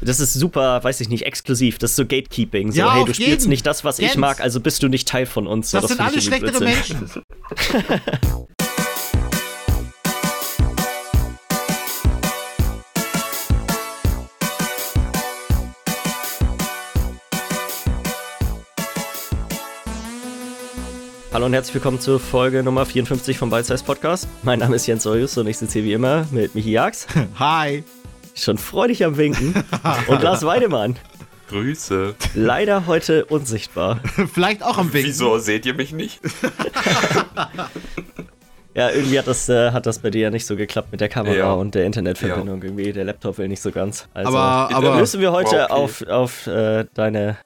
Das ist super, weiß ich nicht, exklusiv. Das ist so Gatekeeping. So, Ja, hey, du spielst jeden. nicht das, was ich Jens. mag, also bist du nicht Teil von uns. So, Das, sind alle ich schlechtere. Menschen. Hallo und herzlich willkommen zur Folge Nummer 54 vom Bite Size Podcast. Mein Name ist Jens Eurius und ich sitze hier wie immer mit Michi Jax. Hi. Schon freudig am Winken. und Lars Weidemann. Grüße. Leider heute unsichtbar. Vielleicht auch am Winken. Wieso seht ihr mich nicht? Ja, irgendwie hat das, äh, hat das bei dir ja nicht so geklappt mit der Kamera Ja. und der Internetverbindung. Irgendwie, der Laptop will nicht so ganz. Also Aber, aber müssen wir heute Okay. auf, auf äh, deine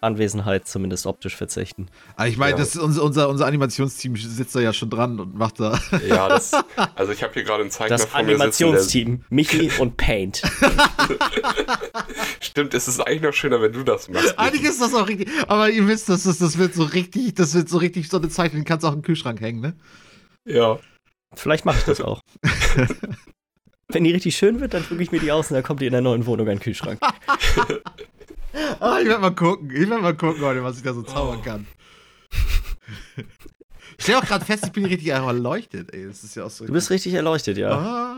Anwesenheit zumindest optisch verzichten. aber ich meine, Ja. das ist unser, unser, unser Animationsteam sitzt da ja schon dran und macht da. Ja, das. Also ich habe hier gerade einen Zeichner Das vor. Animationsteam, Michi und Paint. Stimmt, es ist eigentlich noch schöner, wenn du das machst. Eigentlich ist das auch richtig, aber ihr wisst, das, ist, das wird so richtig, das wird so richtig so eine Zeichnung, die kannst du auch im Kühlschrank hängen, ne? Ja. Vielleicht mache ich das auch. Wenn die richtig schön wird, dann drücke ich mir die aus und dann kommt die in der neuen Wohnung an den Kühlschrank. Ah, ich werde mal gucken, ich werde mal gucken heute, was ich da so zaubern kann. Ich stelle auch gerade fest, ich bin richtig erleuchtet, ey. Das ist ja auch so. Du bist richtig erleuchtet, ja. Ah.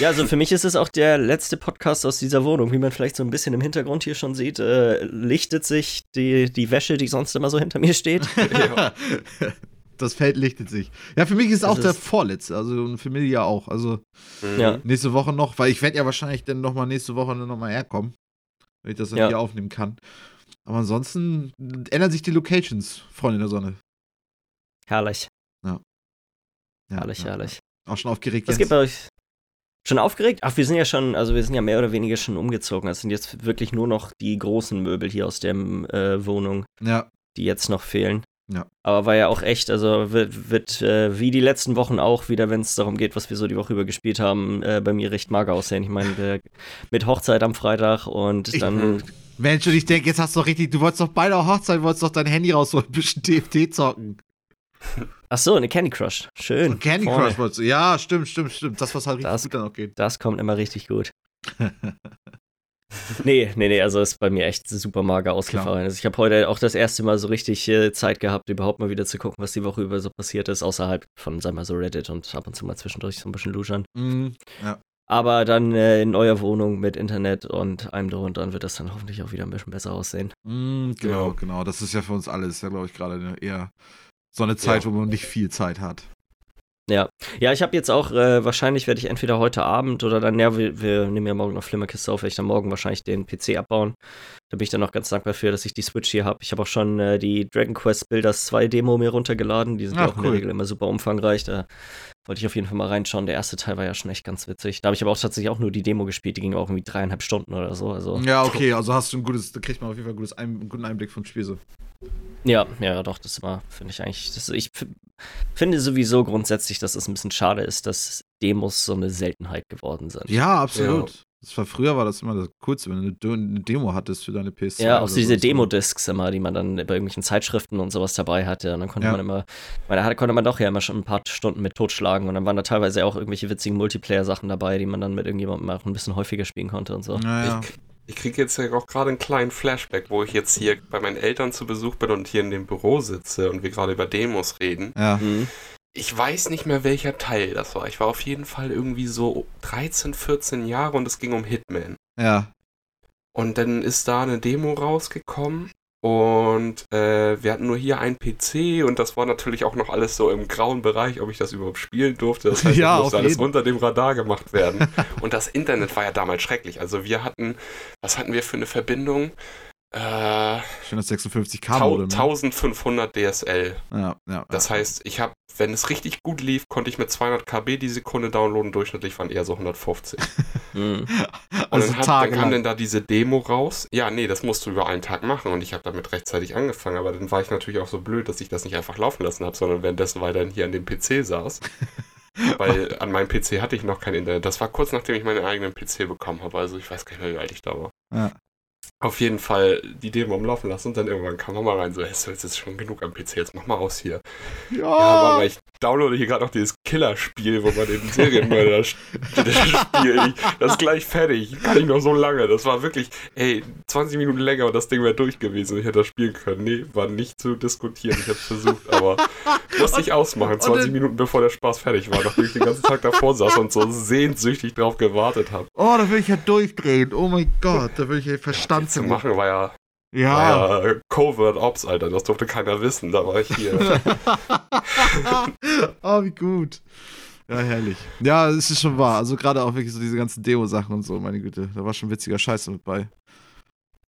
Ja, also für mich ist es auch der letzte Podcast aus dieser Wohnung. Wie man vielleicht so ein bisschen im Hintergrund hier schon sieht, äh, lichtet sich die, die Wäsche, die sonst immer so hinter mir steht. ja. Das Feld lichtet sich. Ja, für mich ist Das auch der ist- vorletzte, also für mich ja auch. Also. Ja. nächste Woche noch, weil ich werde ja wahrscheinlich dann nochmal nächste Woche dann nochmal herkommen, wenn ich das dann Ja. hier aufnehmen kann. Aber ansonsten ändern sich die Locations, Freunde der Sonne. Herrlich, Ja, herrlich, ja. herrlich. Auch schon aufgeregt. Was Jens? gibt bei euch? Schon aufgeregt? Ach, wir sind ja schon, also wir sind ja mehr oder weniger schon umgezogen. Es sind jetzt wirklich nur noch die großen Möbel hier aus der äh, Wohnung, Ja, die jetzt noch fehlen. Ja. Aber war ja auch echt, also wird, wird äh, wie die letzten Wochen auch wieder, wenn es darum geht, was wir so die Woche über gespielt haben, äh, bei mir recht mager aussehen. Ich meine, mit Hochzeit am Freitag und Ich- dann Mensch, und ich denke, jetzt hast du doch richtig, du wolltest doch beide auf Hochzeit, wolltest doch dein Handy rausholen, ein bisschen TFT zocken. Ach so, eine Candy Crush. Schön. Und Candy Vorne. Crush wolltest du. Ja, stimmt, stimmt, stimmt. Das, was halt richtig Das- gut dann auch geht. Das kommt immer richtig gut. nee, nee, nee, also ist bei mir echt super mager ausgefallen. Also ich habe heute auch das erste Mal so richtig äh, Zeit gehabt, überhaupt mal wieder zu gucken, was die Woche über so passiert ist, außerhalb von, sagen wir mal, so Reddit und ab und zu mal zwischendurch so ein bisschen luschern. Mhm. Ja. Aber dann äh, in eurer Wohnung mit Internet und allem drum und wird das dann hoffentlich auch wieder ein bisschen besser aussehen. Mhm, genau, Ja. genau. Das ist ja für uns alle, ist ja, glaube ich, gerade eher so eine Zeit, Ja. wo man nicht viel Zeit hat. Ja, ja, ich habe jetzt auch, äh, wahrscheinlich werde ich entweder heute Abend oder dann, ja, wir, wir nehmen ja morgen noch Flimmerkiste auf, werde ich dann morgen wahrscheinlich den PC abbauen. Da bin ich dann auch ganz dankbar für, dass ich die Switch hier habe. Ich habe auch schon äh, die Dragon Quest Builders 2 Demo mir runtergeladen. Die sind ja Ach, auch in der cool. Regel immer super umfangreich. Da wollte ich auf jeden Fall mal reinschauen. Der erste Teil war ja schon echt ganz witzig. Da habe ich aber auch tatsächlich auch nur die Demo gespielt. Die ging auch irgendwie dreieinhalb Stunden oder so. Also, Ja, okay, also hast du ein gutes, da kriegt man auf jeden Fall gutes Ein, einen guten Einblick vom Spiel so. Ja, ja, doch, das war, finde ich eigentlich, das, ich f- finde sowieso grundsätzlich, dass es ein bisschen schade ist, dass Demos so eine Seltenheit geworden sind. Ja, absolut. Das war, früher war das immer das Coolste, wenn du eine, De- eine Demo hattest für deine PS2. Ja, auch so diese so. Demo-Discs immer, die man dann bei irgendwelchen Zeitschriften und sowas dabei hatte. Und dann konnte Ja. man immer, weil da hatte- konnte man doch ja immer schon ein paar Stunden mit totschlagen. Und dann waren da teilweise auch irgendwelche witzigen Multiplayer-Sachen dabei, die man dann mit irgendjemandem auch ein bisschen häufiger spielen konnte und so. Naja. Ich, ich kriege jetzt ja auch gerade einen kleinen Flashback, wo ich jetzt hier bei meinen Eltern zu Besuch bin und hier in dem Büro sitze und wir gerade über Demos reden. Ja. Mhm. Ich weiß nicht mehr, welcher Teil das war. Ich war auf jeden Fall irgendwie so 13, 14 Jahre und es ging um Hitman. Ja. Und dann ist da eine Demo rausgekommen und äh, wir hatten nur hier einen PC und das war natürlich auch noch alles so im grauen Bereich, ob ich das überhaupt spielen durfte. Das heißt, Ja, das musste alles unter dem Radar gemacht werden. und das Internet war ja damals schrecklich. Also wir hatten, was hatten wir für eine Verbindung? Äh, Schön das 56k tau- Modem. ne? 1500 DSL. Ja, ja. Das ja. heißt, ich habe, wenn es richtig gut lief, konnte ich mit 200 KB die Sekunde downloaden. Durchschnittlich waren eher so 150. Mhm. Und also dann, hat, dann kam dann da diese Demo raus. Ja, nee, das musst du über einen Tag machen und ich habe damit rechtzeitig angefangen. Aber dann war ich natürlich auch so blöd, dass ich das nicht einfach laufen lassen habe, sondern währenddessen weiterhin hier an dem PC saß. Weil an meinem PC hatte ich noch kein Internet. Das war kurz nachdem ich meinen eigenen PC bekommen habe. Also ich weiß gar nicht mehr, wie alt ich da war. Ja. Auf jeden Fall die Demo am Laufen lassen und dann irgendwann kam Mama rein, so, hey, es ist schon genug am PC, jetzt mach mal aus hier. Ja, Mama, ich downloade hier gerade noch dieses Killerspiel, wo man den Serienmörder spielt. Das ist gleich fertig, kann ich noch so lange. Das war wirklich, ey, 20 Minuten länger und das Ding wäre durch gewesen. Ich hätte das spielen können. Nee, war nicht zu diskutieren. Ich habe versucht, aber musste ich ausmachen, 20 Minuten bevor der Spaß fertig war, nachdem ich den ganzen Tag davor saß und so sehnsüchtig drauf gewartet habe. Oh, da will ich ja durchdrehen. Oh mein Gott, da will ich ja Verstand zu machen, war ja ja. Ja Covert Ops, Alter. Das durfte keiner wissen. Da war ich hier. oh, wie gut. Ja, herrlich. Ja, es ist schon wahr. Also gerade auch wirklich so diese ganzen Demo-Sachen und so, meine Güte. Da war schon witziger Scheiß mit bei.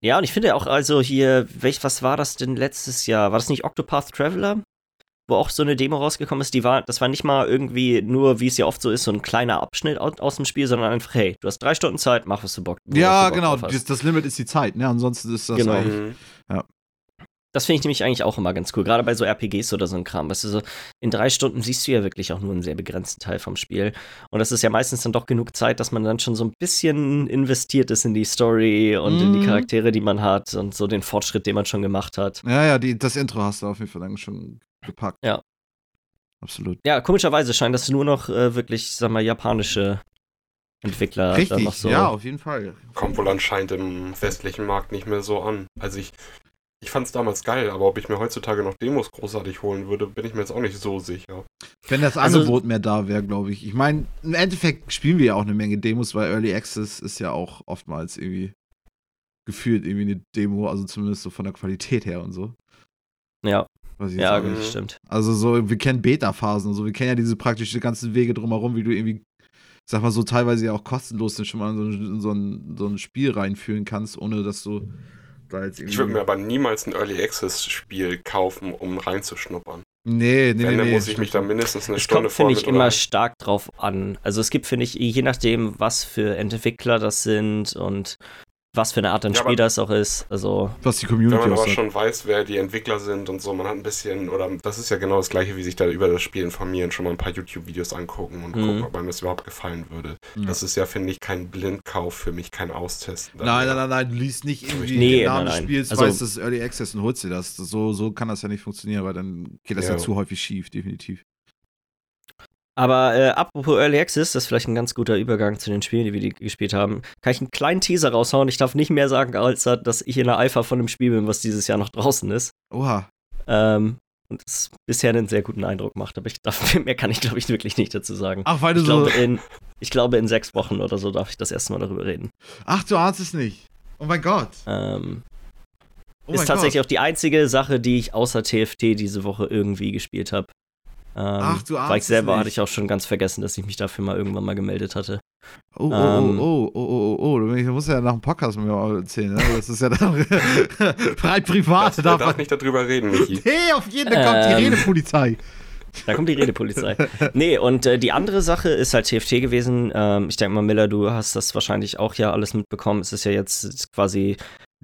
Ja, und ich finde auch, also hier, welch, was war das denn letztes Jahr? War das nicht Octopath Traveler? Wo auch so eine Demo rausgekommen ist, die war, das war nicht mal irgendwie nur, wie es ja oft so ist, so ein kleiner Abschnitt aus, aus dem Spiel, sondern einfach, hey, du hast drei Stunden Zeit, mach was du Bock. Ja, du Bock genau, das, das, Limit ist die Zeit, ne? Ansonsten ist das genau. Mhm. ja. Das finde ich nämlich eigentlich auch immer ganz cool, gerade bei so RPGs oder so ein Kram. Weißt du, so in drei Stunden siehst du ja wirklich auch nur einen sehr begrenzten Teil vom Spiel. Und das ist ja meistens dann doch genug Zeit, dass man dann schon so ein bisschen investiert ist in die Story und mm. in die mhm. Charaktere, die man hat und so den Fortschritt, den man schon gemacht hat. Ja, ja, die, das Intro hast du auf jeden Fall dann schon gepackt. Ja. Absolut. Ja, komischerweise scheint das nur noch äh, wirklich, sag mal, japanische Entwickler Richtig, noch so. Ja, auf jeden Fall. Kommt wohl anscheinend im westlichen Markt nicht mehr so an. Also ich, ich fand es damals geil, aber ob ich mir heutzutage noch Demos großartig holen würde, bin ich mir jetzt auch nicht so sicher. Wenn das also Angebot also, mehr da wäre, glaube ich. Ich meine, im Endeffekt spielen wir ja auch eine Menge Demos, weil Early Access ist ja auch oftmals irgendwie gefühlt irgendwie eine Demo, also zumindest so von der Qualität her und so. Ja. ja, sage. stimmt. Also so, wir kennen Beta-Phasen und so, wir kennen ja diese praktisch die ganzen Wege drumherum, wie du irgendwie, sag mal so, teilweise ja auch kostenlos schon mal in so, so, ein, so ein Spiel reinführen kannst, ohne dass du da jetzt irgendwie. Ich würde mir aber niemals ein Early Access-Spiel kaufen, um reinzuschnuppern. Nee, nee, Wenn, nee. Dann muss ich mich da mindestens eine es Stunde kommt, finde ich, immer stark drauf an. Also es gibt, finde ich, je nachdem, was für Entwickler das sind und was für eine Art ein ja, Spiel das auch ist. Also was die Community Wenn man aber schon weiß, wer die Entwickler sind und so, man hat ein bisschen, oder das ist ja genau das gleiche, wie sich da über das Spiel informieren, schon mal ein paar YouTube-Videos angucken und mhm. gucken, ob einem das überhaupt gefallen würde. Ja. Das ist ja, finde ich, kein Blindkauf für mich, kein Austesten. Nein, nein, nein, nein, du liest nicht irgendwie nee, den Namen des Spiels, also, weißt, das ist Early Access und holst dir das. So, so kann das ja nicht funktionieren, weil dann geht das ja, ja zu häufig schief, definitiv. Aber äh, apropos Early Access, das ist vielleicht ein ganz guter Übergang zu den Spielen, die wir die gespielt haben. Kann ich einen kleinen Teaser raushauen? Ich darf nicht mehr sagen, als dass ich in der Alpha von dem Spiel bin, was dieses Jahr noch draußen ist. Oha. Ähm, und es bisher einen sehr guten Eindruck macht. Aber ich darf, mehr kann ich, glaube ich, wirklich nicht dazu sagen. Ach, weil du ich so. Glaube, in, ich glaube, in sechs Wochen oder so darf ich das erste Mal darüber reden. Ach, du ahnst es nicht. Oh mein Gott. Ähm, oh ist tatsächlich Gott. auch die einzige Sache, die ich außer TFT diese Woche irgendwie gespielt habe. Ähm, Ach, du Weil ich selber nicht. hatte ich auch schon ganz vergessen, dass ich mich dafür mal irgendwann mal gemeldet hatte. Oh, oh, ähm, oh, oh, oh, oh, oh, oh. Du musst ja nach dem Podcast mit mir erzählen. Ne? Das ist ja dann frei privat. Das, darf, darf nicht darüber reden, Michi. Nee, auf jeden Fall kommt die ähm, Redepolizei. Da kommt die Redepolizei. nee, und äh, die andere Sache ist halt TFT gewesen. Ähm, ich denke mal, Miller, du hast das wahrscheinlich auch ja alles mitbekommen. Es ist ja jetzt quasi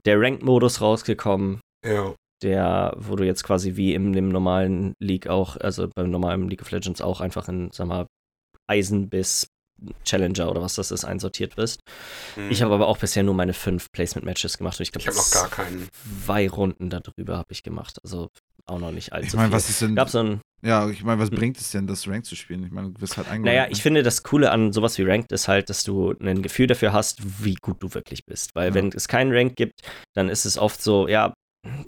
der Ranked-Modus rausgekommen. Ja der, wo du jetzt quasi wie im, im normalen League auch, also beim normalen League of Legends auch einfach in, sag mal, Eisen bis Challenger oder was das ist, einsortiert wirst. Mhm. Ich habe aber auch bisher nur meine fünf Placement-Matches gemacht und ich glaube, ich habe noch gar keinen. Zwei Runden darüber habe ich gemacht, also auch noch nicht allzu Ich meine, was ist denn. Gab so ein, ja, ich meine, was hm. bringt es denn, das Rank zu spielen? Ich meine, du wirst halt eingeladen. Naja, ich finde, das Coole an sowas wie Ranked ist halt, dass du ein Gefühl dafür hast, wie gut du wirklich bist. Weil, ja. wenn es keinen Rank gibt, dann ist es oft so, ja,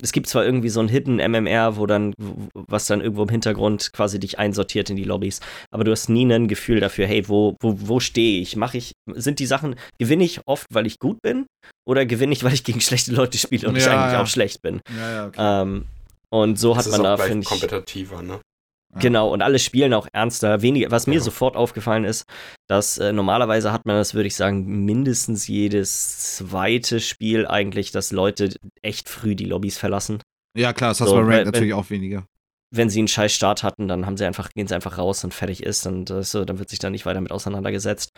es gibt zwar irgendwie so ein Hidden MMR, wo dann, was dann irgendwo im Hintergrund quasi dich einsortiert in die Lobbys, aber du hast nie ein Gefühl dafür, hey, wo, wo, wo stehe ich? Mache ich, sind die Sachen, gewinne ich oft, weil ich gut bin? Oder gewinne ich, weil ich gegen schlechte Leute spiele und ja, ich eigentlich ja. auch schlecht bin? Ja, ja, okay. Ähm, und so das hat man da, finde ich. kompetitiver, ne? Genau, und alle spielen auch ernster. Weniger, was mir ja. sofort aufgefallen ist, dass äh, normalerweise hat man das, würde ich sagen, mindestens jedes zweite Spiel eigentlich, dass Leute echt früh die Lobbys verlassen. Ja, klar, das hast so, bei Ranked natürlich auch weniger. Wenn sie einen scheiß Start hatten, dann haben sie einfach, gehen sie einfach raus und fertig ist und äh, so, dann wird sich da nicht weiter mit auseinandergesetzt.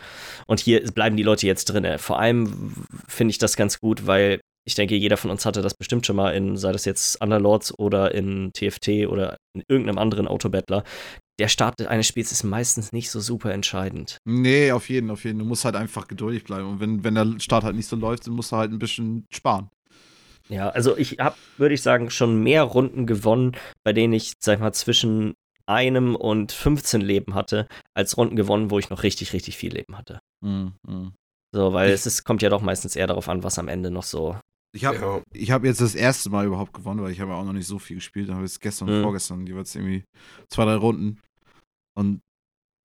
Und hier bleiben die Leute jetzt drin. Vor allem finde ich das ganz gut, weil ich denke, jeder von uns hatte das bestimmt schon mal in, sei das jetzt Underlords oder in TFT oder in irgendeinem anderen Autobattler. Der Start eines Spiels ist meistens nicht so super entscheidend. Nee, auf jeden, auf jeden. Du musst halt einfach geduldig bleiben. Und wenn, wenn der Start halt nicht so läuft, dann musst du halt ein bisschen sparen. Ja, also ich habe, würde ich sagen, schon mehr Runden gewonnen, bei denen ich, sag mal, zwischen einem und 15 Leben hatte, als Runden gewonnen, wo ich noch richtig, richtig viel Leben hatte. Mhm. mhm. So, weil es ist, kommt ja doch meistens eher darauf an, was am Ende noch so. Ich habe Ja. ich hab jetzt das erste Mal überhaupt gewonnen, weil ich habe ja auch noch nicht so viel gespielt. Da habe ich es gestern und Mhm. vorgestern jeweils irgendwie zwei, drei Runden. Und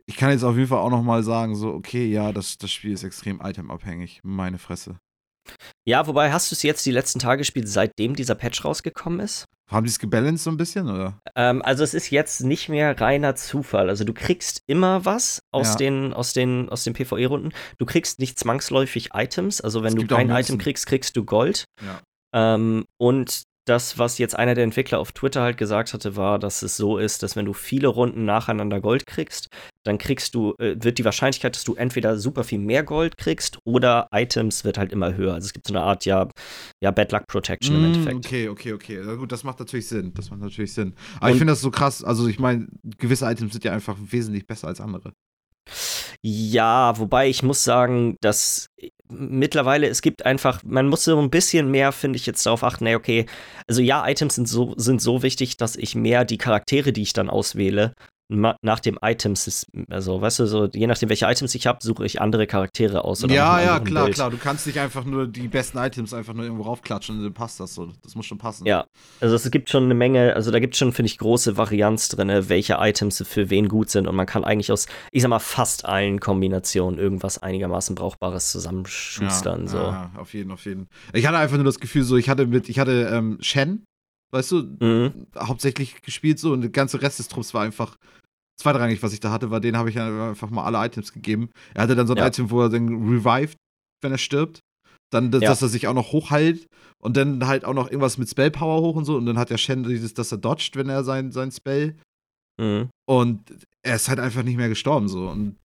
ich kann jetzt auf jeden Fall auch noch mal sagen, so, okay, ja, das, das Spiel ist extrem itemabhängig. Meine Fresse. Ja, wobei hast du es jetzt die letzten Tage gespielt, seitdem dieser Patch rausgekommen ist? Haben die es gebalanced so ein bisschen, oder? Ähm, also es ist jetzt nicht mehr reiner Zufall. Also du kriegst immer was aus Ja. den, aus den, aus den PvE-Runden. Du kriegst nicht zwangsläufig Items. Also wenn du kein. Item kriegst, kriegst du Gold. Ja. Ähm, und das, was jetzt einer der Entwickler auf Twitter halt gesagt hatte, war, dass es so ist, dass wenn du viele Runden nacheinander Gold kriegst, dann kriegst du, äh, wird die Wahrscheinlichkeit, dass du entweder super viel mehr Gold kriegst oder Items wird halt immer höher. Also es gibt so eine Art, ja, ja Bad Luck Protection im Mm, Endeffekt. Okay, okay, okay. Na gut, das macht natürlich Sinn. Das macht natürlich Sinn. Aber ich Und- finde das so krass. Also, ich meine, gewisse Items sind ja einfach wesentlich besser als andere. Ja, wobei ich muss sagen, dass mittlerweile es gibt einfach, man muss so ein bisschen mehr, finde ich, jetzt darauf achten, ey, okay, also ja, Items sind so, sind so wichtig, dass ich mehr die Charaktere, die ich dann auswähle, nach dem Items, also weißt du, so je nachdem, welche Items ich habe, suche ich andere Charaktere aus. Ja, ja, klar, Bild. klar. Du kannst nicht einfach nur die besten Items einfach nur irgendwo raufklatschen und dann passt das so. Das muss schon passen. Ja, also es gibt schon eine Menge, also da gibt es schon, finde ich, große Varianz drin, welche Items für wen gut sind und man kann eigentlich aus, ich sag mal, fast allen Kombinationen irgendwas einigermaßen Brauchbares zusammenschustern. ja, so. Ja, auf jeden, auf jeden. Ich hatte einfach nur das Gefühl, so, ich hatte mit, ich hatte ähm, Shen, weißt du, Mhm. hauptsächlich gespielt so und der ganze Rest des Trupps war einfach zweitrangig, was ich da hatte, weil den habe ich einfach mal alle Items gegeben. Er hatte dann so ein Ja. Item, wo er dann revived, wenn er stirbt. Dann, dass, Ja. dass er sich auch noch hochheilt und dann halt auch noch irgendwas mit Spellpower hoch und so. Und dann hat der Shen dieses, dass er dodgt, wenn er sein, sein Spell. Mhm. Und er ist halt einfach nicht mehr gestorben so. Und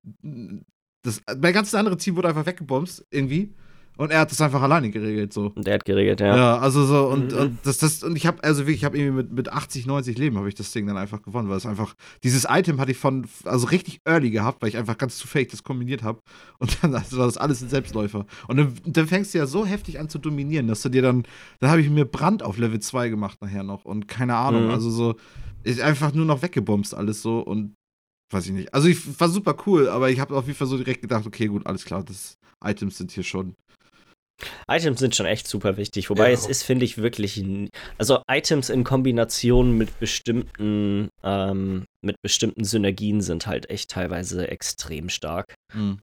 das, mein ganzes andere Team wurde einfach weggebomst, irgendwie. Und er hat das einfach alleine geregelt, so. Und der hat geregelt, Ja, ja. also so, und, Mhm. und das, das, und ich habe, also wirklich, ich habe irgendwie mit, mit 80, 90 Leben habe ich das Ding dann einfach gewonnen, weil es einfach, dieses Item hatte ich von, also richtig early gehabt, weil ich einfach ganz zufällig das kombiniert habe. Und dann also war das alles ein Selbstläufer. Und dann, dann fängst du ja so heftig an zu dominieren, dass du dir dann, dann habe ich mir Brand auf Level 2 gemacht nachher noch und keine Ahnung, Mhm. also so, ist einfach nur noch weggebomst alles so und weiß ich nicht. Also ich war super cool, aber ich habe auf jeden Fall so direkt gedacht, okay, gut, alles klar, das Items sind hier schon. Items sind schon echt super wichtig. Wobei Ja. es ist, finde ich, wirklich. Also Items in Kombination mit bestimmten, ähm, mit bestimmten Synergien sind halt echt teilweise extrem stark. Mhm.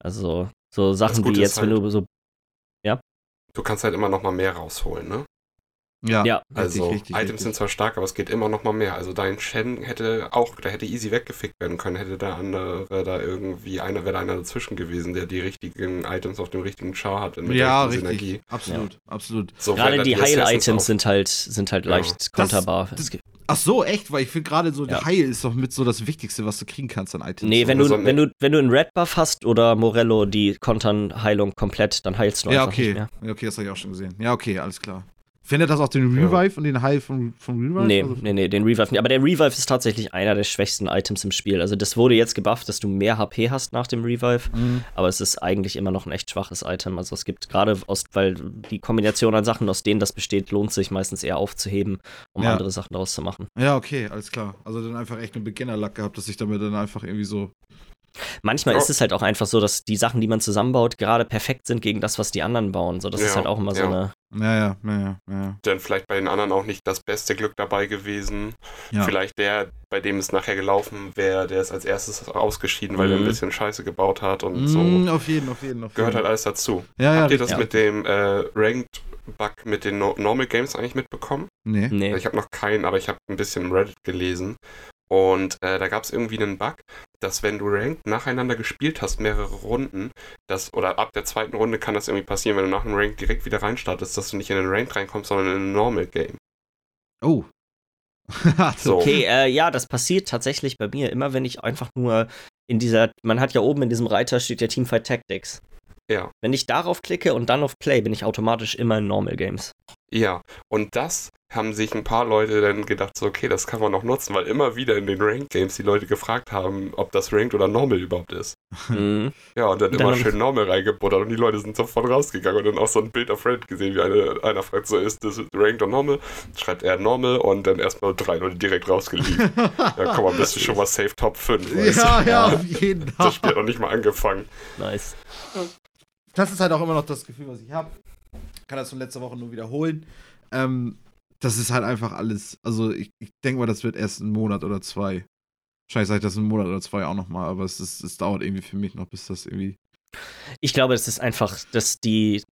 Also so Sachen wie jetzt, wenn halt- du so. Du kannst halt immer noch mal mehr rausholen, ne? Ja, Ja. Also richtig, Items richtig. sind zwar stark, aber es geht immer noch mal mehr. Also dein Shen hätte auch, der hätte easy weggefickt werden können, hätte der andere da irgendwie, einer wäre da einer dazwischen gewesen, der die richtigen Items auf dem richtigen Char hat. Mit ja, der richtigen richtig. Synergie. Absolut, absolut. So, Gerade die Heil-Items sind halt, sind halt Ja. leicht Das- konterbar. das- Ach so, echt? Weil ich finde gerade so, Ja. der Heil ist doch mit so das Wichtigste, was du kriegen kannst an Items. Nee, wenn so du, eine- wenn, du, wenn du einen Red Buff hast oder Morello, die kontern Heilung komplett, dann heilst du Ja, einfach okay. nicht mehr. Ja, okay, das habe ich auch schon gesehen. Ja, okay, alles klar. Findet das auch den Ja. Revive und den Heil vom, vom Revive? Nee, Also- nee, nee, den Revive nicht. Aber der Revive ist tatsächlich einer der schwächsten Items im Spiel. Also das wurde jetzt gebufft, dass du mehr HP hast nach dem Revive, Mhm. aber es ist eigentlich immer noch ein echt schwaches Item. Also es gibt gerade aus, weil die Kombination an Sachen, aus denen das besteht, lohnt sich meistens eher aufzuheben, um Ja. andere Sachen daraus zu machen. Ja, okay, alles klar. Also dann einfach echt einen Beginner-Luck gehabt, dass ich damit dann einfach irgendwie so. Manchmal Ja. ist es halt auch einfach so, dass die Sachen, die man zusammenbaut, gerade perfekt sind gegen das, was die anderen bauen. So, das ist Ja, halt auch immer so ja. eine. Ja, ja, ja, ja, ja. Dann vielleicht bei den anderen auch nicht das beste Glück dabei gewesen. Ja. Vielleicht der, bei dem es nachher gelaufen wäre, der ist als erstes ausgeschieden, weil er ein Mhm. bisschen Scheiße gebaut hat und so. Mm, auf jeden, auf jeden, auf jeden. Gehört halt alles dazu. Ja, ja, Habt ihr das ja. mit dem äh, Ranked Bug mit den no Normal Games eigentlich mitbekommen? Nee. Nee. Ich habe noch keinen, aber ich habe ein bisschen im Reddit gelesen. Und äh, da gab es irgendwie einen Bug, dass wenn du Ranked nacheinander gespielt hast, mehrere Runden, das, oder ab der zweiten Runde kann das irgendwie passieren, wenn du nach dem Ranked direkt wieder reinstartest, dass du nicht in den Ranked reinkommst, sondern in ein Normal Game. Oh. So. Okay, äh, ja, das passiert tatsächlich bei mir immer, wenn ich einfach nur in dieser, man hat ja oben in diesem Reiter steht ja Teamfight Tactics. Ja. Wenn ich darauf klicke und dann auf Play, bin ich automatisch immer in Normal Games. Ja, und das haben sich ein paar Leute dann gedacht, so, okay, das kann man noch nutzen, weil immer wieder in den Ranked Games die Leute gefragt haben, ob das Ranked oder Normal überhaupt ist. Mhm. Ja, und dann, Und immer dann- schön Normal reingebuttert und die Leute sind sofort rausgegangen und dann auch so ein Bild auf Reddit gesehen, wie eine, einer fragt, so, ist das Ranked oder Normal? Schreibt er Normal und dann erstmal drei Leute direkt rausgeliefert. ja, komm mal, bist du schon mal safe Top 5. weißt du? Ja, ja, Ja. auf jeden Fall. Das Spiel hat noch nicht mal angefangen. Nice. das ist halt auch immer noch das Gefühl, was ich habe. Kann das von letzter Woche nur wiederholen. Ähm, das ist halt einfach alles. Also, ich, ich denke mal, das wird erst ein Monat oder zwei. Wahrscheinlich sage ich das in einem Monat oder zwei auch nochmal, aber es, ist, es dauert irgendwie für mich noch, bis das irgendwie. Ich glaube, es ist einfach, dass die.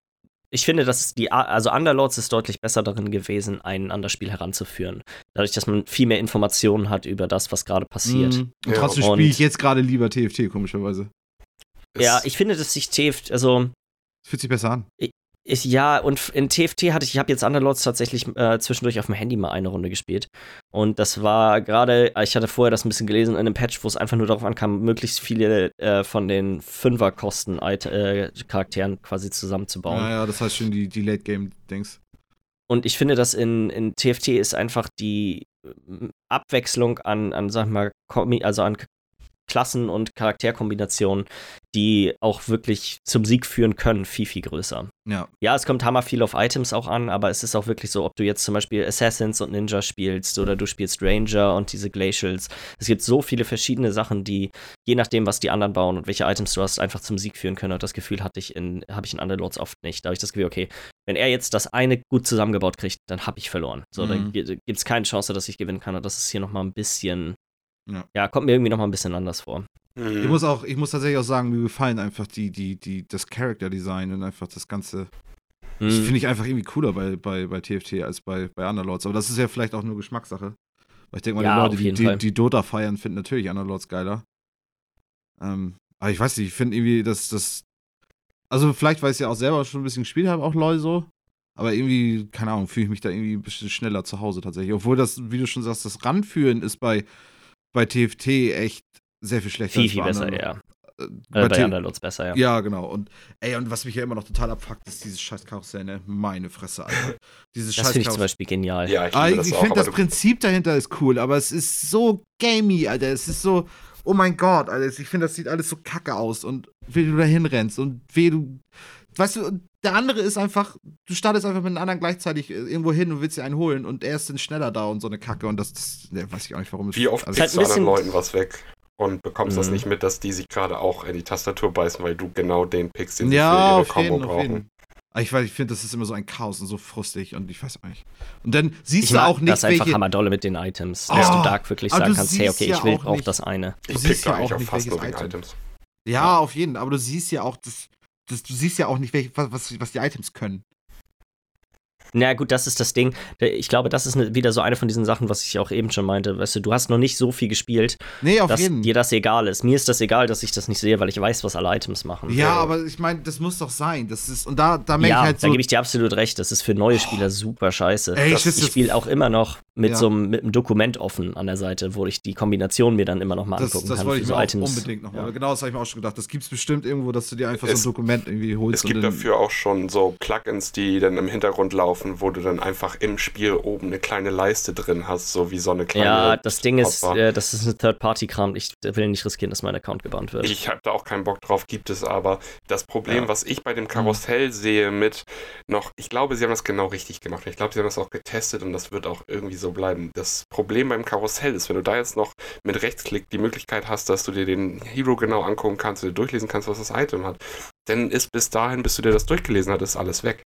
Ich finde, dass die, also Underlords ist deutlich besser darin gewesen, einen an das Spiel heranzuführen. Dadurch, dass man viel mehr Informationen hat über das, was gerade passiert. Mhm. Und Ja, trotzdem spiele ich jetzt gerade lieber TFT, komischerweise. Ja, Es- ich finde, dass sich TFT, also Es fühlt sich besser an. ich, ja, und in TFT hatte ich, ich habe jetzt Underlords tatsächlich äh, zwischendurch auf dem Handy mal eine Runde gespielt. Und das war gerade, ich hatte vorher das ein bisschen gelesen in einem Patch, wo es einfach nur darauf ankam, möglichst viele äh, von den Fünferkosten-Charakteren quasi zusammenzubauen. Ja, ja, das heißt schon die, die Late-Game-Dings. Und ich finde, dass in, in TFT ist einfach die ähm, Abwechslung an, an sag ich mal, also an Klassen und Charakterkombinationen, die auch wirklich zum Sieg führen können, viel, viel größer. Ja. Ja, es kommt hammer viel auf Items auch an, aber es ist auch wirklich so, ob du jetzt zum Beispiel Assassins und Ninja spielst oder du spielst Ranger und diese Glacials. Es gibt so viele verschiedene Sachen, die, je nachdem, was die anderen bauen und welche Items du hast, einfach zum Sieg führen können. Und das Gefühl hatte ich in, habe ich in Underlords oft nicht. Da habe ich das Gefühl, okay, wenn er jetzt das eine gut zusammengebaut kriegt, dann habe ich verloren. So, dann Mhm. gibt es keine Chance, dass ich gewinnen kann. Und das ist hier nochmal ein bisschen, Ja. ja, kommt mir irgendwie nochmal ein bisschen anders vor. Mhm. Ich muss auch, ich muss tatsächlich auch sagen, mir gefallen einfach die, die, die, das Character-Design und einfach das Ganze. Das Hm. finde ich einfach irgendwie cooler bei, bei, bei TFT als bei, bei Underlords. Aber das ist ja vielleicht auch nur Geschmackssache. Weil ich denke mal, Ja, die Leute, die, die, die Dota feiern, finden natürlich Underlords geiler. Ähm, aber ich weiß nicht, ich finde irgendwie, dass das. Also, vielleicht, weil ich es ja auch selber schon ein bisschen gespielt habe, auch LOL so. Aber irgendwie, keine Ahnung, fühle ich mich da irgendwie ein bisschen schneller zu Hause tatsächlich. Obwohl das, wie du schon sagst, das Ranführen ist bei, bei TFT echt sehr viel schlechter viel, als viel bei besser, ja. Äh, Äh, bei bei Underlords besser, ja. ja, genau. Und ey, und was mich ja immer noch total abfuckt, ist dieses scheiß Karussell, ne? Meine Fresse, Alter. Dieses Das finde ich zum. Beispiel genial. Ja, ich Ah, liebe ich das auch, finde das Prinzip dahinter ist cool, aber es ist so gamey, Alter. Es ist so, oh mein Gott, Alter. Ich finde, das sieht alles so kacke aus und wie du da hinrennst und wie du. Weißt du, der andere ist einfach, du startest einfach mit einem anderen gleichzeitig äh, irgendwo hin und willst dir einen holen und er ist dann schneller da und so eine Kacke und das, das ne, weiß ich auch nicht, warum es wie oft also, halt pickst du ein anderen Leuten was weg und bekommst das Mhm. nicht mit, dass die sich gerade auch in die Tastatur beißen, weil du genau den pickst, den sie Ja, für ihre Combo jeden, auf brauchen. jeden. Aber Ich, weiß, ich finde, das ist immer so ein Chaos und so frustig und ich weiß auch nicht. Und dann siehst Ich du auch nicht, das einfach welche, hammerdolle mit den Items, Oh, dass du Dark wirklich sagen kannst, hey, okay, ja ich will auch auch nicht- das eine. Du Ich pick da ja eigentlich auch nicht, fast nur welches wegen Item. Items. Ja, auf jeden, aber du siehst ja auch, das, das, du siehst ja auch nicht, welche, was, was, die Items können. Na gut, das ist das Ding. Ich glaube, das ist ne, wieder so eine von diesen Sachen, was ich auch eben schon meinte. Weißt du, du hast noch nicht so viel gespielt, Nee, auf dass jeden. dir das egal ist. Mir ist das egal, dass ich das nicht sehe, weil ich weiß, was alle Items machen. Ja, aber ich meine, das muss doch sein. Das ist, und da, da merke ja ich halt da so. gebe ich dir absolut recht. Das ist für neue Spieler super scheiße. Ey, Das- ich ich spiele auch immer noch mit Ja. so einem, mit einem Dokument offen an der Seite, wo ich die Kombination mir dann immer noch mal das, angucken das kann wollte für ich so mir auch Items. unbedingt nochmal. Ja. Genau, das habe ich mir auch schon gedacht. Das gibt es bestimmt irgendwo, dass du dir einfach Es- so ein Dokument irgendwie holst. Es gibt dafür auch schon so Plugins, die dann im Hintergrund laufen, wo du dann einfach im Spiel oben eine kleine Leiste drin hast, so wie so eine kleine. Ja, das Ding ist, äh, das ist ein Third-Party-Kram. Ich will nicht riskieren, dass mein Account gebannt wird. Ich habe da auch keinen Bock drauf, gibt es aber. Das Problem, Ja. was ich bei dem Karussell sehe mit noch, ich glaube, sie haben das genau richtig gemacht. Ich glaube, sie haben das auch getestet und das wird auch irgendwie so bleiben. Das Problem beim Karussell ist, wenn du da jetzt noch mit Rechtsklick die Möglichkeit hast, dass du dir den Hero genau angucken kannst, du dir durchlesen kannst, was das Item hat, dann ist bis dahin, bis du dir das durchgelesen hattest, alles weg.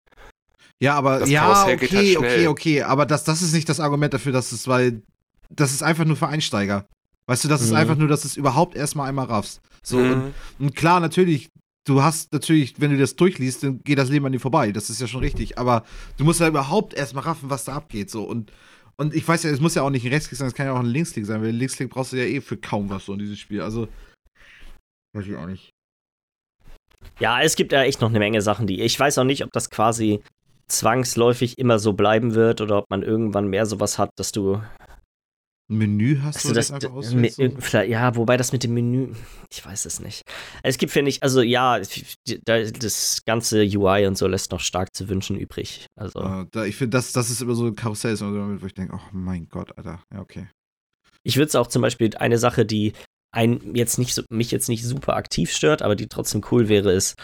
ja, aber das ja, Karussell geht okay, halt okay, okay. Aber das, das ist nicht das Argument dafür, dass es, weil das ist einfach nur für Einsteiger. Weißt du, das ist Mhm. einfach nur, dass du es überhaupt erstmal einmal raffst. So, und Mhm. Und klar, natürlich, du hast natürlich, wenn du das durchliest, dann geht das Leben an dir vorbei. Das ist ja schon richtig. Aber du musst ja überhaupt erstmal raffen, was da abgeht. So. Und, und ich weiß ja, es muss ja auch nicht ein Rechtsklick sein, es kann ja auch ein Linksklick sein, weil Linksklick brauchst du ja eh für kaum was so in diesem Spiel. Also, weiß ich auch nicht. Ja, es gibt ja echt noch eine Menge Sachen, die. Ich weiß auch nicht, ob das quasi zwangsläufig immer so bleiben wird oder ob man irgendwann mehr sowas hat, dass du Menü hast Also du das, einfach so? vielleicht- ja, wobei das mit dem Menü, ich weiß es nicht. Es gibt, finde ich, also ja, da- das ganze UI und so lässt noch stark zu wünschen übrig. Also, Äh, da, ich finde, das, das ist immer so ein Karussell, wo ich denke, oh mein Gott, Alter. Ja, okay. ich würde es auch zum Beispiel eine Sache, die ein jetzt nicht mich jetzt nicht super aktiv stört, aber die trotzdem cool wäre, ist,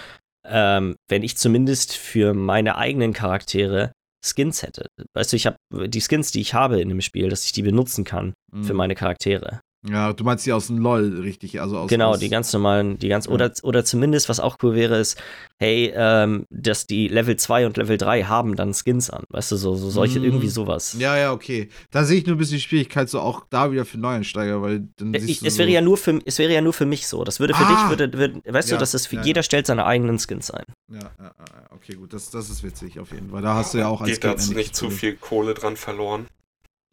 ähm, wenn ich zumindest für meine eigenen Charaktere Skins hätte. Weißt du, ich habe die Skins, die ich habe in dem Spiel, dass ich die benutzen kann für Mhm. meine Charaktere. Ja, du meinst die aus dem LOL, richtig? Also aus, Genau, aus, die ganz normalen, die ganz, Ja. oder, oder zumindest, was auch cool wäre, ist, hey, ähm, dass die Level 2 und Level 3 haben dann Skins an. Weißt du, so, so solche, Mhm. irgendwie sowas. Ja, ja, okay. Da sehe ich nur ein bisschen Schwierigkeit, so auch da wieder für Neueinsteiger, weil dann Äh, siehst Ich, du es, so, wäre ja nur für, es wäre ja nur für mich so. Das würde für Ah! dich, würde, würde, weißt Ja, du, dass es für ja, jeder ja. stellt seine eigenen Skins ein. Ja, okay, gut, das, das ist witzig auf jeden Fall. Da hast du ja auch als Geht Gegner nicht zu viel Kohle dran verloren.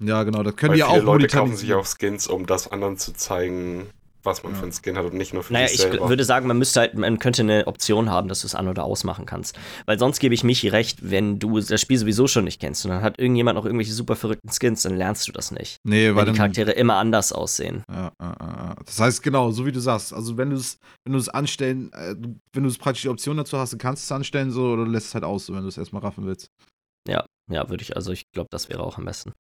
Ja, genau, das können Weil die viele auch Leute kaufen sich auch Skins, um das anderen zu zeigen, was man Ja. für einen Skin hat und nicht nur für Naja, sich ich selber. würde sagen, man müsste halt, man könnte eine Option haben, dass du es an- oder ausmachen kannst. Weil sonst gebe ich Michi recht, wenn du das Spiel sowieso schon nicht kennst und dann hat irgendjemand noch irgendwelche super verrückten Skins, dann lernst du das nicht. Nee, weil Weil die Charaktere immer anders aussehen. Ja, ja, ja, ja. Das heißt, genau, so wie du sagst. Also, wenn du es, wenn du es anstellen, äh, wenn du es praktisch die Option dazu hast, dann kannst du es anstellen, so, oder du lässt es halt aus, so, wenn du es erstmal raffen willst. Ja, würde ich, also ich glaube, das wäre auch am besten.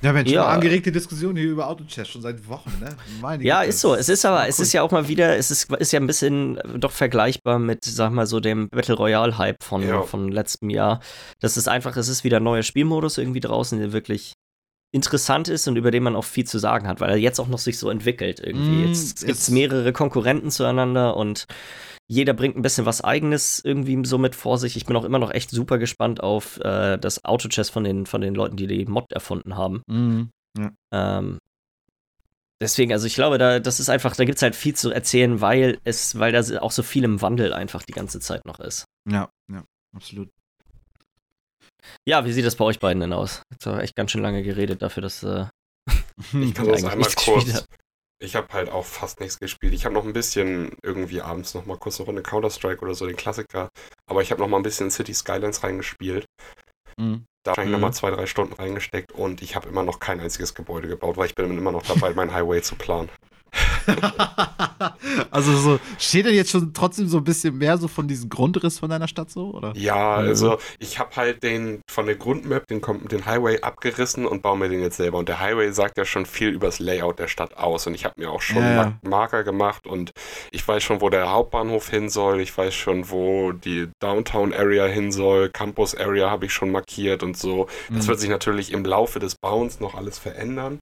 Ja, Mensch, Ja. eine angeregte Diskussion hier über Autochess schon seit Wochen, ne? Meine Ja, Güte, ist so. Es ist aber, es cool. ist ja auch mal wieder, es ist, ist ja ein bisschen doch vergleichbar mit, sag mal, so dem Battle Royale Hype von, Ja. von letztem Jahr. Das ist einfach, es ist wieder ein neuer Spielmodus irgendwie draußen, der wirklich interessant ist und über den man auch viel zu sagen hat, weil er jetzt auch noch sich so entwickelt irgendwie. Mm, jetzt gibt es mehrere Konkurrenten zueinander und jeder bringt ein bisschen was Eigenes irgendwie so mit vor sich. Ich bin auch immer noch echt super gespannt auf äh, das Auto-Chess von den, von den Leuten, die die Mod erfunden haben. Mhm. Ähm, deswegen, also ich glaube, da, das ist einfach, da gibt es halt viel zu erzählen, weil es, weil da auch so viel im Wandel einfach die ganze Zeit noch ist. Ja, ja, absolut. Ja, wie sieht das bei euch beiden denn aus? Jetzt haben wir echt ganz schön lange geredet dafür, dass äh, Ich kann Ja, das eigentlich einmal kurz. Ich habe halt auch fast nichts gespielt. Ich habe noch ein bisschen irgendwie abends noch mal kurz eine Runde Counter-Strike oder so, den Klassiker. Aber ich habe noch mal ein bisschen City Skylines reingespielt. Mhm. Da habe ich Mhm. noch mal zwei, drei Stunden reingesteckt und ich habe immer noch kein einziges Gebäude gebaut, weil ich bin immer noch dabei, mein Highway zu planen. also so, steht denn jetzt schon trotzdem so ein bisschen mehr so von diesem Grundriss von deiner Stadt so, oder? Ja, also ich habe halt den von der Grundmap den, Kom- den Highway abgerissen und baue mir den jetzt selber. Und der Highway sagt ja schon viel über das Layout der Stadt aus. Und ich habe mir auch schon Ja, ja. Mark- Marker gemacht und ich weiß schon, wo der Hauptbahnhof hin soll. Ich weiß schon, wo die Downtown Area hin soll. Campus Area habe ich schon markiert und so. Das Mhm. wird sich natürlich im Laufe des Bauens noch alles verändern.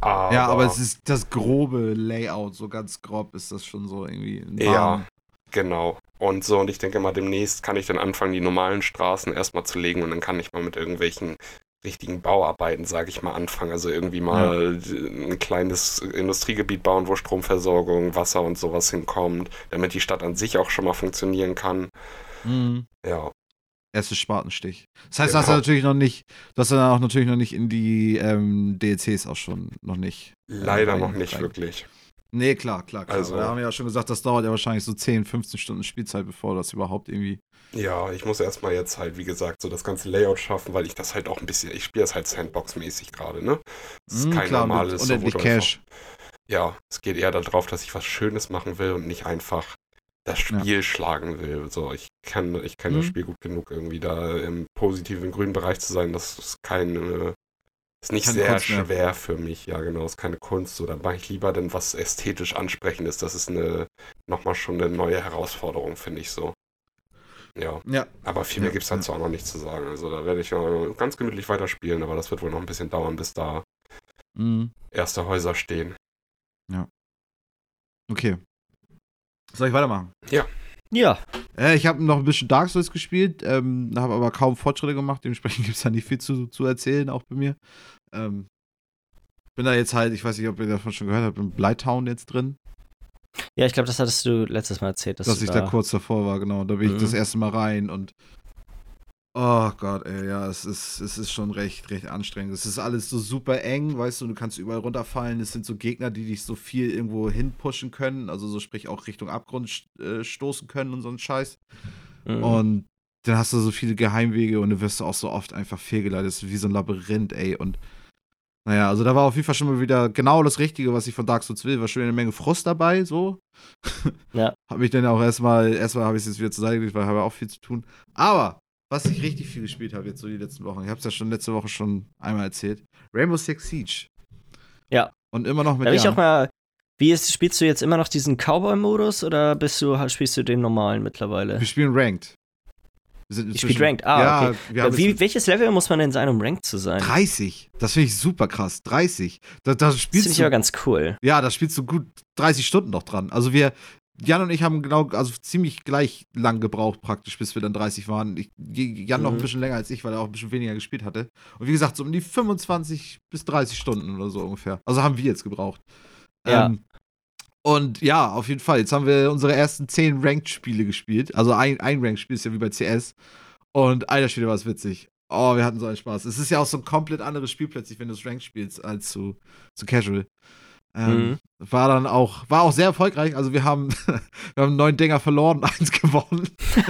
Aber, ja, aber es ist das grobe Layout, so ganz grob ist das schon so irgendwie. Ja. Genau. Und so, und ich denke mal, demnächst kann ich dann anfangen, die normalen Straßen erstmal zu legen und dann kann ich mal mit irgendwelchen richtigen Bauarbeiten, sage ich mal, anfangen. Also irgendwie mal ein kleines Industriegebiet bauen, wo Stromversorgung, Wasser und sowas hinkommt, damit die Stadt an sich auch schon mal funktionieren kann. Mhm. Ja. Erster Spatenstich. Das heißt, du hast Genau. ja natürlich noch nicht, du hast dann auch natürlich noch nicht in die ähm, DLCs auch schon noch nicht. Leider rein- noch nicht rein. wirklich. Nee, klar, klar, klar. Also- da haben wir ja schon gesagt, das dauert ja wahrscheinlich so 10, 15 Stunden Spielzeit, bevor das überhaupt irgendwie. Ja, ich muss erstmal jetzt halt, wie gesagt, so das ganze Layout schaffen, weil ich das halt auch ein bisschen, ich spiele das halt Sandbox-mäßig gerade, ne? Es ist Mhm, kein klar, normales unendlich so, du Cash. Ja, es geht eher darauf, dass ich was Schönes machen will und nicht einfach das Spiel schlagen will. So, ich kann, ich kenne das Mhm. Spiel gut genug, irgendwie da im positiven grünen Bereich zu sein. Das ist kein, äh, ist nicht Keine sehr Kunst mehr. schwer für mich. Ja, genau, ist keine Kunst. So, dann mache ich lieber denn was ästhetisch ansprechendes. Das ist eine, nochmal schon eine neue Herausforderung, finde ich so. Ja, Ja. aber viel mehr Ja, gibt es ja. dazu auch noch nicht zu sagen. Also da werde ich ja ganz gemütlich weiterspielen, aber das wird wohl noch ein bisschen dauern, bis da Mhm. erste Häuser stehen. Okay. Soll ich weitermachen? Ja, Äh, ich habe noch ein bisschen Dark Souls gespielt, ähm, habe aber kaum Fortschritte gemacht. Dementsprechend gibt es da nicht viel zu, zu erzählen, auch bei mir. Ähm, bin da jetzt halt, ich weiß nicht, ob ihr davon schon gehört habt, in Blytown jetzt drin. ja, ich glaube, das hattest du letztes Mal erzählt, dass, dass ich da kurz davor war, genau. Da bin ich Mhm. das erste Mal rein und oh Gott, ey, ja, es ist, es ist schon recht, recht anstrengend. Es ist alles so super eng, weißt du, du kannst überall runterfallen. Es sind so Gegner, die dich so viel irgendwo hinpushen können, also so sprich auch Richtung Abgrund äh, stoßen können und so ein Scheiß. Mhm. Und dann hast du so viele Geheimwege und du wirst auch so oft einfach fehlgeleitet. Das ist wie so ein Labyrinth, ey. Und Naja, also da war auf jeden Fall schon mal wieder genau das Richtige, was ich von Dark Souls will. War schon eine Menge Frust dabei, so. Ja. Hab mich dann auch erstmal, erstmal habe ich es jetzt wieder zur Seite gelegt, weil ich habe auch viel zu tun. Aber, was ich richtig viel gespielt habe jetzt so die letzten Wochen, ich habe es ja schon letzte Woche schon einmal erzählt. Rainbow Six Siege. Ja. Und immer noch mit Da will ich auch mal. Wie ist, spielst du jetzt immer noch diesen Cowboy-Modus oder bist du, spielst du den normalen mittlerweile? Wir spielen Ranked. Wir sind Ich spiele Ranked. Ah, ja, okay. haben Wie, welches Level muss man denn sein, um Ranked zu sein? 30. Das finde ich super krass. 30. Da, da Das spielst finde ich aber ganz cool. Ja, da spielst du gut 30 Stunden noch dran. Also wir, Jan und ich haben genau, also ziemlich gleich lang gebraucht praktisch, bis wir dann 30 waren. Ich, Jan noch ein Mhm. bisschen länger als ich, weil er auch ein bisschen weniger gespielt hatte. Und wie gesagt, so um die 25 bis 30 Stunden oder so ungefähr. Also haben wir jetzt gebraucht. Ja. Ähm, und ja, auf jeden Fall. Jetzt haben wir unsere ersten 10 Ranked-Spiele gespielt. Also ein, ein Ranked-Spiel ist ja wie bei CS. Und alter Spiel war es witzig. Oh, wir hatten so einen Spaß. Es ist ja auch so ein komplett anderes Spiel plötzlich, wenn du es Ranked spielst, als zu, zu Casual. Ähm, Mhm. War dann auch, war auch sehr erfolgreich. Also wir haben, wir haben neun Dinger verloren, eins gewonnen.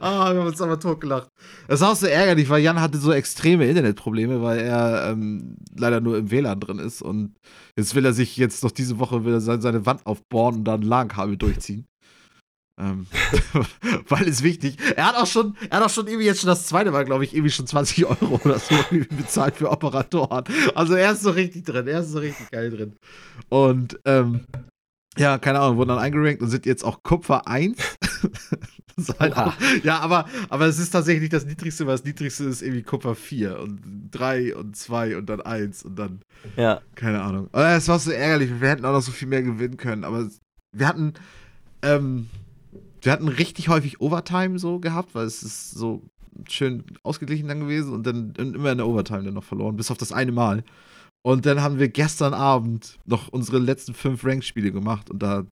ah, wir haben uns aber totgelacht. Das ist auch so ärgerlich, weil Jan hatte so extreme Internetprobleme, weil er ähm, leider nur im WLAN drin ist und jetzt will er sich jetzt noch diese Woche will er seine, Wand aufbohren und dann ein LAN-Kabel durchziehen. Ähm, weil es wichtig. Er hat auch schon, er hat auch schon irgendwie jetzt schon das zweite Mal, glaube ich, irgendwie schon 20 Euro oder so bezahlt für Operatoren. Also er ist so richtig drin, er ist so richtig geil drin. Und ähm, ja, keine Ahnung, wurden dann eingerankt und sind jetzt auch Kupfer 1. Das ist halt auch, ja, aber, aber es ist tatsächlich das niedrigste, weil das niedrigste ist irgendwie Kupfer 4 und 3 und 2 und dann 1 und dann Ja. keine Ahnung. Es war so ärgerlich. Wir hätten auch noch so viel mehr gewinnen können. Aber wir hatten, ähm, wir hatten richtig häufig Overtime so gehabt, weil es ist so schön ausgeglichen dann gewesen und dann immer in der Overtime dann noch verloren, bis auf das eine Mal. Und dann haben wir gestern Abend noch unsere letzten fünf Ranked-Spiele gemacht und da,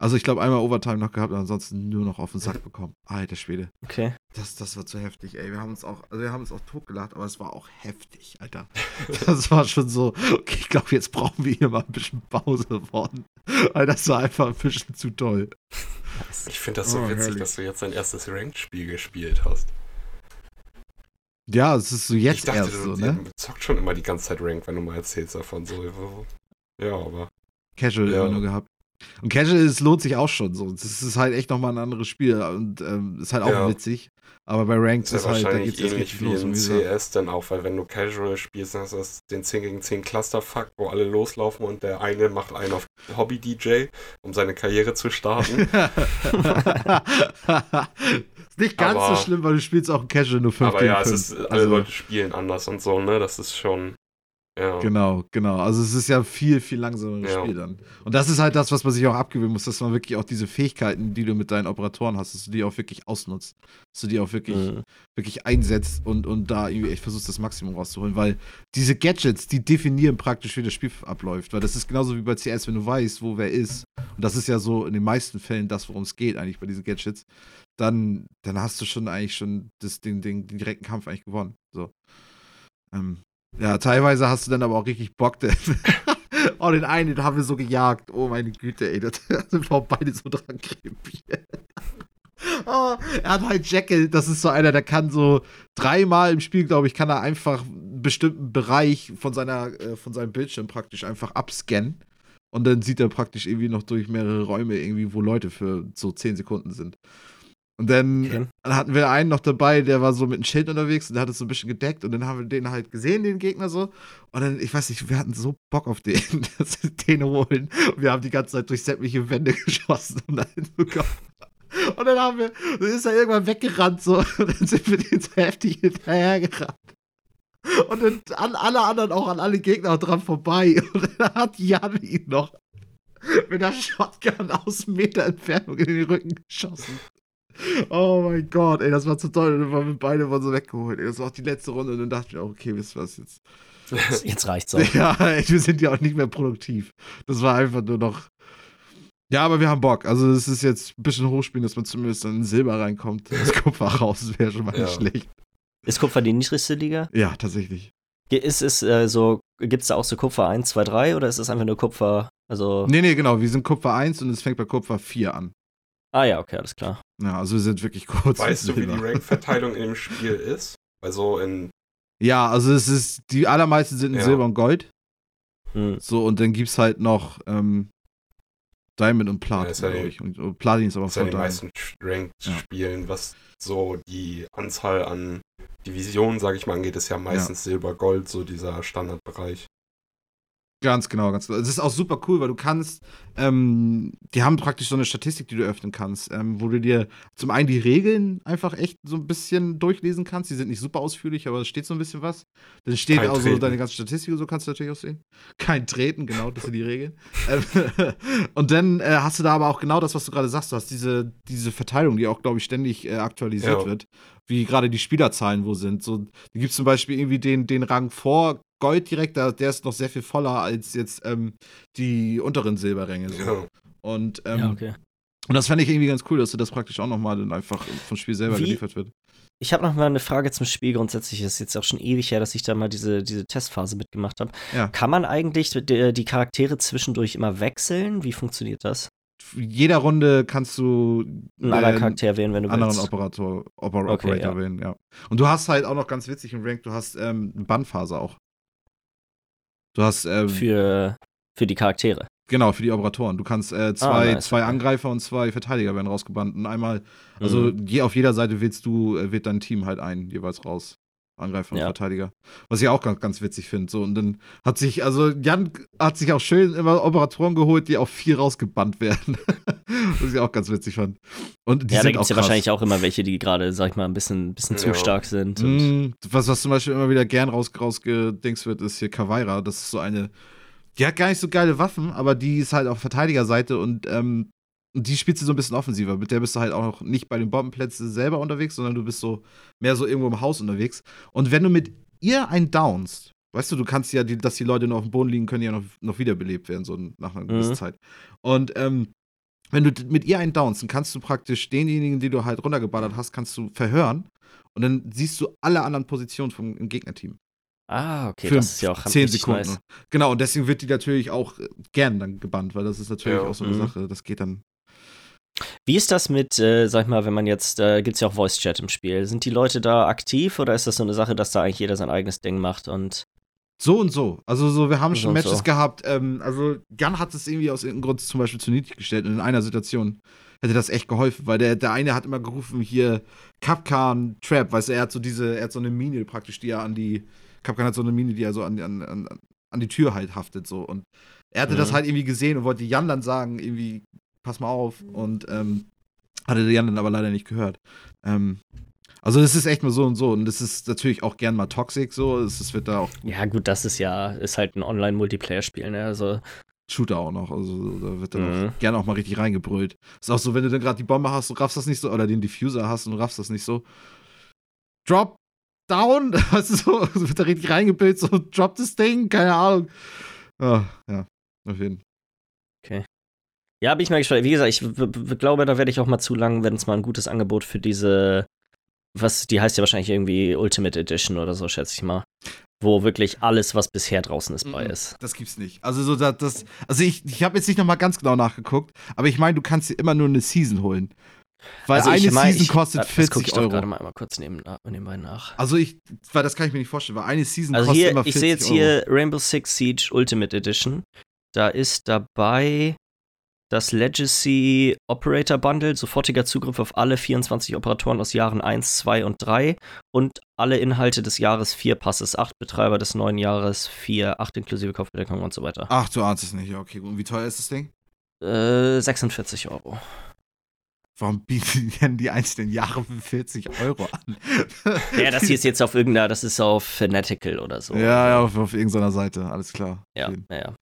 also ich glaube einmal Overtime noch gehabt und ansonsten nur noch auf den Sack bekommen. Alter Schwede. Okay. Das, das war zu heftig, ey. Wir haben uns auch, also wir haben uns auch totgelacht, aber es war auch heftig, Alter. Das war schon so, okay, ich glaube, jetzt brauchen wir hier mal ein bisschen Pause von. Weil das war einfach ein bisschen zu toll. Ich finde das so Oh, witzig, herrlich. dass du jetzt dein erstes Ranked-Spiel gespielt hast. Ja, es ist so jetzt ich dachte, erst du, so, ne? du zockt schon immer die ganze Zeit Ranked, wenn du mal erzählst davon. So, ja, aber Casual Ja. immer nur gehabt. Und Casual, es lohnt sich auch schon so. Das ist halt echt nochmal ein anderes Spiel und ähm, ist halt auch Ja. witzig. Aber bei Ranked ist ist ja halt, da erst ähnlich richtig los. Und wie CS dann auch, weil wenn du Casual spielst, dann hast du das- den 10 gegen 10 Clusterfuck, wo alle loslaufen und der eine macht einen auf Hobby-DJ, um seine Karriere zu starten. ist nicht ganz Aber- so schlimm, weil du spielst auch Casual nur 5 aber gegen ja, es 5. ist, alle Also- Leute spielen anders und so, ne? Das ist schon. Ja. Genau, genau. Also es ist ja viel, viel langsameres Ja. Spiel dann. Und das ist halt das, was man sich auch abgewöhnen muss, dass man wirklich auch diese Fähigkeiten, die du mit deinen Operatoren hast, dass du die auch wirklich ausnutzt. Dass du die auch wirklich, Mhm. wirklich einsetzt und, und da irgendwie echt versuchst, das Maximum rauszuholen. Weil diese Gadgets, die definieren praktisch, wie das Spiel abläuft. Weil das ist genauso wie bei CS, wenn du weißt, wo wer ist. Und das ist ja so in den meisten Fällen das, worum es geht, eigentlich bei diesen Gadgets. Dann, dann hast du schon eigentlich schon das, den, den, den direkten Kampf eigentlich gewonnen. So. Ähm, ja, teilweise hast du dann aber auch richtig Bock. oh, den einen, den haben wir so gejagt. Oh, meine Güte, ey. Da sind wir auch beide so dran krepiert. Oh, er hat halt Jekyll, das ist so einer, der kann so dreimal im Spiel, glaube ich, kann er einfach einen bestimmten Bereich von, seiner, äh, von seinem Bildschirm praktisch einfach abscannen. Und dann sieht er praktisch irgendwie noch durch mehrere Räume irgendwie, wo Leute für so 10 Sekunden sind. Und dann Okay. dann hatten wir einen noch dabei, der war so mit einem Schild unterwegs und der hat es so ein bisschen gedeckt und dann haben wir den halt gesehen, den Gegner so. Und dann, ich weiß nicht, wir hatten so Bock auf den, dass wir den holen. Und wir haben die ganze Zeit durch sämtliche Wände geschossen, um da hinzukommen. Und dann haben wir, dann ist er irgendwann weggerannt so und dann sind wir den so heftig hinterhergerannt. Und dann an alle anderen auch an alle Gegner dran vorbei. Und dann hat Jan ihn noch mit der Shotgun aus Meter Entfernung in den Rücken geschossen. Oh mein Gott, ey, das war zu toll. Und dann waren wir beide mal so weggeholt. Ey, das war auch die letzte Runde. Und dann dachte ich auch, okay, wisst ihr was jetzt? Jetzt reicht's auch. Ja, ey, wir sind ja auch nicht mehr produktiv. Das war einfach nur noch. Ja, aber wir haben Bock. Also, es ist jetzt ein bisschen hochspielen, dass man zumindest in Silber reinkommt. Das Kupfer raus, wäre schon mal Ja. nicht schlecht. Ist Kupfer die niedrigste Liga? Ja, tatsächlich. Ist es äh, so, gibt es da auch so Kupfer 1, 2, 3 oder ist es einfach nur Kupfer, also. Nee, nee, genau. Wir sind Kupfer 1 und es fängt bei Kupfer 4 an. Ah ja, okay, alles klar. Ja, also wir sind wirklich kurz. Weißt du, wie die. Rank-Verteilung in dem Spiel ist? Also in Ja, also es ist, die allermeisten sind in Ja. Silber und Gold. Hm. So, und dann gibt's halt noch ähm, Diamond und Platin, Ja, ja ich. Und, und Platin ist aber Das ist ja voll die Diamond. meisten Ranked Ja. Spielen, was so die Anzahl an Divisionen, sage ich mal, angeht, ist ja meistens Silber, Gold, so dieser Standardbereich. Ganz genau, ganz genau. Es ist auch super cool, weil du kannst, ähm, die haben praktisch so eine Statistik, die du öffnen kannst, ähm, wo du dir zum einen die Regeln einfach echt so ein bisschen durchlesen kannst. Die sind nicht super ausführlich, aber es steht so ein bisschen was. Dann steht Kein auch so deine ganze Statistik und so kannst du natürlich auch sehen. Kein Treten, genau, das sind die Regeln. Ähm, und dann äh, hast du da aber auch genau das, was du gerade sagst. Du hast diese, diese Verteilung, die auch, glaube ich, ständig äh, aktualisiert Ja. wird, wie gerade die Spielerzahlen wo sind. So, da gibt es zum Beispiel irgendwie den, den Rang vor Gold direkt, da- der ist noch sehr viel voller als jetzt ähm, die unteren Silberränge. So. Ja. Und, ähm, Ja, okay. und das fand ich irgendwie ganz cool, dass du das praktisch auch nochmal dann einfach vom Spiel selber Wie- geliefert wird. Ich habe noch mal eine Frage zum Spiel grundsätzlich. Es ist jetzt auch schon ewig her, dass ich da mal diese, diese Testphase mitgemacht habe. Ja. Kann man eigentlich die, die Charaktere zwischendurch immer wechseln? Wie funktioniert das? Jeder Runde kannst du Einen anderen Charakter wählen, wenn du anderen willst. Operator, Oper Okay, Operator ja. wählen, ja. Und du hast halt auch noch ganz witzig im Rank, du hast ähm, eine Bannphase auch. Du hast, ähm, Für, für die Charaktere. genau, für die Operatoren. Du kannst äh, zwei, Ah, nice, zwei. Angreifer und zwei Verteidiger werden rausgebannt. Und einmal, also Mhm. je, auf jeder Seite wählst du, äh, wählt dein Team halt einen jeweils raus. Angreifer und Ja. Verteidiger. Was ich auch ganz, ganz witzig finde. So, und dann hat sich, also Jan hat sich auch schön immer Operatoren geholt, die auf vier rausgebannt werden. Was ich auch ganz witzig fand. Und die ja, da sind gibt auch es ja krass. wahrscheinlich auch immer welche, die gerade, sag ich mal, ein bisschen, bisschen zu Ja. stark sind. Und, Mm, was, was zum Beispiel immer wieder gern raus, rausgedings wird, ist hier Kawaira. Das ist so eine. Die hat gar nicht so geile Waffen, aber die ist halt auf Verteidigerseite und ähm, und die spielt sie so ein bisschen offensiver. Mit der bist du halt auch nicht bei den Bombenplätzen selber unterwegs, sondern du bist so mehr so irgendwo im Haus unterwegs. Und wenn du mit ihr einen downst, weißt du, du kannst ja, die, dass die Leute noch auf dem Boden liegen, können ja noch, noch wiederbelebt werden, so nach einer gewissen Mhm. Zeit. Und ähm, wenn du mit ihr einen downst, dann kannst du praktisch denjenigen, die du halt runtergeballert hast, kannst du verhören. Und dann siehst du alle anderen Positionen vom im Gegnerteam. ah, okay, Für das ist ja auch 10 richtig Sekunden. nice. Genau, und deswegen wird die natürlich auch äh, gern dann gebannt, weil das ist natürlich Ja. auch so eine Mhm. Sache. Das geht dann. Wie ist das mit, äh, sag ich mal, wenn man jetzt, äh, gibt es ja auch Voice-Chat im Spiel. Sind die Leute da aktiv oder ist das so eine Sache, dass da eigentlich jeder sein eigenes Ding macht und So und so. Also so, wir haben So schon Matches so. gehabt. Ähm, also Jan hat es irgendwie aus irgendeinem Grund zum Beispiel zu niedrig gestellt. Und in einer Situation hätte das echt geholfen, weil der, der eine hat immer gerufen, hier Kapkan Trap, weißt du, er hat so diese, er hat so eine Mine praktisch, die er an die, Kapkan hat so eine Mine, die er so an, an, an, an die Tür halt haftet so. Und er hatte das Mhm. halt irgendwie gesehen und wollte Jan dann sagen, irgendwie, pass mal auf. Und ähm, hatte Jan dann aber leider nicht gehört. Ähm, also das ist echt mal so und so. Und das ist natürlich auch gern mal toxic so. Es wird da auch ja gut, das ist ja, ist halt ein Online-Multiplayer-Spiel, ne? Also, Shooter auch noch. Also da wird dann Mhm. auch gerne auch mal richtig reingebrüllt. Ist auch so, wenn du dann gerade die Bombe hast und raffst das nicht so, oder den Diffuser hast und raffst das nicht so. Drop down, weißt du so, so wird da richtig reingebildet, so drop das Ding, keine Ahnung. Ah, ja, auf jeden Fall. Ja, bin ich mal gespannt. Wie gesagt, ich glaube, da werde ich auch mal zu lang, wenn es mal ein gutes Angebot für diese, was, die heißt ja wahrscheinlich irgendwie Ultimate Edition oder so, schätze ich mal. Wo wirklich alles, was bisher draußen ist, bei ist. Das gibt's nicht. Also so das, das also ich, ich habe jetzt nicht nochmal ganz genau nachgeguckt, aber ich meine, du kannst dir immer nur eine Season holen. Weil also eine ich mein, Season ich, kostet das guck 40 ich doch Euro. gerade mal einmal kurz neben, nebenbei nach. Also ich, weil das kann ich mir nicht vorstellen, weil eine Season Also kostet hier, immer ich 40 sehe jetzt Euro. hier Rainbow Six Siege Ultimate Edition. Da ist dabei das Legacy Operator Bundle, sofortiger Zugriff auf alle 24 Operatoren aus Jahren 1, 2 und 3 und alle Inhalte des Jahres 4 Passes, 8 Betreiber des neuen Jahres 4, 8 inklusive Kopfbedeckung und so weiter. Ach, du ahnst es nicht. Ja, okay, und wie teuer ist das Ding? Äh, 46 Euro. Warum bieten die einzelnen Jahre für 40 Euro an? Ja, das hier ist jetzt auf irgendeiner, das ist auf Fanatical oder so. Ja, ja, auf, auf irgendeiner Seite, alles klar. Ja, Okay. ja, ja.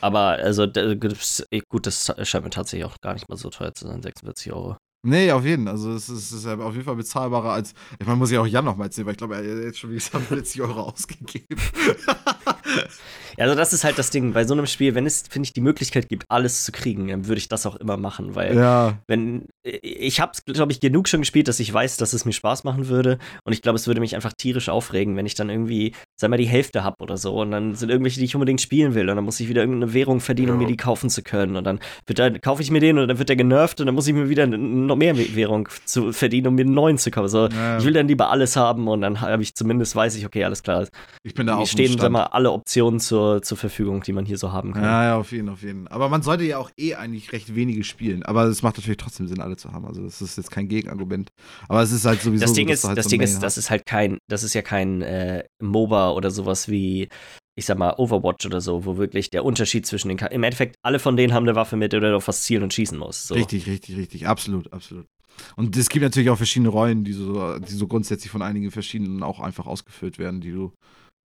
Aber also eh, gut, das scheint mir tatsächlich auch gar nicht mal so teuer zu sein, 46 Euro. Nee, auf jeden Fall. Also es ist, es ist auf jeden Fall bezahlbarer als. Ich meine, muss ich auch Jan noch mal erzählen, weil ich glaube, er hat jetzt schon wie gesagt 40 Euro ausgegeben. Ja, also das ist halt das Ding. Bei so einem Spiel, wenn es, finde ich, die Möglichkeit gibt, alles zu kriegen, dann würde ich das auch immer machen, weil ja. wenn ich habe, glaube ich, genug schon gespielt, dass ich weiß, dass es mir Spaß machen würde und ich glaube, es würde mich einfach tierisch aufregen, wenn ich dann irgendwie sag mal, die Hälfte habe oder so. Und dann sind irgendwelche, die ich unbedingt spielen will. Und dann muss ich wieder irgendeine Währung verdienen, um mir die kaufen zu können. Und dann, wird dann kaufe ich mir den und dann wird der genervt und dann muss ich mir wieder noch mehr Währung zu verdienen, um mir einen neuen zu kaufen. Also ja. ich will dann lieber alles haben und dann habe ich zumindest, weiß ich, okay, alles klar. Ich bin da auch. stehen, sag mal, alle Optionen zur, zur Verfügung, die man hier so haben kann. Ja, ja, auf jeden, auf jeden. Aber man sollte ja auch eh eigentlich recht wenige spielen. Aber es macht natürlich trotzdem Sinn, alle zu haben. Also das ist jetzt kein Gegenargument. Aber es ist halt sowieso. Das Ding so, ist, halt das so Ding ist, das ist halt kein, das ist ja kein äh, MOBA oder sowas wie ich sag mal, Overwatch oder so, wo wirklich der Unterschied zwischen den. Ka Im Endeffekt, alle von denen haben eine Waffe mit, der du auf was zielen und schießen musst. So. Richtig, richtig, richtig. Absolut, absolut. Und es gibt natürlich auch verschiedene Rollen, die so, die so grundsätzlich von einigen verschiedenen auch einfach ausgefüllt werden, die du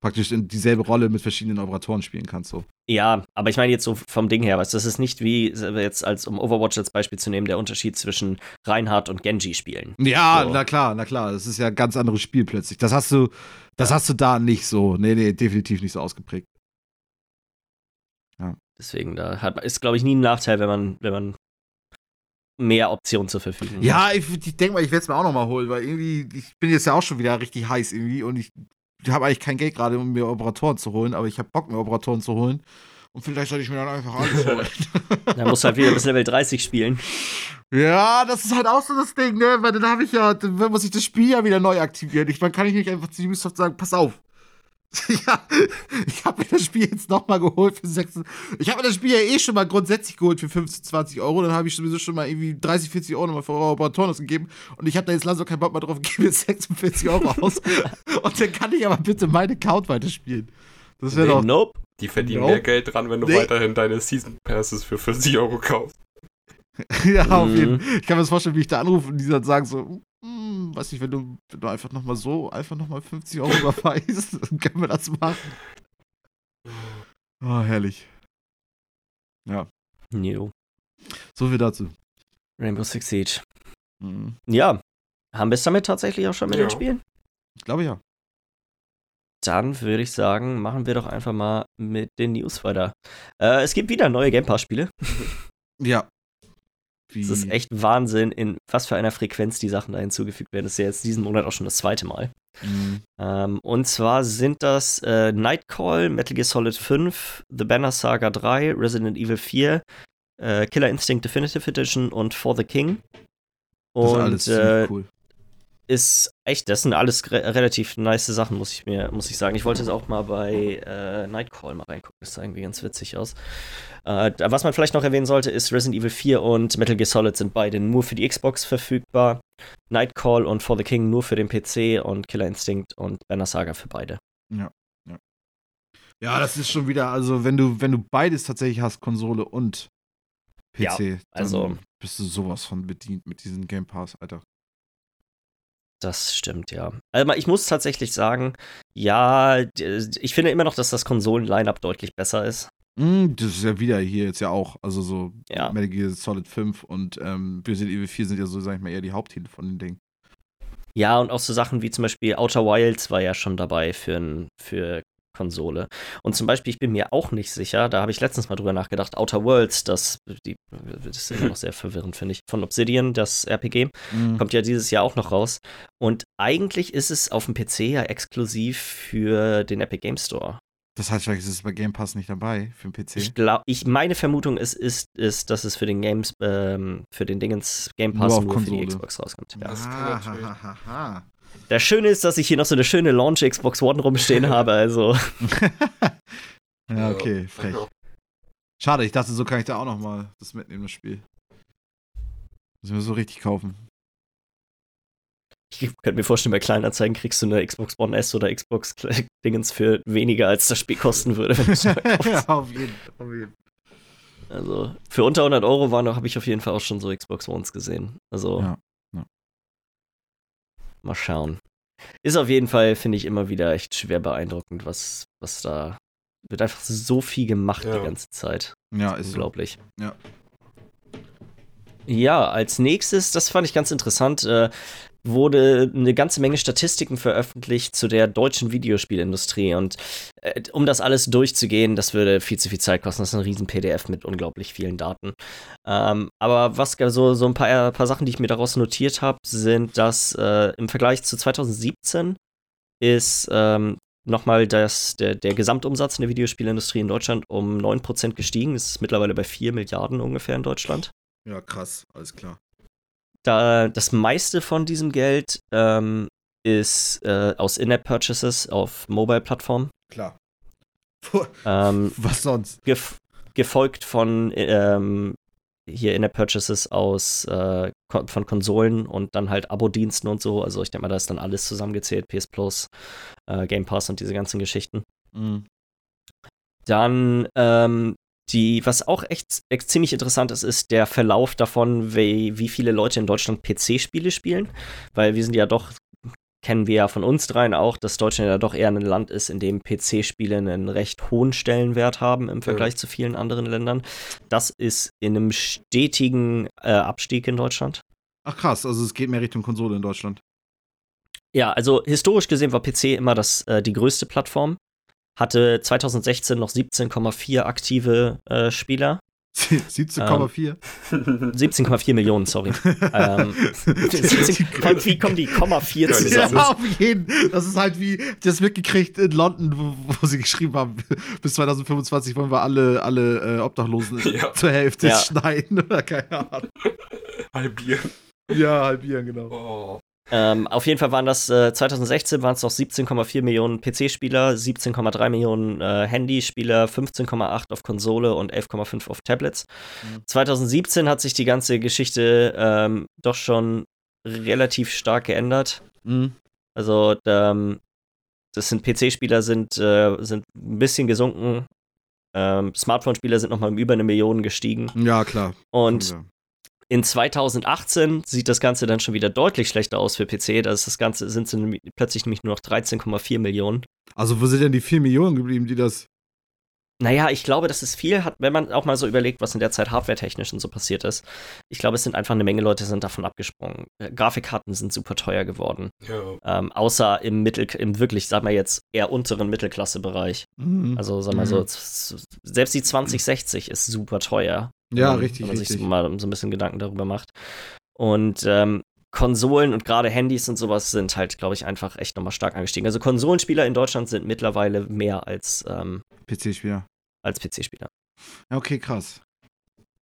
praktisch in dieselbe Rolle mit verschiedenen Operatoren spielen kannst. So. Ja, aber ich meine jetzt so vom Ding her, weißt du, das ist nicht wie jetzt als um Overwatch als Beispiel zu nehmen, der Unterschied zwischen Reinhardt und Genji spielen. Ja, so. na klar, na klar, das ist ja ein ganz anderes Spiel plötzlich. Das hast du, das ja. hast du da nicht so. Nee, nee, definitiv nicht so ausgeprägt. Ja. Deswegen, da hat, ist, glaube ich, nie ein Nachteil, wenn man, wenn man mehr Optionen zur Verfügung hat. Ja, ich, ich denke mal, ich werde es mir auch nochmal holen, weil irgendwie, ich bin jetzt ja auch schon wieder richtig heiß irgendwie und ich habe eigentlich kein Geld gerade, um mir Operatoren zu holen, aber ich habe Bock, mir Operatoren zu holen. Und vielleicht sollte ich mir dann einfach alles holen. dann musst du halt wieder bis Level 30 spielen. Ja, das ist halt auch so das Ding, ne? Weil dann habe ich ja, dann muss ich das Spiel ja wieder neu aktivieren. Ich, dann kann ich nicht einfach zu Ubisoft sagen, pass auf, ja, ich habe mir das Spiel jetzt nochmal geholt für 6. Ich habe mir das Spiel ja eh schon mal grundsätzlich geholt für 15, 20 Euro. Dann habe ich sowieso schon mal irgendwie 30, 40 Euro nochmal für Operatoren ausgegeben. Und ich habe da jetzt langsam keinen Bock mehr drauf, gebe jetzt 46 Euro aus. und dann kann ich aber bitte meinen Account weiterspielen. Das wäre doch. Nope. Die verdienen nope. mehr Geld dran, wenn du nee. weiterhin deine Season Passes für 40 Euro kaufst. ja, auf jeden mhm. Fall. Ich kann mir das vorstellen, wie ich da anrufe und die dann sagen so, hm, weiß nicht, wenn du, wenn du einfach nochmal so, einfach nochmal 50 Euro überweist, dann können wir das machen. Oh, herrlich. Ja. Jo. So viel dazu. Rainbow Six Siege. Mhm. Ja. Haben wir es damit tatsächlich auch schon mit ja. den Spielen? Ich glaube ja. Dann würde ich sagen, machen wir doch einfach mal mit den News weiter. Äh, es gibt wieder neue Game Pass-Spiele. Ja, es ist echt Wahnsinn, in was für einer Frequenz die Sachen da hinzugefügt werden. Das ist ja jetzt diesen Monat auch schon das zweite Mal. Mhm. Ähm, und zwar sind das äh, Nightcall, Metal Gear Solid 5, The Banner Saga 3, Resident Evil 4, äh, Killer Instinct Definitive Edition und For the King. Und, das ist alles äh, cool ist echt, das sind alles re relativ nice Sachen, muss ich mir, muss ich sagen. Ich wollte jetzt auch mal bei äh, Nightcall mal reingucken. Das sah irgendwie ganz witzig aus. Äh, was man vielleicht noch erwähnen sollte, ist Resident Evil 4 und Metal Gear Solid sind beide nur für die Xbox verfügbar. Nightcall und For the King nur für den PC und Killer Instinct und Banner Saga für beide. Ja, ja. Ja, das ist schon wieder, also wenn du, wenn du beides tatsächlich hast, Konsole und PC, ja, also bist du sowas von bedient mit diesem Game Pass, Alter. Das stimmt, ja. Also ich muss tatsächlich sagen, ja, ich finde immer noch, dass das Konsolen-Line-Up deutlich besser ist. Mm, das ist ja wieder hier jetzt ja auch. Also so ja. Metal Gear Solid 5 und ähm, Resident Evil 4 sind ja so, sag ich mal, eher die Haupttitel von den Dingen. Ja, und auch so Sachen wie zum Beispiel Outer Wilds war ja schon dabei für, für Konsole. Und zum Beispiel, ich bin mir auch nicht sicher, da habe ich letztens mal drüber nachgedacht, Outer Worlds, das, die, das ist immer noch sehr verwirrend, finde ich, von Obsidian, das RPG, mhm. kommt ja dieses Jahr auch noch raus. Und eigentlich ist es auf dem PC ja exklusiv für den Epic Game Store. Das heißt, vielleicht ist es bei Game Pass nicht dabei für den PC. Ich glaube, ich, meine Vermutung ist, ist, ist, dass es für den Games, ähm, für den Dingens Game Pass nur, nur für die Xbox rauskommt. Ja. Ah, ha, ha, ha, das Schöne ist, dass ich hier noch so eine schöne Launch Xbox One rumstehen habe, also. ja, okay, frech. Schade, ich dachte, so kann ich da auch noch mal das mitnehmen, das Spiel. Müssen wir so richtig kaufen. Ich könnte mir vorstellen, bei Kleinanzeigen kriegst du eine Xbox One S oder Xbox Dingens für weniger, als das Spiel kosten würde, ja, auf jeden, auf jeden. Also, für unter 100 Euro waren habe ich auf jeden Fall auch schon so Xbox Ones gesehen. Also, ja. Mal schauen. Ist auf jeden Fall, finde ich, immer wieder echt schwer beeindruckend, was, was da wird einfach so viel gemacht ja. die ganze Zeit. Ja, ist unglaublich. So. Ja. Ja, als nächstes, das fand ich ganz interessant, äh, wurde eine ganze Menge Statistiken veröffentlicht zu der deutschen Videospielindustrie. Und äh, um das alles durchzugehen, das würde viel zu viel Zeit kosten. Das ist ein riesen PDF mit unglaublich vielen Daten. Ähm, aber was so, so ein paar, paar Sachen, die ich mir daraus notiert habe, sind, dass äh, im Vergleich zu 2017 ist ähm, nochmal das, der, der Gesamtumsatz in der Videospielindustrie in Deutschland um 9% gestiegen. Es ist mittlerweile bei 4 Milliarden ungefähr in Deutschland. Ja, krass, alles klar. Da, das meiste von diesem Geld ähm, ist äh, aus In-App-Purchases auf Mobile-Plattformen. Klar. Ähm, Was sonst? gef gefolgt von ähm, hier In-App-Purchases aus äh, von Konsolen und dann halt Abo-Diensten und so. Also ich denke mal, da ist dann alles zusammengezählt, PS Plus, äh, Game Pass und diese ganzen Geschichten. Mhm. Dann ähm, die, was auch echt, echt ziemlich interessant ist, ist der Verlauf davon, wie, wie viele Leute in Deutschland PC-Spiele spielen. Weil wir sind ja doch, kennen wir ja von uns dreien auch, dass Deutschland ja doch eher ein Land ist, in dem PC-Spiele einen recht hohen Stellenwert haben im Vergleich ja. zu vielen anderen Ländern. Das ist in einem stetigen äh, Abstieg in Deutschland. Ach krass, also es geht mehr Richtung Konsole in Deutschland. Ja, also historisch gesehen war PC immer das, äh, die größte Plattform hatte 2016 noch 17,4 aktive äh, Spieler. 17,4? Ähm, 17,4 Millionen, sorry. ähm, 17, wie kommen die Komma 4 zusammen? Ja, auf jeden. Das ist halt wie, das mitgekriegt in London, wo, wo, sie geschrieben haben, bis 2025 wollen wir alle, alle äh, Obdachlosen ja. zur Hälfte ja. schneiden oder keine Ahnung. Halbieren. Ja, halbieren, genau. Oh. Ähm, auf jeden Fall waren das äh, 2016 waren es noch 17,4 Millionen PC-Spieler, 17,3 Millionen äh, Handyspieler, 15,8 auf Konsole und 11,5 auf Tablets. Mhm. 2017 hat sich die ganze Geschichte ähm, doch schon relativ stark geändert. Mhm. Also ähm, das sind PC-Spieler sind, äh, sind ein bisschen gesunken. Ähm, Smartphone-Spieler sind nochmal über eine Million gestiegen. Ja, klar. Und ja. In 2018 sieht das Ganze dann schon wieder deutlich schlechter aus für PC. Da ist das Ganze sind sie plötzlich nämlich nur noch 13,4 Millionen. Also wo sind denn die 4 Millionen geblieben, die das naja, ich glaube, dass es viel hat, wenn man auch mal so überlegt, was in der Zeit hardwaretechnisch und so passiert ist. Ich glaube, es sind einfach eine Menge Leute sind davon abgesprungen. Äh, Grafikkarten sind super teuer geworden. Ja. Ähm, außer im Mittel, im wirklich, sag mal jetzt, eher unteren Mittelklassebereich. Mhm. Also, sag mal mhm. so, selbst die 2060 ist super teuer. Ja, richtig. Wenn man richtig. sich mal so ein bisschen Gedanken darüber macht. Und ähm, Konsolen und gerade Handys und sowas sind halt, glaube ich, einfach echt nochmal stark angestiegen. Also Konsolenspieler in Deutschland sind mittlerweile mehr als ähm, PC-Spieler als PC-Spieler. Okay, krass.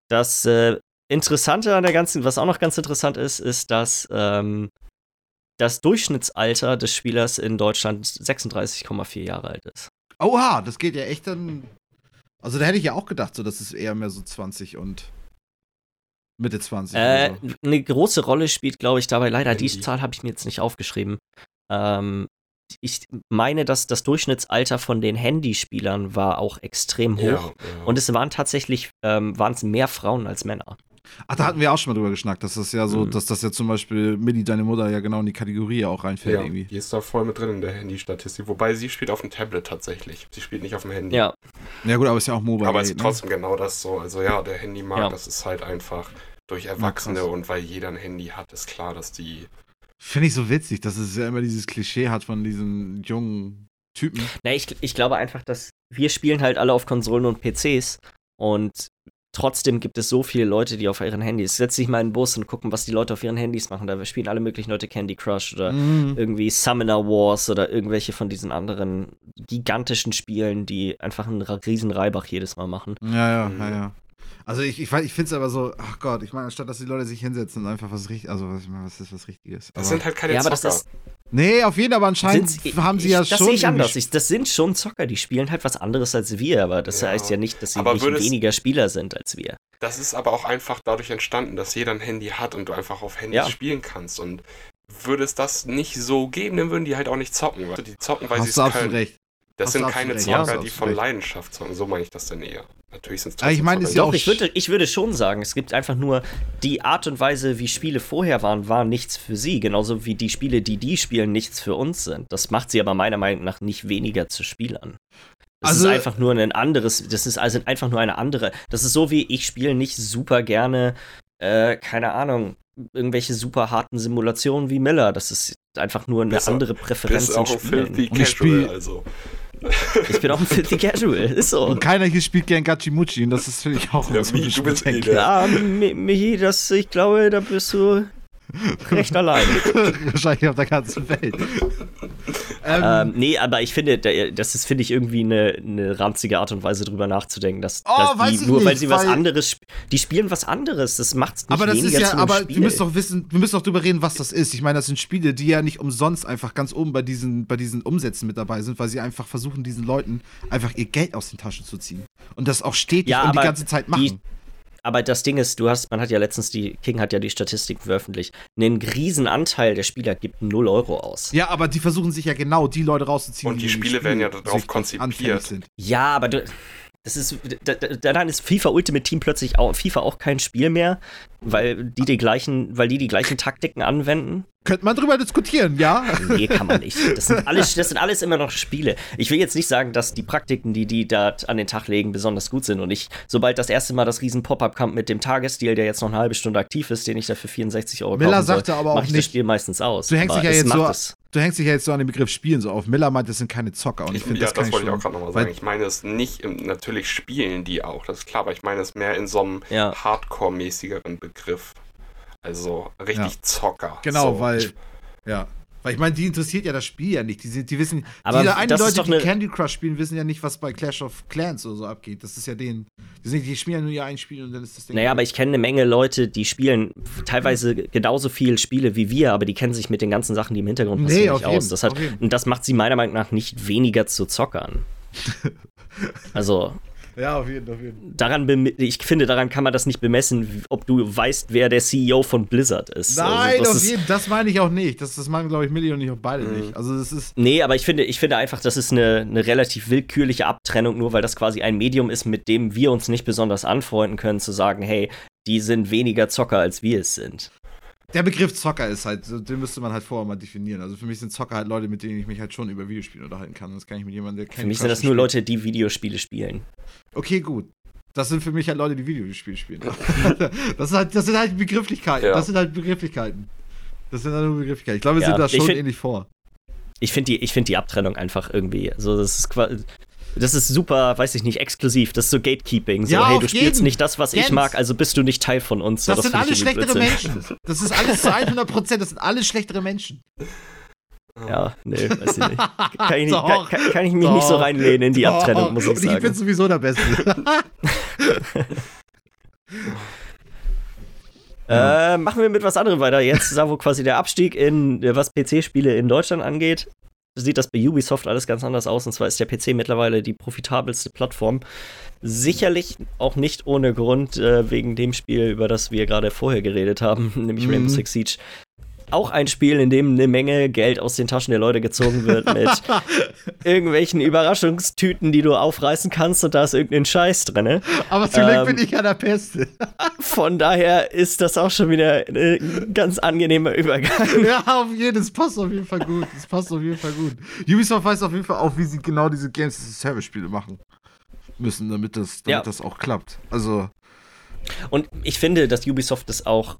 Das äh, Interessante an der ganzen, was auch noch ganz interessant ist, ist, dass ähm, das Durchschnittsalter des Spielers in Deutschland 36,4 Jahre alt ist. Oha, das geht ja echt dann. Also da hätte ich ja auch gedacht, so dass es eher mehr so 20 und Mitte 20. Äh, so. Eine große Rolle spielt, glaube ich, dabei leider, die Zahl habe ich mir jetzt nicht aufgeschrieben. Ähm, ich meine, dass das Durchschnittsalter von den Handyspielern war auch extrem hoch. Ja, ja. Und es waren tatsächlich ähm, waren es mehr Frauen als Männer. Ach, da hatten wir auch schon mal drüber geschnackt, dass das ja so, mhm. dass das ja zum Beispiel Millie, deine Mutter, ja genau in die Kategorie auch reinfällt ja, irgendwie. Die ist da voll mit drin in der Handy-Statistik. Wobei sie spielt auf dem Tablet tatsächlich. Sie spielt nicht auf dem Handy. Ja. Ja, gut, aber ist ja auch mobile. Aber es ist ne? trotzdem genau das so. Also ja, der Handymarkt, ja. das ist halt einfach durch Erwachsene und weil jeder ein Handy hat, ist klar, dass die Finde ich so witzig, dass es ja immer dieses Klischee hat von diesen jungen Typen. Na, ich, ich glaube einfach, dass wir spielen halt alle auf Konsolen und PCs und trotzdem gibt es so viele Leute, die auf ihren Handys. Setz dich mal in den Bus und gucken, was die Leute auf ihren Handys machen. Da spielen alle möglichen Leute Candy Crush oder mm. irgendwie Summoner Wars oder irgendwelche von diesen anderen gigantischen Spielen, die einfach einen riesen Reibach jedes Mal machen. Ja, ja, mhm. ja, ja. Also ich, ich, ich finde es aber so, ach Gott, ich meine, anstatt dass die Leute sich hinsetzen und einfach was richtig, also was, ich meine, was ist was Richtiges. Das sind halt keine ja, Zocker. Aber das ist, nee, auf jeden Fall, aber anscheinend sind, haben sie ich, ja das schon. Das sehe ich anders. Ich, das sind schon Zocker, die spielen halt was anderes als wir, aber das ja. heißt ja nicht, dass sie nicht weniger Spieler sind als wir. Das ist aber auch einfach dadurch entstanden, dass jeder ein Handy hat und du einfach auf Handys ja. spielen kannst. Und würde es das nicht so geben, dann würden die halt auch nicht zocken. Weil die zocken, weil sie es können. Recht. Das Hast sind keine. Zocker, ja, die von. Leidenschaft zocken. So meine ich das denn eher. Natürlich sind es trotzdem. Ich meine, ist ja auch ich würde, ich würde schon sagen, es gibt einfach nur die Art und Weise, wie Spiele vorher waren, war nichts für sie. Genauso wie die Spiele, die die spielen, nichts für uns sind. Das macht sie aber meiner Meinung nach nicht weniger zu Spielern. Das also, ist einfach nur ein anderes, das ist also einfach nur eine andere. Das ist so wie ich spiele nicht super gerne, äh, keine Ahnung, irgendwelche super harten Simulationen wie Miller. Das ist einfach nur eine besser, andere Präferenz. Ist auch ein Film wie Casual, also. Ich bin auch ein filthy Casual, ist so. Und keiner hier spielt gern Gachimuchi und das ist, finde ich, auch ja, Michi, du bist eh Ja, Michi, das, ich glaube, da bist du Recht allein. Wahrscheinlich auf der ganzen Welt. ähm, ähm, nee, aber ich finde, das ist, finde ich, irgendwie eine, eine ranzige Art und Weise, drüber nachzudenken. Dass, oh, dass die, nur nicht, weil sie was anderes die spielen was anderes. Das macht's nicht Aber das ist ja, aber Spiel. wir müssen doch wissen, wir müssen doch drüber reden, was das ist. Ich meine, das sind Spiele, die ja nicht umsonst einfach ganz oben bei diesen, bei diesen Umsätzen mit dabei sind, weil sie einfach versuchen, diesen Leuten einfach ihr Geld aus den Taschen zu ziehen. Und das auch stetig ja, und die ganze Zeit machen. Die, aber das Ding ist, du hast, man hat ja letztens die, King hat ja die Statistik veröffentlicht. Einen riesen Anteil der Spieler gibt 0 Euro aus. Ja, aber die versuchen sich ja genau die Leute rauszuziehen. Und die, die Spiele Spiel werden ja darauf konzipiert. Sind. Ja, aber du, das ist, dann ist FIFA Ultimate Team plötzlich auch, FIFA auch kein Spiel mehr, weil die die gleichen, weil die die gleichen Taktiken anwenden. Könnte man drüber diskutieren, ja? Nee, kann man nicht. Das sind, alles, das sind alles immer noch Spiele. Ich will jetzt nicht sagen, dass die Praktiken, die die da an den Tag legen, besonders gut sind. Und ich, sobald das erste Mal das riesen Pop-Up kommt mit dem Tagesstil, der jetzt noch eine halbe Stunde aktiv ist, den ich dafür 64 Euro Miller sagte aber auch ich nicht, das Spiel meistens aus. Du hängst dich ja jetzt so, du hängst dich ja jetzt so an den Begriff Spielen so auf. Miller meint, das sind keine Zocker. Und ich, ich finde, ja, das, das wollte ich auch gerade nochmal sagen. Ich meine es nicht, natürlich spielen die auch, das ist klar, aber ich meine es mehr in so einem ja. Hardcore-mäßigeren Begriff. Also richtig ja. Zocker. Genau, so. weil. Ja. Weil ich meine, die interessiert ja das Spiel ja nicht. Die, die wissen, aber die eine Leute, die Candy Crush spielen, wissen ja nicht, was bei Clash of Clans oder so abgeht. Das ist ja denen. Die, sind, die spielen ja nur ihr ein Spiel und dann ist das Ding. Naja, aber ich kenne eine Menge Leute, die spielen teilweise genauso viel Spiele wie wir, aber die kennen sich mit den ganzen Sachen, die im Hintergrund passieren, nee, nicht aus. Das hat, und das macht sie meiner Meinung nach nicht weniger zu Zockern. also, ja, auf jeden, auf jeden. Daran ich finde, daran kann man das nicht bemessen, ob du weißt, wer der CEO von Blizzard ist. Also Nein, also, auf jeden, das meine ich auch nicht. Das, das meinen, glaube ich, Millie und ich auch beide mhm. nicht. Also das ist. Nee, aber ich finde, ich finde einfach, das ist eine, eine relativ willkürliche Abtrennung, nur weil das quasi ein Medium ist, mit dem wir uns nicht besonders anfreunden können, zu sagen, hey, die sind weniger Zocker, als wir es sind der Begriff Zocker ist halt, den müsste man halt vorher mal definieren. Also für mich sind Zocker halt Leute, mit denen ich mich halt schon über Videospiele unterhalten kann. Das kann ich mit jemandem, der Für mich sind das nur Leute, die Videospiele spielen. Okay, gut. Das sind für mich halt Leute, die Videospiele spielen. das, halt, das sind halt Begrifflichkeiten. Ja. Das sind halt Begrifflichkeiten. Das sind halt nur Begrifflichkeiten. Ich glaube, wir ja, sind da schon find, ähnlich vor. Ich finde die, find die Abtrennung einfach irgendwie. Also, das ist quasi das ist super, weiß ich nicht, exklusiv. Das ist so Gatekeeping. So, ja, hey, du spielst jeden. nicht das, was Jens. ich mag, also bist du nicht Teil von uns. Das, so, das sind alle schlechtere Menschen. Das ist alles zu 100 Prozent. Das sind alle schlechtere Menschen. Ja, nee, weiß ich nicht. Kann ich, nicht, kann, kann, ich mich Doch. nicht so reinlehnen in die Doch. Abtrennung, muss ich sagen. Ich bin sowieso der Beste. äh, machen wir mit was anderem weiter. Jetzt, da wo quasi der Abstieg in, was PC-Spiele in Deutschland angeht, sieht das bei Ubisoft alles ganz anders aus. Und zwar ist der PC mittlerweile die profitabelste Plattform. Sicherlich auch nicht ohne Grund äh, wegen dem Spiel, über das wir gerade vorher geredet haben, nämlich mhm. Rainbow Six Siege auch ein Spiel, in dem eine Menge Geld aus den Taschen der Leute gezogen wird mit irgendwelchen Überraschungstüten, die du aufreißen kannst und da ist irgendein Scheiß drin. Aber zum Glück ähm, bin ich ja der Peste. von daher ist das auch schon wieder ein ganz angenehmer Übergang. Ja, auf jeden Fall. Das passt auf jeden Fall gut. Das passt auf jeden Fall gut. Ubisoft weiß auf jeden Fall auch, wie sie genau diese Games Service Spiele machen müssen, damit das, damit ja. das auch klappt. Also. Und ich finde, dass Ubisoft das auch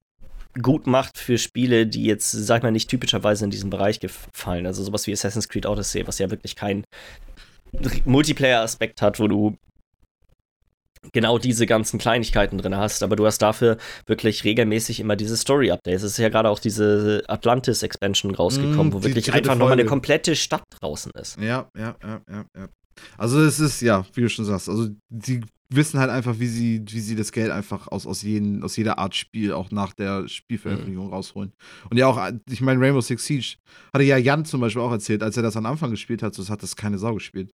gut macht für Spiele, die jetzt, sag mal, nicht typischerweise in diesen Bereich gefallen. Also sowas wie Assassin's Creed Odyssey, was ja wirklich keinen Multiplayer-Aspekt hat, wo du genau diese ganzen Kleinigkeiten drin hast, aber du hast dafür wirklich regelmäßig immer diese Story-Updates. Es ist ja gerade auch diese Atlantis-Expansion rausgekommen, mm, wo wirklich einfach nochmal eine komplette Stadt draußen ist. Ja, ja, ja, ja, ja. Also es ist, ja, wie du schon sagst, also die wissen halt einfach, wie sie, wie sie das Geld einfach aus, aus, jeden, aus jeder Art Spiel auch nach der Spielveröffentlichung mhm. rausholen. Und ja auch, ich meine, Rainbow Six Siege hatte ja Jan zum Beispiel auch erzählt, als er das am Anfang gespielt hat, so hat das keine Sau gespielt.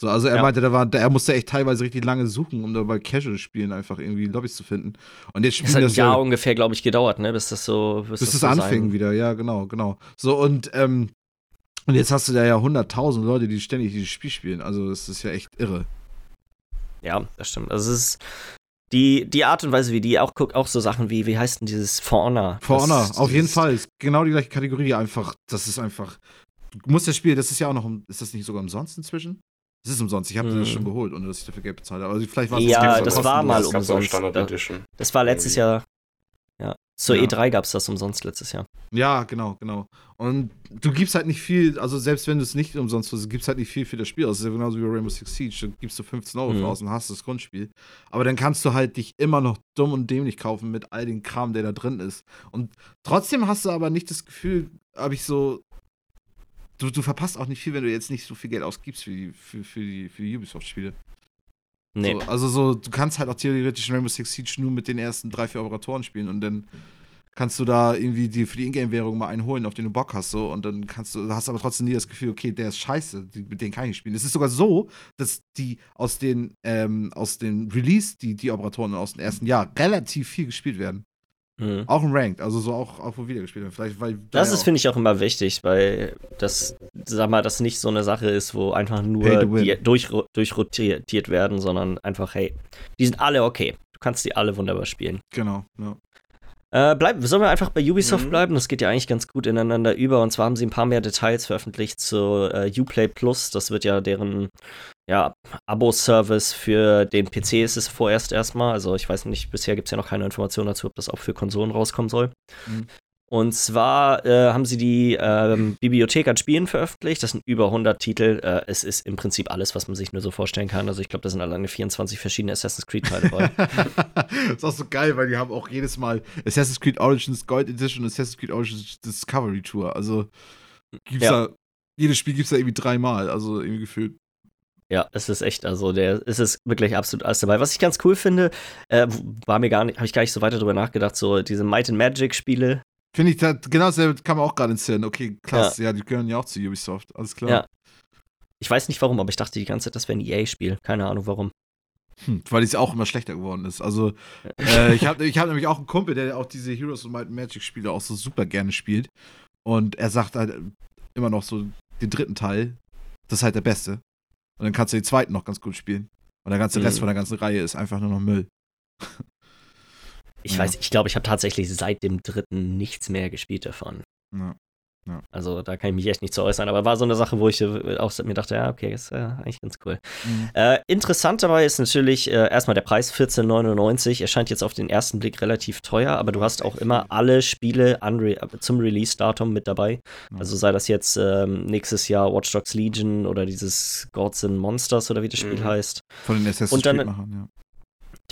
So, also er ja. meinte, da war, er musste echt teilweise richtig lange suchen, um da bei Casual-Spielen einfach irgendwie Lobbys zu finden. Und jetzt spielen das hat das ein Jahr ja, ungefähr, glaube ich, gedauert, ne, bis das so, bis, bis das, das so anfing wieder, ja, genau, genau. So und ähm, und jetzt hast du da ja 100.000 Leute, die ständig dieses Spiel spielen. Also das ist ja echt irre. Ja, das stimmt. Also es ist die, die Art und Weise, wie die auch guckt, auch so Sachen wie, wie heißt denn dieses For Honor? For Honor, das, auf jeden Fall. Ist genau die gleiche Kategorie. Einfach, das ist einfach. Du musst das Spiel, das ist ja auch noch, ist das nicht sogar umsonst inzwischen? Es ist umsonst. Ich habe hm. das schon geholt, ohne dass ich dafür Geld bezahlt habe. Aber vielleicht war es Ja, das, das war mal umsonst. Das, das war letztes Jahr. Zur Ja. E3 gab es das umsonst letztes Jahr. Ja, genau, genau. Und du gibst halt nicht viel, also selbst wenn du es nicht umsonst hast, gibst halt nicht viel für das Spiel aus. Das ist ja genauso wie Rainbow Six Siege. Da gibst du 15 Euro Mhm. aus und hast das Grundspiel. Aber dann kannst du halt dich immer noch dumm und dämlich kaufen mit all dem Kram, der da drin ist. Und trotzdem hast du aber nicht das Gefühl, habe ich so. Du, du verpasst auch nicht viel, wenn du jetzt nicht so viel Geld ausgibst für die, für, für die, für die Ubisoft-Spiele. Nee. So, also so, du kannst halt auch theoretisch Rainbow Six Siege nur mit den ersten drei, vier Operatoren spielen und dann kannst du da irgendwie die, für die Ingame-Währung mal einen holen, auf den du Bock hast, so, und dann kannst du, hast aber trotzdem nie das Gefühl, okay, der ist scheiße, die, mit denen kann ich nicht spielen. Es ist sogar so, dass die aus den, ähm, aus den Release, die, die Operatoren aus dem ersten Jahr relativ viel gespielt werden. Mhm. Auch im Ranked, also so auch, auch wo wieder gespielt. Vielleicht, weil Das da ist, finde ich, auch immer wichtig, weil das, sag mal, das nicht so eine Sache ist, wo einfach nur die durch, durchrotiert werden, sondern einfach, hey, die sind alle okay. Du kannst die alle wunderbar spielen. genau, ja. Äh, bleib, sollen wir einfach bei Ubisoft Mhm. bleiben? Das geht ja eigentlich ganz gut ineinander über. Und zwar haben sie ein paar mehr Details veröffentlicht zu äh, Uplay Plus. Das wird ja deren ja, Abo-Service für den PC ist es vorerst erstmal. Also ich weiß nicht, bisher gibt es ja noch keine Information dazu, ob das auch für Konsolen rauskommen soll. Mhm. Und zwar äh, haben sie die ähm, Bibliothek an Spielen veröffentlicht. Das sind über 100 Titel. Äh, es ist im Prinzip alles, was man sich nur so vorstellen kann. Also ich glaube, da sind alleine 24 verschiedene Assassin's Creed-Teile dabei. ist auch so geil, weil die haben auch jedes Mal Assassin's Creed Origins Gold Edition und Assassin's Creed Origins Discovery Tour. Also gibt's Ja. da, jedes Spiel gibt's da irgendwie dreimal, also irgendwie gefühlt. Ja, es ist echt, also der, es ist wirklich absolut alles dabei. Was ich ganz cool finde, äh, war mir gar nicht, habe ich gar nicht so weiter drüber nachgedacht, so diese Might and Magic Spiele. Finde ich, das, genau dasselbe kann man auch gerade inszenieren. Okay, krass, ja. die gehören ja auch zu Ubisoft, alles klar. Ja. Ich weiß nicht warum, aber ich dachte die ganze Zeit, das wäre ein EA-Spiel. Keine Ahnung warum. Hm, weil es auch immer schlechter geworden ist. Also, äh, ich habe ich hab nämlich auch einen Kumpel, der auch diese Heroes und Might and Magic Spiele auch so super gerne spielt. Und er sagt halt immer noch so, den dritten Teil, das ist halt der beste. Und dann kannst du den zweiten noch ganz gut spielen. Und der ganze Rest Mhm. von der ganzen Reihe ist einfach nur noch Müll. Ich Ja. weiß, ich glaube, ich habe tatsächlich seit dem dritten nichts mehr gespielt davon. Ja. Also da kann ich mich echt nicht zu äußern, aber war so eine Sache, wo ich äh, auch mir dachte, ja, okay, ist äh, eigentlich ganz cool. Mhm. Äh, interessant dabei ist natürlich äh, erstmal der Preis 14,99. Erscheint jetzt auf den ersten Blick relativ teuer, aber du hast auch immer alle Spiele Re zum Release-Datum mit dabei. Ja. Also sei das jetzt ähm, nächstes Jahr Watch Dogs Legion oder dieses Gods and Monsters oder wie das Spiel Mhm. heißt. Von den Assassin's Und dann- Creed machen, ja.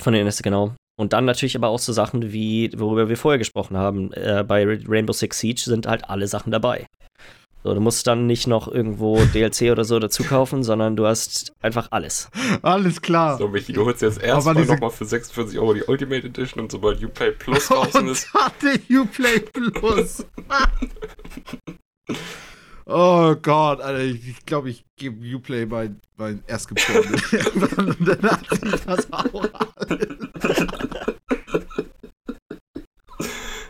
Von den NS, genau. Und dann natürlich aber auch so Sachen wie, worüber wir vorher gesprochen haben, äh, bei Ra- Rainbow Six Siege sind halt alle Sachen dabei. So, du musst dann nicht noch irgendwo DLC oder so dazu kaufen, sondern du hast einfach alles. Alles klar. So, Michi, du holst jetzt erstmal diese- nochmal für 46 Euro die Ultimate Edition und sobald Uplay Plus draußen Und ist, hatte Uplay Plus. oh Gott, Alter, ich glaube, ich, glaub, ich gebe Uplay bei, bei Erstgeborenen. Und dann hat sich das auch alles.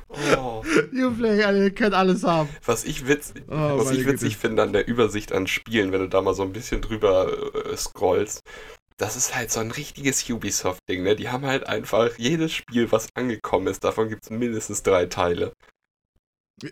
Oh, Uplay, Alter, ihr könnt alles haben. was ich, witz, Oh, was ich witzig Güte. finde an der Übersicht an Spielen, wenn du da mal so ein bisschen drüber äh, scrollst, das ist halt so ein richtiges Ubisoft-Ding, ne? Die haben halt einfach jedes Spiel, was angekommen ist, davon gibt es mindestens drei Teile.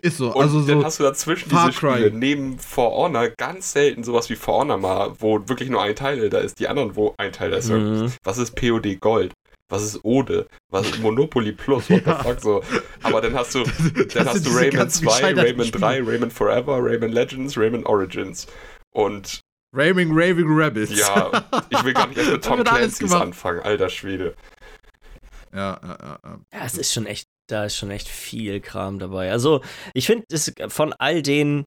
Ist so, Und also dann so. hast du dazwischen Far diese Spiele, neben For Honor ganz selten sowas wie For Honor mal, wo wirklich nur ein Teil da ist, die anderen, wo ein Teil da ist. Mhm. Was ist POD Gold? Was ist Ode? Was ist Monopoly Plus? What Ja. the fuck so? Aber dann hast du, dann hast du Rayman ganzen 2, gescheiterten Rayman Spiele. 3, Rayman Forever, Rayman Legends, Rayman Origins. Und Raving Raving Rabbits. ja, ich will gar nicht erst mit Tom Clancy's anfangen, alter Schwede. ja, ja, ja, ja. Ja, es ist schon echt, da ist schon echt viel Kram dabei. Also, ich finde, es von all den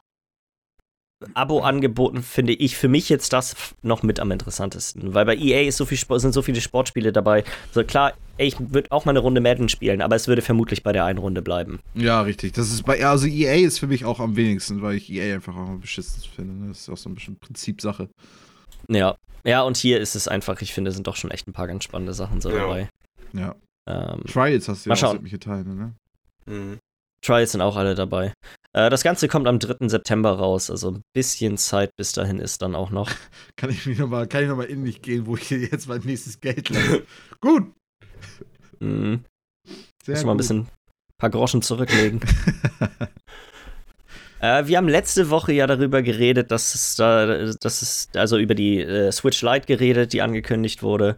Abo-Angeboten finde ich für mich jetzt das noch mit am interessantesten. Weil bei EA ist so viel Sport, sind so viele Sportspiele dabei. So klar, ey, ich würde auch mal eine Runde Madden spielen, aber es würde vermutlich bei der einen Runde bleiben. Ja, richtig. Das ist bei, also EA ist für mich auch am wenigsten, weil ich EA einfach auch am beschissen finde. ne? Das ist auch so ein bisschen Prinzipsache. Ja. Ja, und hier ist es einfach, ich finde, sind doch schon echt ein paar ganz spannende Sachen so Ja. dabei. Ja. Ähm, Trials hast du Mal ja auch schauen. Teile, ne? Mhm. Trials sind auch alle dabei. Äh, das Ganze kommt am 3. September raus, also ein bisschen Zeit bis dahin ist dann auch noch. Kann ich mich noch mal, kann ich in mich gehen, wo ich hier jetzt mein nächstes Geld lasse. gut. Mhm. Sehr Muss mal ein bisschen ein paar Groschen zurücklegen. äh, wir haben letzte Woche ja darüber geredet, dass es da, dass es, also über die äh, Switch Lite geredet, die angekündigt wurde.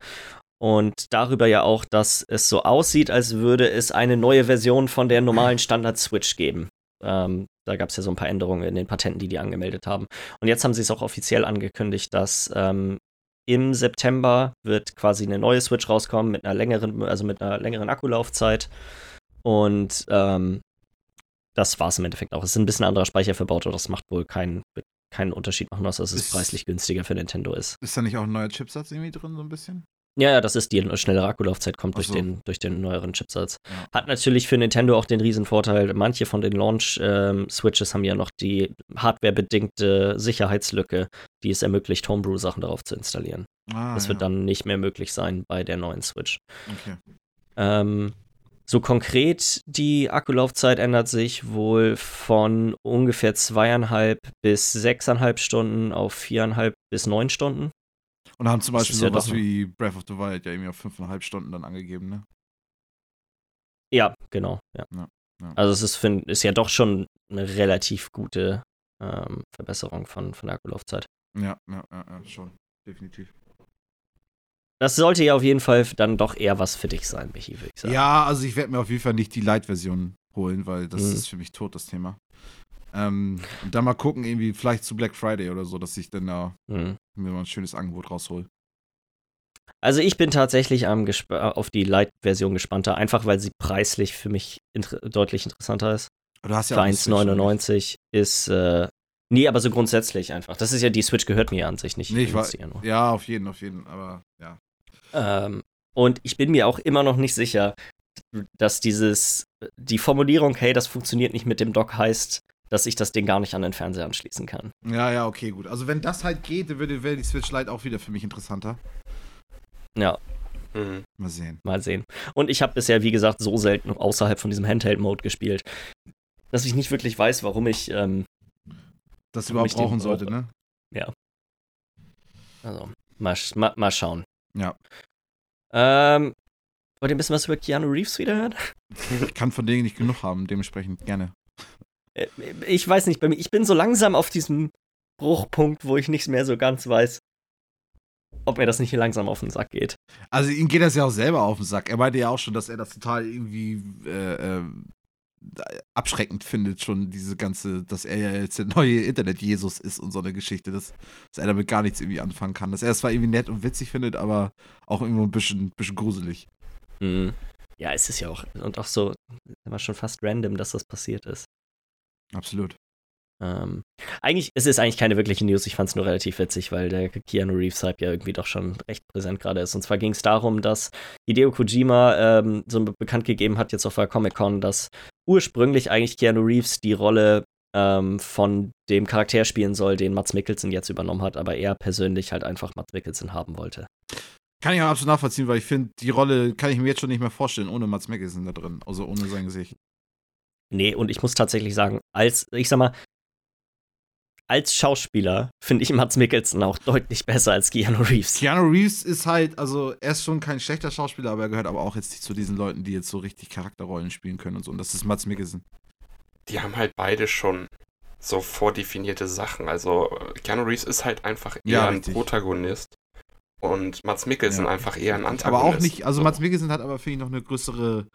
Und darüber ja auch, dass es so aussieht, als würde es eine neue Version von der normalen Standard-Switch geben. Ähm, da gab es ja so ein paar Änderungen in den Patenten, die die angemeldet haben. Und jetzt haben sie es auch offiziell angekündigt, dass ähm, im September wird quasi eine neue Switch rauskommen mit einer längeren, also mit einer längeren Akkulaufzeit. Und ähm, das war es im Endeffekt auch. Es ist ein bisschen anderer Speicher verbaut, aber das macht wohl keinen, keinen Unterschied machen, außer dass es Ist- preislich günstiger für Nintendo ist. Ist da nicht auch ein neuer Chipsatz irgendwie drin, so ein bisschen? Ja, ja, das ist die schnellere Akkulaufzeit, kommt Ach durch, so. den, durch den neueren Chipsatz. Ja. Hat natürlich für Nintendo auch den riesen Vorteil, manche von den Launch-Switches haben ja noch die hardwarebedingte Sicherheitslücke, die es ermöglicht, Homebrew-Sachen darauf zu installieren. Ah, das wird ja. dann nicht mehr möglich sein bei der neuen Switch. Okay. Ähm, so konkret, die Akkulaufzeit ändert sich wohl von ungefähr zweieinhalb bis sechseinhalb Stunden auf viereinhalb bis neun Stunden. Und haben zum Beispiel ja sowas doch- wie Breath of the Wild ja irgendwie auf fünfeinhalb Stunden dann angegeben, ne? Ja, genau. Ja. Ja, ja. Also es ist, find, ist ja doch schon eine relativ gute ähm, Verbesserung von, von der Akkulaufzeit. Ja, ja, ja, ja, schon. Definitiv. Das sollte ja auf jeden Fall dann doch eher was für dich sein, Michi, würde ich sagen. Ja, also ich werde mir auf jeden Fall nicht die Light-Version holen, weil das Mhm. ist für mich tot, das Thema. Ähm, und dann mal gucken, irgendwie vielleicht zu Black Friday oder so, dass ich dann da Mhm. Mir mal ein schönes Angebot raushol. Also ich bin tatsächlich gesp- auf die Light-Version gespannter, einfach weil sie preislich für mich inter deutlich interessanter ist. Du hast ja Für auch eine Switch, oder nicht? 1,99 ist, äh, nee, aber so grundsätzlich einfach. Das ist ja, die Switch gehört mir an sich nicht. Nee, ich war, ja ja, auf jeden, auf jeden, aber ja. Ähm, und ich bin mir auch immer noch nicht sicher, dass dieses, die Formulierung, hey, das funktioniert nicht mit dem Dock, heißt, dass ich das Ding gar nicht an den Fernseher anschließen kann. Ja, ja, okay, gut. Also wenn das halt geht, dann würde- wäre die Switch Lite auch wieder für mich interessanter. Ja, Mhm. Mal sehen. mal sehen. Und ich habe bisher, wie gesagt, so selten außerhalb von diesem Handheld-Mode gespielt, dass ich nicht wirklich weiß, warum ich, ähm, Das Warum überhaupt brauchen sollte, ne? also, mal, sch- mal, mal schauen. Ja. Ähm, wollt ihr ein bisschen was über Keanu Reeves wieder hören? Ich kann von denen nicht genug haben, dementsprechend gerne. Äh, Ich weiß nicht, bei mir, ich bin so langsam auf diesem Bruchpunkt, wo ich nicht mehr so ganz weiß, ob mir das nicht langsam auf den Sack geht. Also ihm geht das ja auch selber auf den Sack. Er meinte ja auch schon, dass er das total irgendwie äh, äh, abschreckend findet, schon diese ganze, dass er ja jetzt der neue Internet-Jesus ist und so eine Geschichte, dass, dass er damit gar nichts irgendwie anfangen kann. Dass er es zwar irgendwie nett und witzig findet, aber auch irgendwo ein bisschen, bisschen gruselig. Mhm. Ja, es ist ja auch, und auch so, immer schon fast random, dass das passiert ist. Absolut. Ähm, eigentlich, es ist eigentlich keine wirkliche News, ich fand es nur relativ witzig, weil der Keanu Reeves-Hype ja irgendwie doch schon recht präsent gerade ist. Und zwar ging es darum, dass Hideo Kojima ähm, so bekannt gegeben hat jetzt auf der Comic-Con, dass ursprünglich eigentlich Keanu Reeves die Rolle ähm, von dem Charakter spielen soll, den Mats Mikkelsen jetzt übernommen hat, aber er persönlich halt einfach Mats Mikkelsen haben wollte. Kann ich auch absolut nachvollziehen, weil ich finde, die Rolle kann ich mir jetzt schon nicht mehr vorstellen, ohne Mats Mikkelsen da drin. Also ohne sein Gesicht. Nee, und ich muss tatsächlich sagen, als, ich sag mal, als Schauspieler finde ich Mats Mikkelsen auch deutlich besser als Keanu Reeves. Keanu Reeves ist halt, also er ist schon kein schlechter Schauspieler, aber er gehört aber auch jetzt nicht zu diesen Leuten, die jetzt so richtig Charakterrollen spielen können und so. Und das ist Mats Mikkelsen. Die haben halt beide schon so vordefinierte Sachen. Also Keanu Reeves ist halt einfach eher Ja, ein. Protagonist und Mats Mikkelsen Ja. einfach eher ein Antagonist. Aber auch nicht, also So. Mats Mikkelsen hat aber, finde ich, noch eine größere,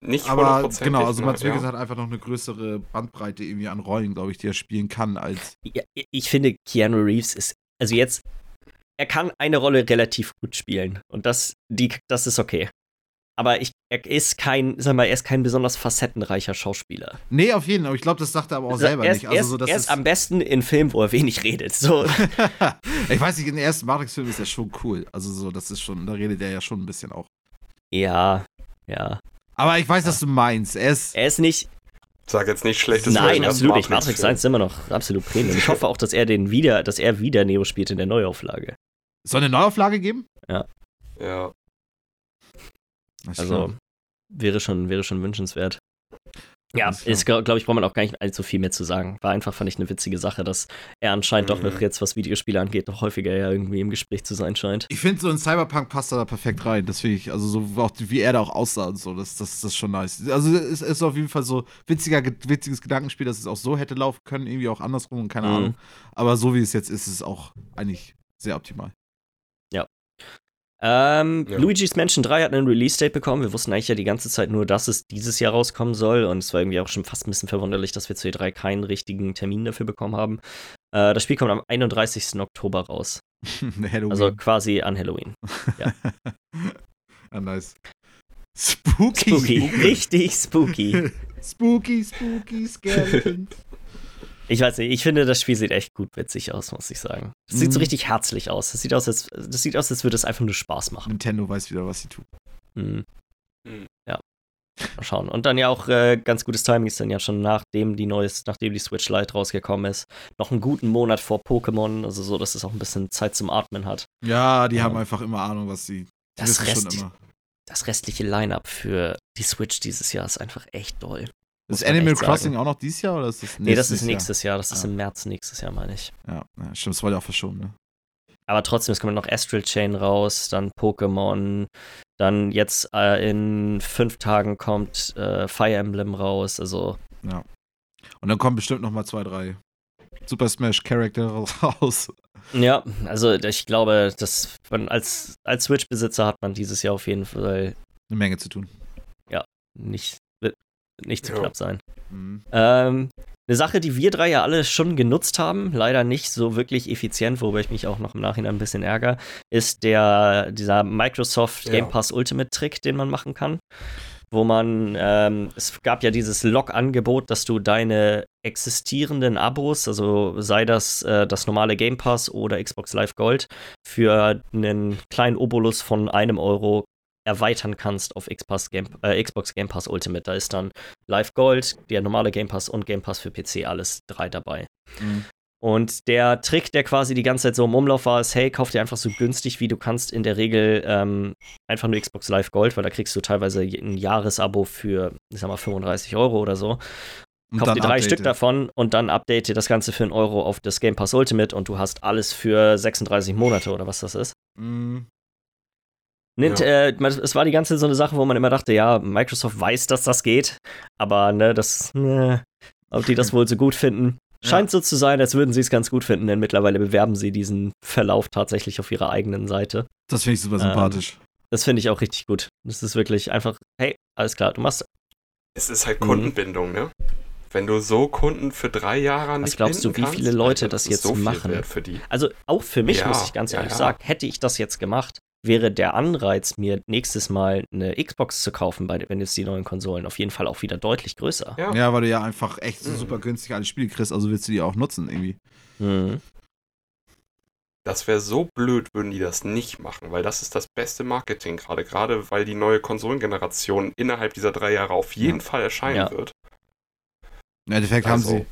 nicht aber genau, also ne? Mats ja. Mikkelsen hat einfach noch eine größere Bandbreite irgendwie an Rollen, glaube ich, die er spielen kann, als, Ja, ich finde, Keanu Reeves ist, also jetzt, er kann eine Rolle relativ gut spielen und das, die, das ist okay. Aber ich, er ist kein, sag mal, er ist kein besonders facettenreicher Schauspieler. nee, auf jeden Fall, aber ich glaube, das sagt er aber auch selber er ist, nicht. er Also ist, so, das er ist ist, am besten in Filmen, wo er wenig redet. So, ich weiß nicht, in den ersten Matrix-Filmen ist er schon cool. Also so, das ist schon, da redet er ja schon ein bisschen auch. ja, ja. Aber ich weiß, was du meinst. Er ist, Er ist nicht, Sag jetzt nicht schlechtes nein, absolut nicht. Matrix 1 ist immer noch absolut Premium. Ich hoffe auch, dass er den wieder, dass er wieder Neo spielt in der Neuauflage. soll eine Neuauflage geben? Ja. Ist Also, wäre schon, wäre schon wünschenswert. Ja, ist, glaube glaub ich, braucht man auch gar nicht allzu viel mehr zu sagen. War einfach, fand ich, eine witzige Sache, dass er anscheinend doch Mhm. noch jetzt, was Videospiele angeht, noch häufiger ja irgendwie im Gespräch zu sein scheint. Ich finde, so ein Cyberpunk passt da perfekt rein. Das finde ich, also so auch, wie er da auch aussah und so, das, das, das ist schon nice. Also es ist auf jeden Fall so witziger, witziges Gedankenspiel, dass es auch so hätte laufen können, irgendwie auch andersrum und keine Mhm. Ahnung. Aber so wie es jetzt ist, ist es auch eigentlich sehr optimal. Ähm, Ja. Luigi's Mansion 3 hat einen Release-Date bekommen. Wir wussten eigentlich ja die ganze Zeit nur, dass es dieses Jahr rauskommen soll. Und es war irgendwie auch schon fast ein bisschen verwunderlich, dass wir zu E3 keinen richtigen Termin dafür bekommen haben. Äh, das Spiel kommt am 31. Oktober raus. Also quasi an Halloween. ah, nice. Spooky. Spooky. Richtig spooky. spooky, spooky Skeletons. Ich weiß nicht, ich finde, das Spiel sieht echt gut witzig aus, muss ich sagen. Das sieht so Mhm. richtig herzlich aus. Das sieht aus, als, das sieht aus, als würde es einfach nur Spaß machen. Nintendo weiß wieder, was sie tut. Mhm. Mhm. Ja. Mal schauen. Und dann ja auch äh, ganz gutes Timing ist dann ja schon nachdem die neues, nachdem die Switch Lite rausgekommen ist, noch einen guten Monat vor Pokémon, also so, dass es auch ein bisschen Zeit zum Atmen hat. Ja, die Ja. haben einfach immer Ahnung, was sie. Das Rest- schon immer. Das restliche Line-up für die Switch dieses Jahr ist einfach echt doll. Ist Animal sagen. Crossing auch noch dieses Jahr oder ist das Nee, das ist nächstes nächstes Jahr, das ist Ah. im März nächstes Jahr, meine ich. Jahr? Ja, ja, stimmt, das wurde ja auch verschoben, ne? Aber trotzdem, es kommt noch Astral Chain raus, dann Pokémon, dann jetzt äh, in fünf Tagen kommt äh, Fire Emblem raus, also Und dann kommen bestimmt noch mal zwei, drei Super Smash Charakter raus. Ja, also ich glaube, dass man als, als Switch-Besitzer hat man dieses Jahr auf jeden Fall Eine Menge zu tun. nicht, wird nicht zu knapp sein. Mhm. Ähm, eine Sache, die wir drei ja alle schon genutzt haben, leider nicht so wirklich effizient, worüber ich mich auch noch im Nachhinein ein bisschen ärgere, ist der, dieser Microsoft Ja. Game Pass Ultimate Trick, den man machen kann. Wo man, ähm, es gab ja dieses Log-Angebot, dass du deine existierenden Abos, also sei das äh, das normale Game Pass oder Xbox Live Gold, für einen kleinen Obolus von einem Euro erweitern kannst auf Xbox Game, äh, Xbox Game Pass Ultimate. Da ist dann Live Gold, der normale Game Pass und Game Pass für PC, alles drei dabei. Mhm. Und der Trick, der quasi die ganze Zeit so im Umlauf war, ist, hey, kauf dir einfach so günstig wie du kannst in der Regel ähm, einfach nur Xbox Live Gold, weil da kriegst du teilweise ein Jahresabo für, ich sag mal, 35 Euro oder so. Und Kauf dir drei update. Stück davon und dann update dir das Ganze für einen Euro auf das Game Pass Ultimate und du hast alles für 36 Monate oder was das ist. Mhm. Nint, Ja. äh, es war die ganze Zeit so eine Sache, wo man immer dachte, ja, Microsoft weiß, dass das geht, aber ne, das, ne, ob die das wohl so gut finden. Ja. Scheint so zu sein, als würden sie es ganz gut finden, denn mittlerweile bewerben sie diesen Verlauf tatsächlich auf ihrer eigenen Seite. Das finde ich super Ähm, sympathisch. Das finde ich auch richtig gut. Das ist wirklich einfach, hey, alles klar, du machst. Es ist halt Mhm. Kundenbindung, ne? Wenn du so Kunden für drei Jahre an Was glaubst du, wie viele kannst, Leute Alter, das ist jetzt so machen? Wert für die. Also auch für mich, Ja, muss ich ganz ja, ehrlich ja. sagen, hätte ich das jetzt gemacht, wäre der Anreiz, mir nächstes Mal eine Xbox zu kaufen, bei, wenn jetzt die neuen Konsolen, auf jeden Fall auch wieder deutlich größer. Ja. Ja, weil du ja einfach echt so Mhm. super günstig alle Spiele kriegst, also willst du die auch nutzen irgendwie. Mhm. Das wäre so blöd, würden die das nicht machen, weil das ist das beste Marketing gerade, gerade weil die neue Konsolengeneration innerhalb dieser drei Jahre auf jeden Fall erscheinen Ja. wird. Im Endeffekt haben Also, sie.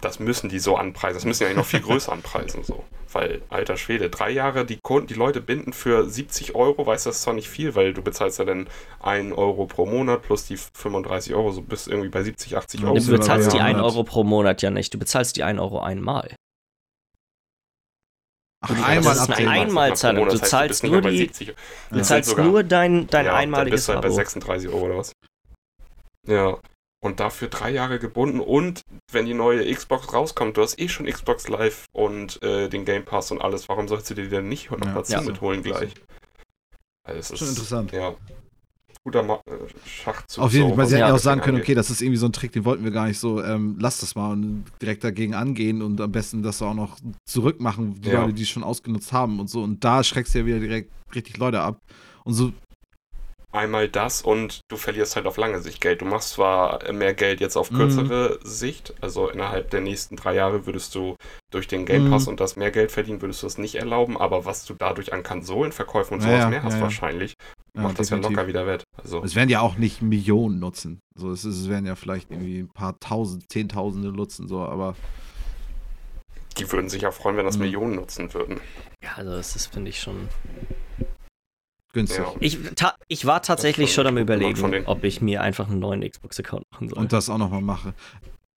Das müssen die so anpreisen. Das müssen die eigentlich noch viel größer anpreisen, so. Weil, alter Schwede, drei Jahre, die, Kunden, die Leute binden für 70 Euro, weißt du, das ist zwar nicht viel, weil du bezahlst ja dann 1 Euro pro Monat plus die 35 Euro, so bist du irgendwie bei 70, 80 Ja, Euro. Du bezahlst die Jahren 1 hat- Euro pro Monat ja nicht, du bezahlst die 1 Euro einmal. Ach, das einmal ist eine Einmalzahlung. Du zahlst nur die- Du Ja, zahlst sogar- nur dein, dein ja, dann einmaliges bist du halt bei Abo. 36 Euro oder was. Ja. Und dafür drei Jahre gebunden und wenn die neue Xbox rauskommt, du hast eh schon Xbox Live und äh, den Game Pass und alles, warum sollst du dir denn nicht noch Ja. dazu Ja. mitholen gleich? Also es ist Schon interessant. Ja. Guter Ma äh, Schachzug. Auf jeden so, Fall, was sie hätten ja auch sagen können, angeht. okay, das ist irgendwie so ein Trick, den wollten wir gar nicht so, ähm, lass das mal und direkt dagegen angehen und am besten das auch noch zurückmachen, die Ja. Leute, die es schon ausgenutzt haben und so. Und da schreckst du ja wieder direkt richtig Leute ab. Und so, Einmal das und du verlierst halt auf lange Sicht Geld. Du machst zwar mehr Geld jetzt auf Mhm. kürzere Sicht, also innerhalb der nächsten drei Jahre würdest du durch den Game Pass Mhm. und das mehr Geld verdienen, würdest du das nicht erlauben, aber was du dadurch an Konsolenverkäufen und Ja, sowas ja, mehr hast ja, ja. wahrscheinlich, ja, macht das ja locker wieder wett. Also, Es werden ja auch nicht Millionen nutzen. So, es, ist, es werden ja vielleicht irgendwie ein paar Tausend, Zehntausende nutzen, so, aber die würden sich ja freuen, wenn das Mhm. Millionen nutzen würden. Ja, also das ist, finde ich schon. Günstig. Ja. Ich, ta ich war tatsächlich Das schon am überlegen, ob ich mir einfach einen neuen Xbox-Account machen soll. Und das auch nochmal mache.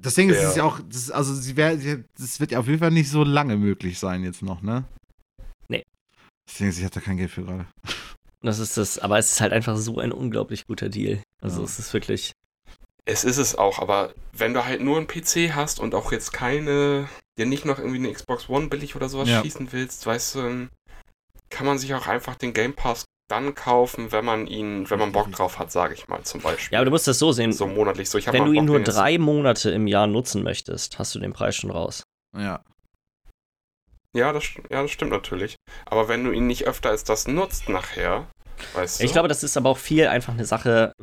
Das Ding ist, es ist ja Ja. auch, das, also sie wär, das wird ja auf jeden Fall nicht so lange möglich sein jetzt noch, ne? Nee. Deswegen, ich hatte kein Geld für gerade. das ist das, aber es ist halt einfach so ein unglaublich guter Deal. Also Ja. es ist wirklich. Es ist es auch, aber wenn du halt nur einen PC hast und auch jetzt keine, dir nicht noch irgendwie eine Xbox One billig oder sowas Ja. schießen willst, weißt du, kann man sich auch einfach den Game Pass dann kaufen, wenn man ihn, wenn man Bock drauf hat, sage ich mal zum Beispiel. Ja, aber du musst das so sehen. So monatlich. So, ich hab Wenn mal du ihn nur drei Monate im Jahr nutzen möchtest, hast du den Preis schon raus. Ja. Ja das, ja, das stimmt natürlich. Aber wenn du ihn nicht öfter als das nutzt nachher, weißt du. Ich glaube, das ist aber auch viel einfach eine Sache.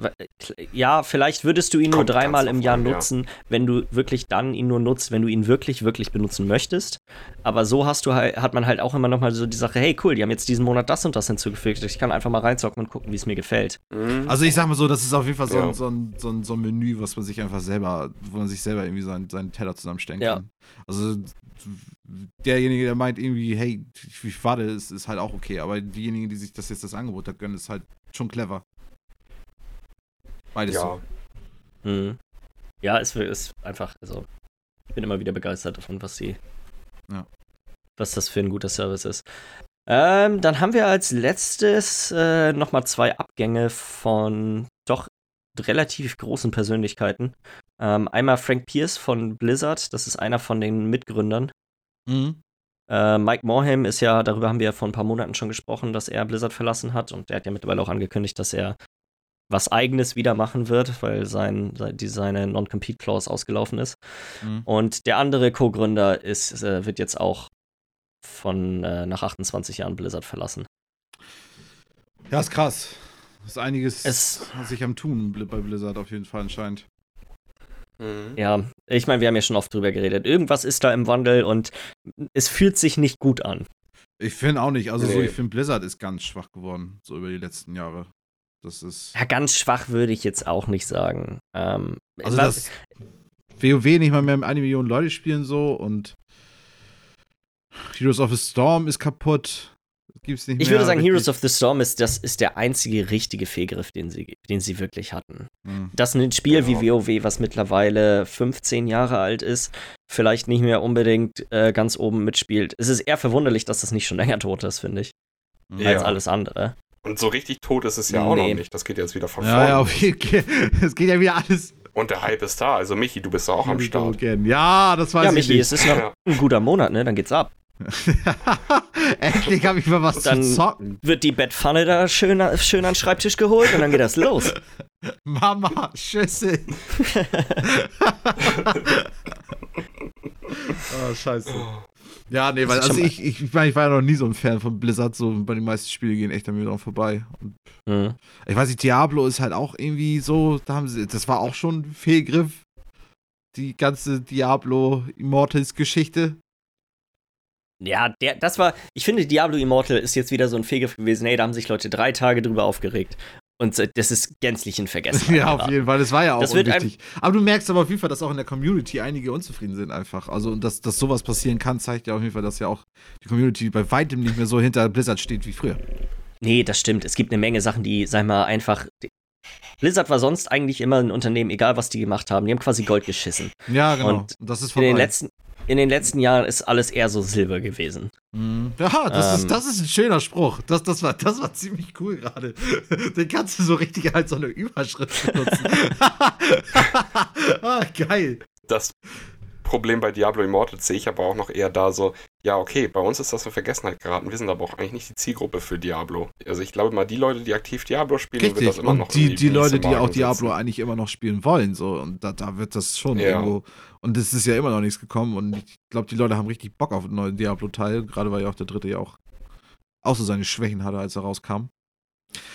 Ja, vielleicht würdest du ihn nur Kommt ganz dreimal im Jahr an, ja. nutzen, wenn du wirklich dann ihn nur nutzt, wenn du ihn wirklich, wirklich benutzen möchtest. Aber so hast du halt, hat man halt auch immer noch mal so die Sache, hey cool, die haben jetzt diesen Monat das und das hinzugefügt. Ich kann einfach mal reinzocken und gucken, wie es mir gefällt. Mhm. Also ich sag mal so, das ist auf jeden Fall so, Ja. ein, so, ein, so, ein, so ein Menü, was man sich einfach selber, wo man sich selber irgendwie seinen, seinen Teller zusammenstellen Ja. kann. Also derjenige, der meint irgendwie, hey, ich, ich warte, ist, ist halt auch okay. Aber diejenigen, die sich das jetzt das Angebot da gönnen, ist halt schon clever. Beides ja. so. Mhm. Ja, es ist einfach, also, ich bin immer wieder begeistert davon, was sie, Ja. was das für ein guter Service ist. Ähm, dann haben wir als letztes äh, nochmal zwei Abgänge von doch relativ großen Persönlichkeiten. Ähm, einmal Frank Pierce von Blizzard, das ist einer von den Mitgründern. Mhm. Äh, Mike Morhaime ist ja, darüber haben wir ja vor ein paar Monaten schon gesprochen, dass er Blizzard verlassen hat und der hat ja mittlerweile auch angekündigt, dass er was Eigenes wieder machen wird, weil sein, die, seine Non-Compete-Clause ausgelaufen ist. Mhm. Und der andere Co-Gründer ist, äh, wird jetzt auch von äh, nach 28 Jahren Blizzard verlassen. Ja, ist krass. Ist einiges Es- sich am Tun bei Blizzard auf jeden Fall anscheinend. Mhm. Ja, ich meine, wir haben ja schon oft drüber geredet. Irgendwas ist da im Wandel und es fühlt sich nicht gut an. Ich finde auch nicht. Also so, Nee. ich finde Blizzard ist ganz schwach geworden, so über die letzten Jahre. Das ist. Ja, ganz schwach würde ich jetzt auch nicht sagen. Ähm, Also was- das WoW nicht mal mehr eine Million Leute spielen so und Heroes of the Storm ist kaputt. Gibt's nicht Ich mehr. würde sagen, Heroes of the Storm ist, das ist der einzige richtige Fehlgriff, den sie, den sie wirklich hatten. Hm. Dass ein Spiel wie Genau. WoW, was mittlerweile 15 Jahre alt ist, vielleicht nicht mehr unbedingt äh, ganz oben mitspielt. Es ist eher verwunderlich, dass das nicht schon länger tot ist, finde ich, Ja. als Ja. alles andere. Und so richtig tot ist es ja auch Nee. noch nicht. Das geht jetzt wieder von Ja, vorne. ja. Es geht ja wieder alles. Und der Hype ist da. Also Michi, du bist da auch am Start. Ja, das weiß ja, ich Michi, nicht. es ist noch Ja. ein guter Monat, ne? Dann geht's ab. Endlich habe ich mal was Dann- zu zocken. Wird die Bettpfanne da schön, schön an den Schreibtisch geholt und dann geht das los. Mama, Schüssel. oh, scheiße. Ja, nee, weil also ich, ich, ich, meine, ich war ja noch nie so ein Fan von Blizzard, so bei den meisten Spielen gehen echt an mir dran vorbei. Und Hm. ich weiß nicht, Diablo ist halt auch irgendwie so, da haben sie, das war auch schon ein Fehlgriff. Die ganze Diablo Immortals Geschichte. Ja, der, das war, ich finde, Diablo Immortal ist jetzt wieder so ein Fehlgriff gewesen. Ey, da haben sich Leute drei Tage drüber aufgeregt. Und äh, das ist gänzlich in Vergessenheit. Ja, auf jeden Fall. Das war ja auch Das unwichtig. Aber du merkst aber auf jeden Fall, dass auch in der Community einige unzufrieden sind einfach. Also, und dass, dass sowas passieren kann, zeigt ja auf jeden Fall, dass ja auch die Community bei weitem nicht mehr so hinter Blizzard steht wie früher. Nee, das stimmt. Es gibt eine Menge Sachen, die, sag mal, einfach. Blizzard war sonst eigentlich immer ein Unternehmen, egal was die gemacht haben. Die haben quasi Gold geschissen. Ja, genau. Und Und das ist In vorbei. den, letzten, in den letzten Jahren ist alles eher so Silber gewesen. Mhm. Ja, das, Ähm. ist, das ist ein schöner Spruch. Das, das, war, das war ziemlich cool gerade. Den kannst du so richtig als so eine Überschrift benutzen. ah, geil. Das Problem bei Diablo Immortal sehe ich aber auch noch eher da so, ja, okay, bei uns ist das in Vergessenheit geraten. Wir sind aber auch eigentlich nicht die Zielgruppe für Diablo. Also ich glaube mal, die Leute, die aktiv Diablo spielen, wird das Richtig. immer noch Und die, in die Leute, die auch sitzen. Diablo eigentlich immer noch spielen wollen, so. Und da, da wird das schon Ja. irgendwo. Und es ist ja immer noch nichts gekommen. Und ich glaube, die Leute haben richtig Bock auf einen neuen Diablo-Teil. Gerade weil ja auch der dritte ja auch, auch so seine Schwächen hatte, als er rauskam.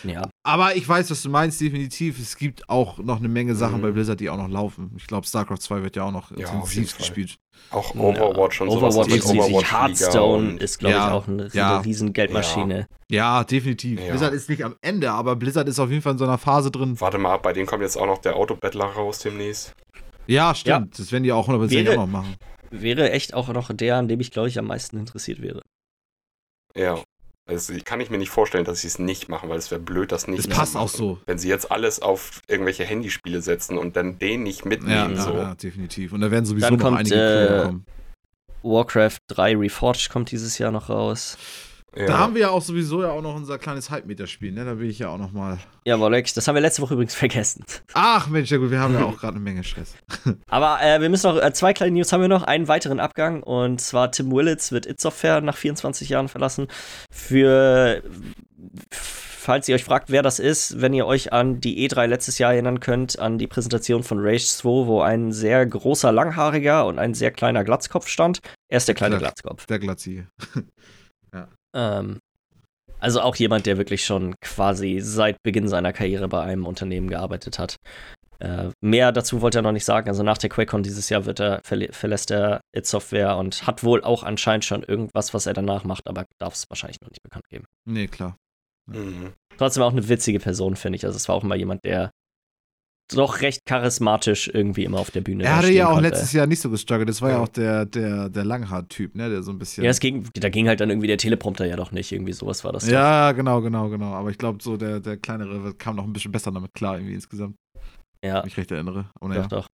Ja. Aber ich weiß, was du meinst, definitiv. Es gibt auch noch eine Menge Sachen Mhm. bei Blizzard, die auch noch laufen. Ich glaube, StarCraft 2 wird ja auch noch Ja, intensiv gespielt. Auch Overwatch und sowas. Overwatch ist. Overwatch-Liga Hearthstone und- ist, glaube Ja, ich, auch eine, ja. riesen Geldmaschine. Ja, definitiv. Ja. Blizzard ist nicht am Ende, aber Blizzard ist auf jeden Fall in so einer Phase drin. Warte mal ab, bei denen kommt jetzt auch noch der Autobattler raus demnächst. Ja, stimmt. Das werden die auch 100% Wäre- auch noch machen. Wäre echt auch noch der, an dem ich, glaube ich, am meisten interessiert wäre. Ja. Also kann ich mir nicht vorstellen, dass sie es nicht machen, weil es wäre blöd, das nicht Es passt machen. auch so. Wenn sie jetzt alles auf irgendwelche Handyspiele setzen und dann den nicht Ja, mitnehmen, ja, so. ja, definitiv. Und da werden sowieso Dann noch kommt, einige äh, kommen. Warcraft 3 Reforged kommt dieses Jahr noch raus. Ja. Da haben wir ja auch sowieso ja auch noch unser kleines Halbmeterspiel, ne? Da will ich ja auch noch mal. Ja, Wollek, das haben wir letzte Woche übrigens vergessen. Ach Mensch, ja gut, wir haben ja auch gerade eine Menge Stress. Aber äh, wir müssen noch, äh, zwei kleine News haben wir noch, einen weiteren Abgang und zwar Tim Willits wird It Software nach 24 Jahren verlassen. Für falls ihr euch fragt, wer das ist, wenn ihr euch an die E3 letztes Jahr erinnern könnt, an die Präsentation von Rage 2, wo ein sehr großer Langhaariger und ein sehr kleiner Glatzkopf stand. Er ist der kleine Glatz, Glatzkopf. Der Glatzi. Ähm, also auch jemand, der wirklich schon quasi seit Beginn seiner Karriere bei einem Unternehmen gearbeitet hat. Äh, mehr dazu wollte er noch nicht sagen. Also nach der QuakeCon dieses Jahr wird er, verlä verlässt er It Software und hat wohl auch anscheinend schon irgendwas, was er danach macht, aber darf es wahrscheinlich noch nicht bekannt geben. Nee, klar. Mhm. Trotzdem auch eine witzige Person, finde ich. Also es war auch immer jemand, der doch recht charismatisch irgendwie immer auf der Bühne Er hatte ja auch konnte. letztes Jahr nicht so gestruggelt. Das war ja, ja auch der, der, der Langhaar-Typ, ne? Der so ein bisschen. Ja, es ging, da ging halt dann irgendwie der Teleprompter ja doch nicht. Irgendwie sowas war das. Ja, doch. genau, genau, genau. Aber ich glaube, so der, der kleinere kam noch ein bisschen besser damit klar, irgendwie insgesamt. Ja. Wenn ich mich recht erinnere. Doch, ja. doch.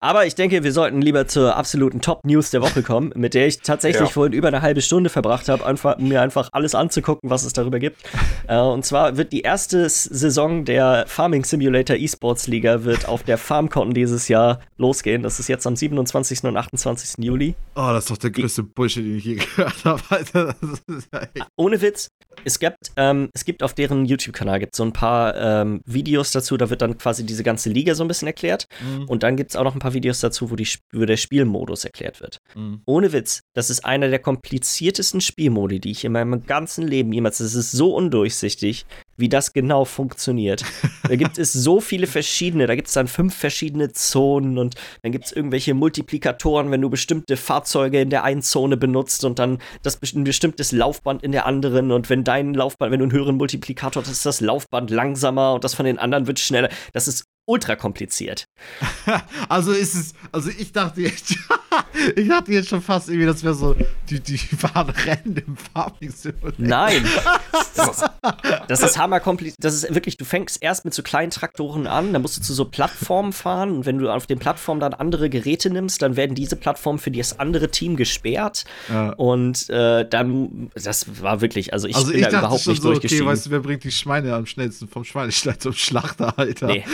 Aber ich denke, wir sollten lieber zur absoluten Top-News der Woche kommen, mit der ich tatsächlich ja. vorhin über eine halbe Stunde verbracht habe, einfach, mir einfach alles anzugucken, was es darüber gibt. äh, und zwar wird die erste Saison der Farming Simulator Esports Liga wird auf der FarmCon dieses Jahr losgehen. Das ist jetzt am 27. und 28. Juli. Oh, das ist doch der größte Bullshit, den ich je gehört habe. Alter. Ohne Witz. Es gibt, ähm, es gibt auf deren YouTube-Kanal so ein paar ähm, Videos dazu, da wird dann quasi diese ganze Liga so ein bisschen erklärt. Mhm. Und dann gibt es auch noch ein paar Videos dazu, wo, die, wo der Spielmodus erklärt wird. Mhm. Ohne Witz, das ist einer der kompliziertesten Spielmodi, die ich in meinem ganzen Leben jemals. Das ist so undurchsichtig, wie das genau funktioniert. da gibt es so viele verschiedene, da gibt es dann fünf verschiedene Zonen und dann gibt es irgendwelche Multiplikatoren, wenn du bestimmte Fahrzeuge in der einen Zone benutzt und dann das ein bestimmtes Laufband in der anderen und wenn dein Laufband, wenn du einen höheren Multiplikator hast, ist das Laufband langsamer und das von den anderen wird schneller. Das ist ultra kompliziert. also ist es, also ich dachte jetzt, ich dachte jetzt schon fast irgendwie, das wäre so, die, die fahren Rennen im Farming Simulator. Nein. Das ist, das ist hammer kompliziert. Das ist wirklich, du fängst erst mit so kleinen Traktoren an, dann musst du zu so Plattformen fahren und wenn du auf den Plattformen dann andere Geräte nimmst, dann werden diese Plattformen für das andere Team gesperrt. Ja. Und äh, dann, das war wirklich, also ich also bin ich da überhaupt nicht so, durchgestiegen. Okay, weißt du, wer bringt die Schweine am schnellsten vom Schweinestall zum Schlachter, Alter? Nee.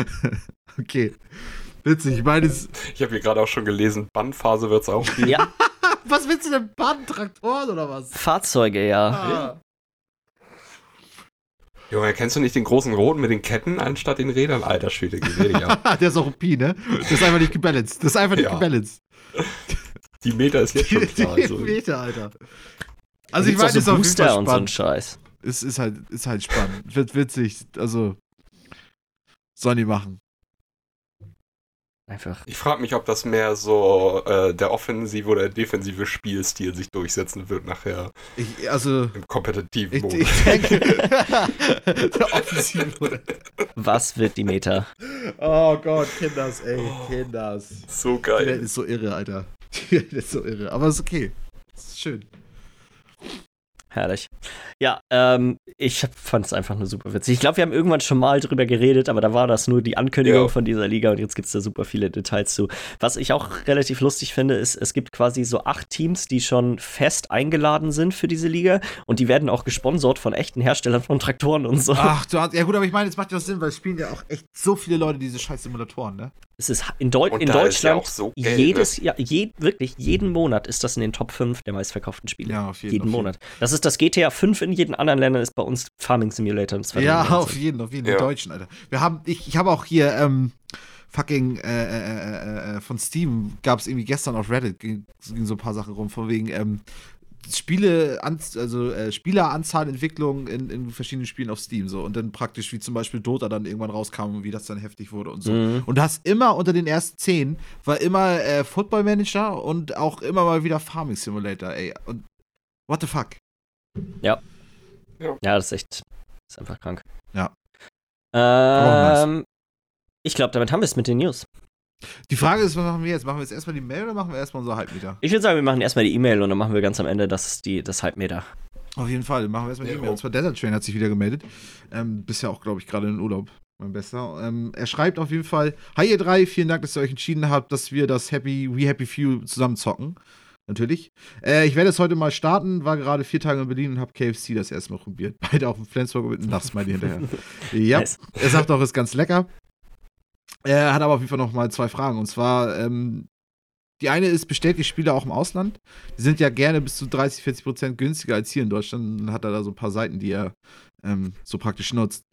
okay. Witzig, ich meine Ich habe hier gerade auch schon gelesen, Bannphase wird es auch geben. Ja. was willst du denn bannen? Traktoren oder was? Fahrzeuge, ja. Ah. Junge, kennst du nicht den großen Roten mit den Ketten anstatt den Rädern? Alter Schwede, ja. Der ist auch ein Pi, ne? Das ist einfach nicht gebalanced. Das ist einfach nicht ja. gebalanced. Die Meter ist jetzt schon klar. Die also. Meter, Alter. Also ich meine, es ist auf jeden Fall spannend. Und so ein Scheiß. Es ist halt, ist halt spannend. Wird witzig. Also, sollen die machen. Einfach. Ich frage mich, ob das mehr so äh, der offensive oder defensive Spielstil sich durchsetzen wird nachher. Ich, also im kompetitiven ich, Modus. Ich denke, der offensive. Was wird die Meta? Oh Gott, Kinders, ey, oh, Kinders. So geil. Die ist so irre, Alter. Die ist so irre, aber ist okay. Ist schön. Herrlich. Ja, ähm, ich fand es einfach nur super witzig. Ich glaube, wir haben irgendwann schon mal drüber geredet, aber da war das nur die Ankündigung ja. von dieser Liga und jetzt gibt es da super viele Details zu. Was ich auch relativ lustig finde, ist, es gibt quasi so acht Teams, die schon fest eingeladen sind für diese Liga und die werden auch gesponsert von echten Herstellern von Traktoren und so. Ach, du hast, ja gut, aber ich meine, es macht ja Sinn, weil es spielen ja auch echt so viele Leute diese scheiß Simulatoren, ne? Es ist in, Deu in Deutschland ja so Geld, jedes ne? Jahr, je, wirklich jeden Monat ist das in den Top 5 der meistverkauften Spiele. Ja, auf jeden, jeden auf Monat. Das ist das GTA 5 in jeden anderen Ländern, ist bei uns Farming Simulator. Ja, auf jeden, auf jeden, ja. Deutschen, Alter. Wir haben, ich, ich habe auch hier, ähm, fucking äh, äh, äh, von Steam gab es irgendwie gestern auf Reddit ging, ging, so ein paar Sachen rum, von wegen ähm, Spiele, also äh, Spieleranzahl, Entwicklung in, in, verschiedenen Spielen auf Steam so und dann praktisch wie zum Beispiel Dota dann irgendwann rauskam und wie das dann heftig wurde und so. Mhm. Und das immer unter den ersten zehn war immer äh, Football Manager und auch immer mal wieder Farming Simulator, ey. Und what the fuck? Ja. Ja, ja das ist echt, das ist einfach krank. Ja. Ähm, ich glaube, damit haben wir es mit den News. Die Frage ist, was machen wir jetzt? Machen wir jetzt erstmal die Mail oder machen wir erstmal unser Halbmeter? Ich würde sagen, wir machen erstmal die E-Mail und dann machen wir ganz am Ende das, die, das Halbmeter. Auf jeden Fall, machen wir erstmal die E-Mail. Und zwar Desert Train hat sich wieder gemeldet. Ähm, bist ja auch, glaube ich, gerade in Urlaub, mein Bester. Ähm, er schreibt auf jeden Fall: Hi, ihr drei, vielen Dank, dass ihr euch entschieden habt, dass wir das Happy, We Happy Few zusammen zocken. Natürlich. Äh, ich werde es heute mal starten, war gerade vier Tage in Berlin und habe KFC das erste Mal probiert. Beide auf dem Flensburg mit einem Lachsmiley hinterher. ja, nice. er sagt auch, ist ganz lecker. Er hat aber auf jeden Fall noch mal zwei Fragen. Und zwar, ähm, die eine ist, bestellt die Spiele auch im Ausland? Die sind ja gerne bis zu 30, 40 Prozent günstiger als hier in Deutschland. Dann hat er da so ein paar Seiten, die er ähm, so praktisch nutzt.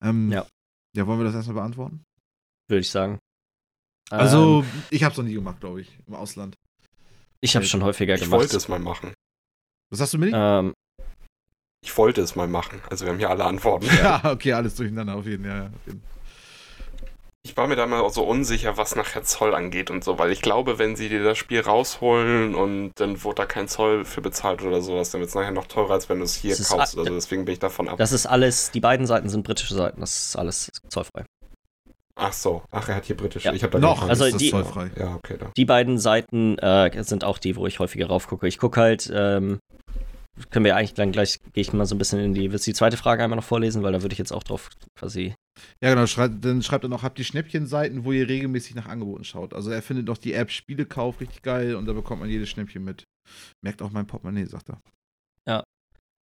Ähm, ja. Ja, wollen wir das erstmal beantworten? Würde ich sagen. Also, ähm, ich habe es noch nie gemacht, glaube ich, im Ausland. Ich habe es schon häufiger ich gemacht. Ich wollte es mal machen. Was hast du mit? Ähm, ich wollte es mal machen. Also, wir haben hier alle Antworten. ja, okay, alles durcheinander auf jeden, ja, auf jeden. Ich war mir da mal auch so unsicher, was nachher Zoll angeht und so, weil ich glaube, wenn sie dir das Spiel rausholen und dann wurde da kein Zoll für bezahlt oder sowas, dann wird es nachher noch teurer, als wenn du es hier kaufst. Also deswegen bin ich davon ab. Das ist alles, die beiden Seiten sind britische Seiten, das ist alles zollfrei. Ach so, ach, er hat hier britische. Ja. Ich habe da noch, also die, zollfrei. Ja, okay, da. Die beiden Seiten äh, sind auch die, wo ich häufiger raufgucke. Ich gucke halt, ähm, können wir eigentlich dann gleich, gehe ich mal so ein bisschen in die, willst du die zweite Frage einmal noch vorlesen, weil da würde ich jetzt auch drauf quasi. Ja, genau, schreibt, dann schreibt er noch, habt ihr Schnäppchenseiten, wo ihr regelmäßig nach Angeboten schaut. Also er findet noch die App Spielekauf richtig geil und da bekommt man jedes Schnäppchen mit. Merkt auch mein Portemonnaie, sagt er. Ja.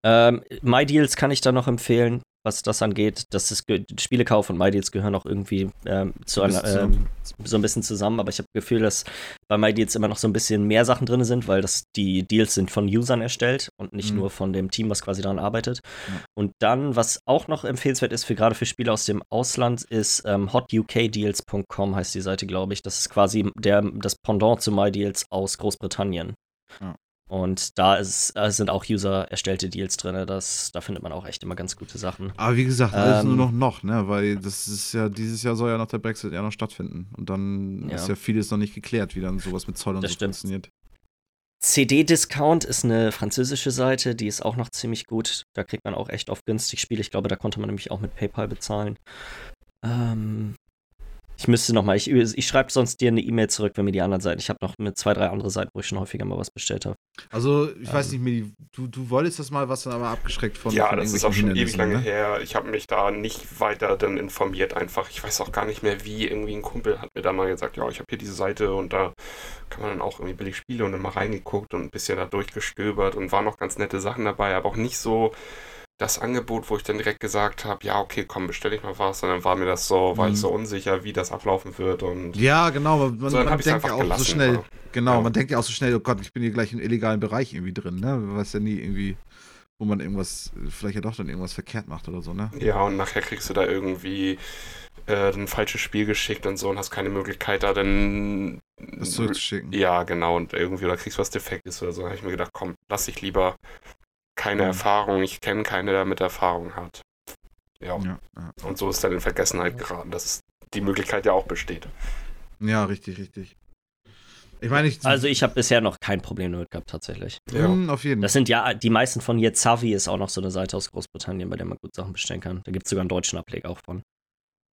Ähm, MyDeals kann ich da noch empfehlen was das angeht. Das ist Spielekauf und MyDeals gehören auch irgendwie ähm, zu einer, ähm, so ein bisschen zusammen, aber ich habe das Gefühl, dass bei MyDeals immer noch so ein bisschen mehr Sachen drin sind, weil das die Deals sind von Usern erstellt und nicht mhm. nur von dem Team, was quasi daran arbeitet. Ja. Und dann, was auch noch empfehlenswert ist für gerade für Spiele aus dem Ausland, ist ähm, hotukdeals.com heißt die Seite, glaube ich. Das ist quasi der, das Pendant zu MyDeals aus Großbritannien. Ja. Und da ist, äh, sind auch User-erstellte Deals drin. Das, da findet man auch echt immer ganz gute Sachen. Aber wie gesagt, alles ähm, nur noch noch, ne? Weil das ist ja, dieses Jahr soll ja noch der Brexit ja noch stattfinden. Und dann ja. ist ja vieles noch nicht geklärt, wie dann sowas mit Zoll und das so stimmt. funktioniert. CD-Discount ist eine französische Seite, die ist auch noch ziemlich gut. Da kriegt man auch echt oft günstig Spiele. Ich glaube, da konnte man nämlich auch mit PayPal bezahlen. Ähm, ich müsste noch mal, ich, ich schreibe sonst dir eine E-Mail zurück, wenn mir die anderen Seiten. Ich habe noch mit zwei, drei andere Seiten, wo ich schon häufiger mal was bestellt habe. Also, ich ähm. weiß nicht, Medi, du, du wolltest das mal, was dann aber abgeschreckt von Ja, von das ist auch schon ewig lange ne? her. Ich habe mich da nicht weiter dann informiert einfach. Ich weiß auch gar nicht mehr, wie. Irgendwie ein Kumpel hat mir da mal gesagt, ja, ich habe hier diese Seite und da kann man dann auch irgendwie billig Spiele und dann mal reingeguckt und ein bisschen da durchgestöbert und waren noch ganz nette Sachen dabei, aber auch nicht so das Angebot, wo ich dann direkt gesagt habe, ja, okay, komm, bestelle ich mal was. Und dann war mir das so, war mhm. ich so unsicher, wie das ablaufen wird. Und ja, genau. Man, so, man denkt ja auch gelassen, so schnell, genau, ja. man denkt ja auch so schnell, oh Gott, ich bin hier gleich im illegalen Bereich irgendwie drin, ne? Man weiß ja nie irgendwie, wo man irgendwas, vielleicht ja doch dann irgendwas verkehrt macht oder so, ne? Ja, und nachher kriegst du da irgendwie äh, ein falsches Spiel geschickt und so und hast keine Möglichkeit, da dann das zurückzuschicken. Ja, genau, und irgendwie, oder kriegst was Defektes oder so. Da habe ich mir gedacht, komm, lass ich lieber keine mhm. Erfahrung, ich kenne keine, der mit Erfahrung hat. Ja. Ja, ja. Und so ist er in Vergessenheit geraten, dass die Möglichkeit ja auch besteht. Ja, richtig, richtig. Ich meine, ich, also ich habe bisher noch kein Problem damit gehabt, tatsächlich. Ja. Mhm, auf jeden Das sind ja, die meisten von hier, Zavi ist auch noch so eine Seite aus Großbritannien, bei der man gut Sachen bestellen kann. Da gibt es sogar einen deutschen Ableger auch von.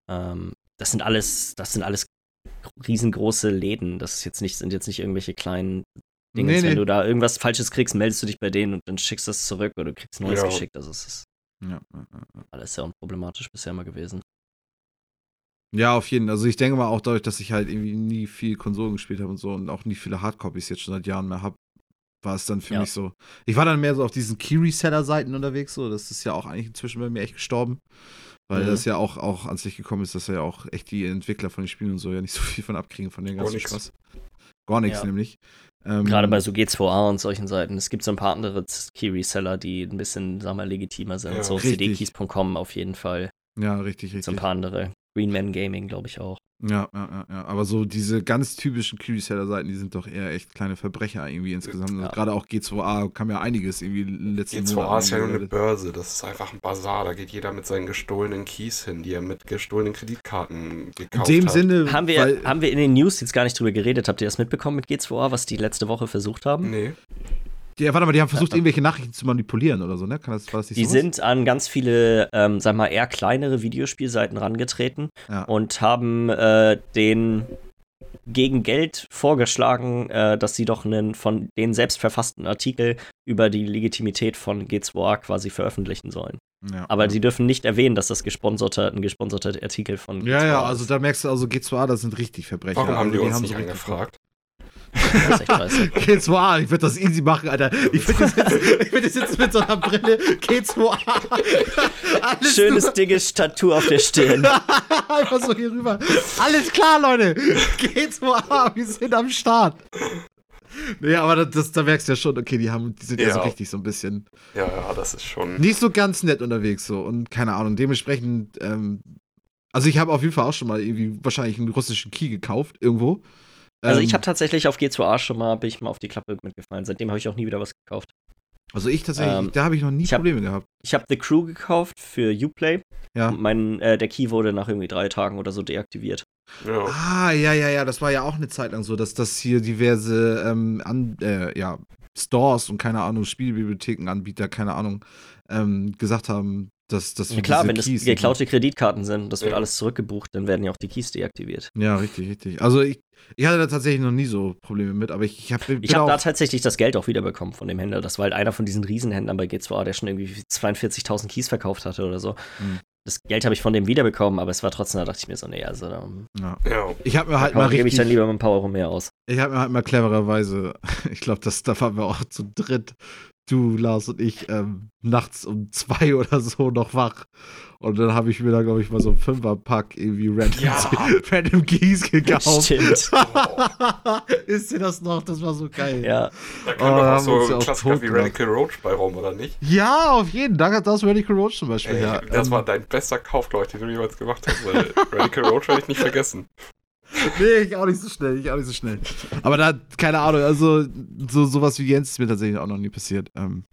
Ähm, das sind alles, das sind alles riesengroße Läden. Das ist jetzt nicht, sind jetzt nicht irgendwelche kleinen Dingens, nee, nee. wenn du da irgendwas Falsches kriegst, meldest du dich bei denen und dann schickst du es zurück oder du kriegst Neues ja. geschickt. Also es ist ja, alles sehr unproblematisch bisher mal gewesen. Ja, auf jeden Fall. Also ich denke mal auch dadurch, dass ich halt irgendwie nie viel Konsolen gespielt habe und so und auch nie viele Hardcopies jetzt schon seit Jahren mehr habe, war es dann für ja. mich so. Ich war dann mehr so auf diesen Key-Reseller-Seiten unterwegs, so. Das ist ja auch eigentlich inzwischen bei mir echt gestorben. Weil mhm. das ja auch, auch ans Licht gekommen ist, dass ja auch echt die Entwickler von den Spielen und so ja nicht so viel von abkriegen von den ganzen Spaß. Gar nichts, ja. nämlich. Ähm, Gerade bei so G2A und solchen Seiten. Es gibt so ein paar andere Key-Reseller, die ein bisschen, sagen wir, legitimer sind. Ja, so cdkeys.com auf jeden Fall. Ja, richtig, richtig. So ein paar andere. Greenman Gaming, glaube ich auch. Ja, ja, ja, ja. Aber so diese ganz typischen Q-Seller-Seiten, die sind doch eher echt kleine Verbrecher irgendwie insgesamt. Ja. Gerade auch G2A kam ja einiges irgendwie letzten G2A Monat ist ja nur eine Börse, das ist einfach ein Bazar. Da geht jeder mit seinen gestohlenen Keys hin, die er mit gestohlenen Kreditkarten gekauft hat. In dem hat. Sinne. Haben wir, haben wir in den News jetzt gar nicht drüber geredet. Habt ihr das mitbekommen mit G2A, was die letzte Woche versucht haben? Nee. Die, warte mal, die haben versucht, irgendwelche Nachrichten zu manipulieren oder so, ne? Kann das, war das nicht die sowas? sind an ganz viele, ähm, sag mal, eher kleinere Videospielseiten rangetreten ja. und haben äh, den gegen Geld vorgeschlagen, äh, dass sie doch einen von den selbst verfassten Artikel über die Legitimität von G2A quasi veröffentlichen sollen. Ja, Aber ja. sie dürfen nicht erwähnen, dass das gesponserte, ein gesponserter Artikel von G2A Ja, ja, also da merkst du, also G2A, das sind richtig Verbrecher. Warum haben also die, die uns haben nicht so angefragt? Das ist echt scheiße. K2A, ich würde das easy machen, Alter. Ich würde das, würd das jetzt mit so einer Brille K2A. Alles Schönes, nur- dickes Tattoo auf der Stirn. Einfach so hier rüber. Alles klar, Leute. K2A, wir sind am Start. Nee, aber das, das, da merkst du ja schon, okay, die, haben, die sind ja. so Ja. richtig so ein bisschen Ja, ja, das ist schon. nicht so ganz nett unterwegs so und keine Ahnung, dementsprechend, ähm, also ich habe auf jeden Fall auch schon mal irgendwie wahrscheinlich einen russischen Key gekauft, irgendwo. Also Ähm, ich habe tatsächlich auf G2A schon mal, bin ich mal auf die Klappe mitgefallen. Seitdem habe ich auch nie wieder was gekauft. Also ich tatsächlich, ähm, da habe ich noch nie ich hab- Probleme gehabt. Ich habe The Crew gekauft für Uplay. Ja. Und Mein, äh, der Key wurde nach irgendwie drei Tagen oder so deaktiviert. Ja. Ah, ja, ja, ja, das war ja auch eine Zeit lang so, dass das hier diverse ähm, an, äh, ja, Stores und keine Ahnung, Spielbibliotheken, Anbieter, keine Ahnung, ähm, gesagt haben, dass das Ja klar, wenn das Keys- geklaute Kreditkarten sind, das wird Ja. alles zurückgebucht, dann werden ja auch die Keys deaktiviert. Ja, richtig, richtig. Also ich, ich hatte da tatsächlich noch nie so Probleme mit, aber ich, ich habe Ich habe da tatsächlich das Geld auch wiederbekommen von dem Händler. Das war halt einer von diesen Riesenhändlern bei G2A, der schon irgendwie 42.000 Keys verkauft hatte oder so. Mhm. Das Geld habe ich von dem wiederbekommen, aber es war trotzdem, da dachte ich mir so, nee, also da, ja. ja. Ich habe mir halt mal gebe ich dann richtig, lieber mal ein paar Euro mehr aus. ich habe mir halt mal clevererweise, ich glaube, das da waren wir auch zu dritt, du, Lars und ich, ähm, nachts um zwei oder so noch wach. Und dann habe ich mir da, glaube ich, mal so ein Fünferpack irgendwie random, Ja. random Keys gekauft. Stimmt. Ist dir das noch? Das war so geil. Ja. Da kann Oh, doch auch so ein auch Klassiker wie. Radical Roach bei rum, oder nicht? Ja, auf jeden Fall. Da ist Radical Roach zum Beispiel. Ey, ja. das Ähm, war dein bester Kauf, glaube ich, den du jemals gemacht hast. Weil Radical Roach werde ich nicht vergessen. Nee, ich auch nicht so schnell, ich auch nicht so schnell. Aber da, keine Ahnung, also so, sowas wie Jens ist mir tatsächlich auch noch nie passiert. Ähm,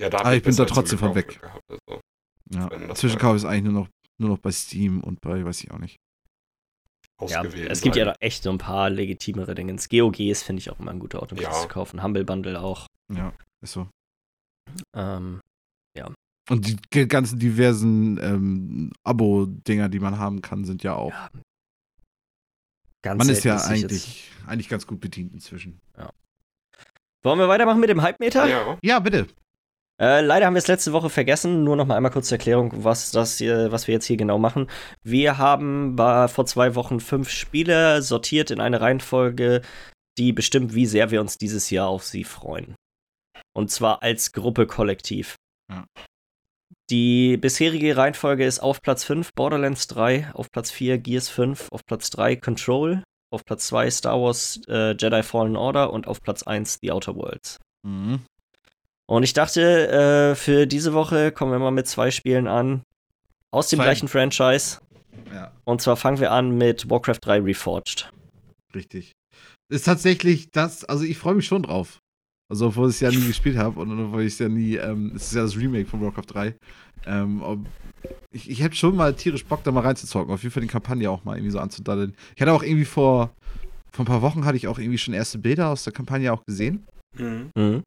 Ja, da Aber ich bin da trotzdem von weg. Gehabt, also. ja. Das Zwischenkauf ist eigentlich nur noch, nur noch bei Steam und bei, weiß ich auch nicht. Ja, ausgewählt es gibt ja sein. noch echt so ein paar legitimere Dinge. GOGs finde ich auch immer ein guter Auto, um Ja. das zu kaufen. Humble Bundle auch. Ja, ist so. Ähm, Und die ganzen diversen ähm, Abo-Dinger, die man haben kann, sind ja auch. ja. Ganz man ist ja eigentlich, eigentlich ganz gut bedient inzwischen. Jetzt... Wollen wir weitermachen mit dem Hype-Meter? Ja, Ja, bitte. Äh, leider haben wir es letzte Woche vergessen. Nur noch mal einmal kurz zur Erklärung, was, das hier, was wir jetzt hier genau machen. Wir haben bei, vor zwei Wochen fünf Spiele sortiert in eine Reihenfolge, die bestimmt, wie sehr wir uns dieses Jahr auf sie freuen. Und zwar als Gruppe kollektiv. Ja. Die bisherige Reihenfolge ist auf Platz 5 Borderlands 3, auf Platz 4 Gears 5, auf Platz 3 Control, auf Platz 2 Star Wars äh, Jedi Fallen Order und auf Platz 1 The Outer Worlds. Mhm. Und ich dachte, äh, für diese Woche kommen wir mal mit zwei Spielen an. Aus dem Zwei. gleichen Franchise. Ja, Und zwar fangen wir an mit Warcraft 3 Reforged. richtig. Ist tatsächlich das, also ich freue mich schon drauf. Also, obwohl ich es ja nie gespielt habe und obwohl ich es ja nie, ähm, es ist ja das Remake von Warcraft 3. Ähm, ob, ich, ich hätte schon mal tierisch Bock, da mal reinzuzocken. Auf jeden Fall die Kampagne auch mal irgendwie so anzudaddeln. Ich hatte auch irgendwie vor, vor ein paar Wochen hatte ich auch irgendwie schon erste Bilder aus der Kampagne auch gesehen. Mhm. Mhm.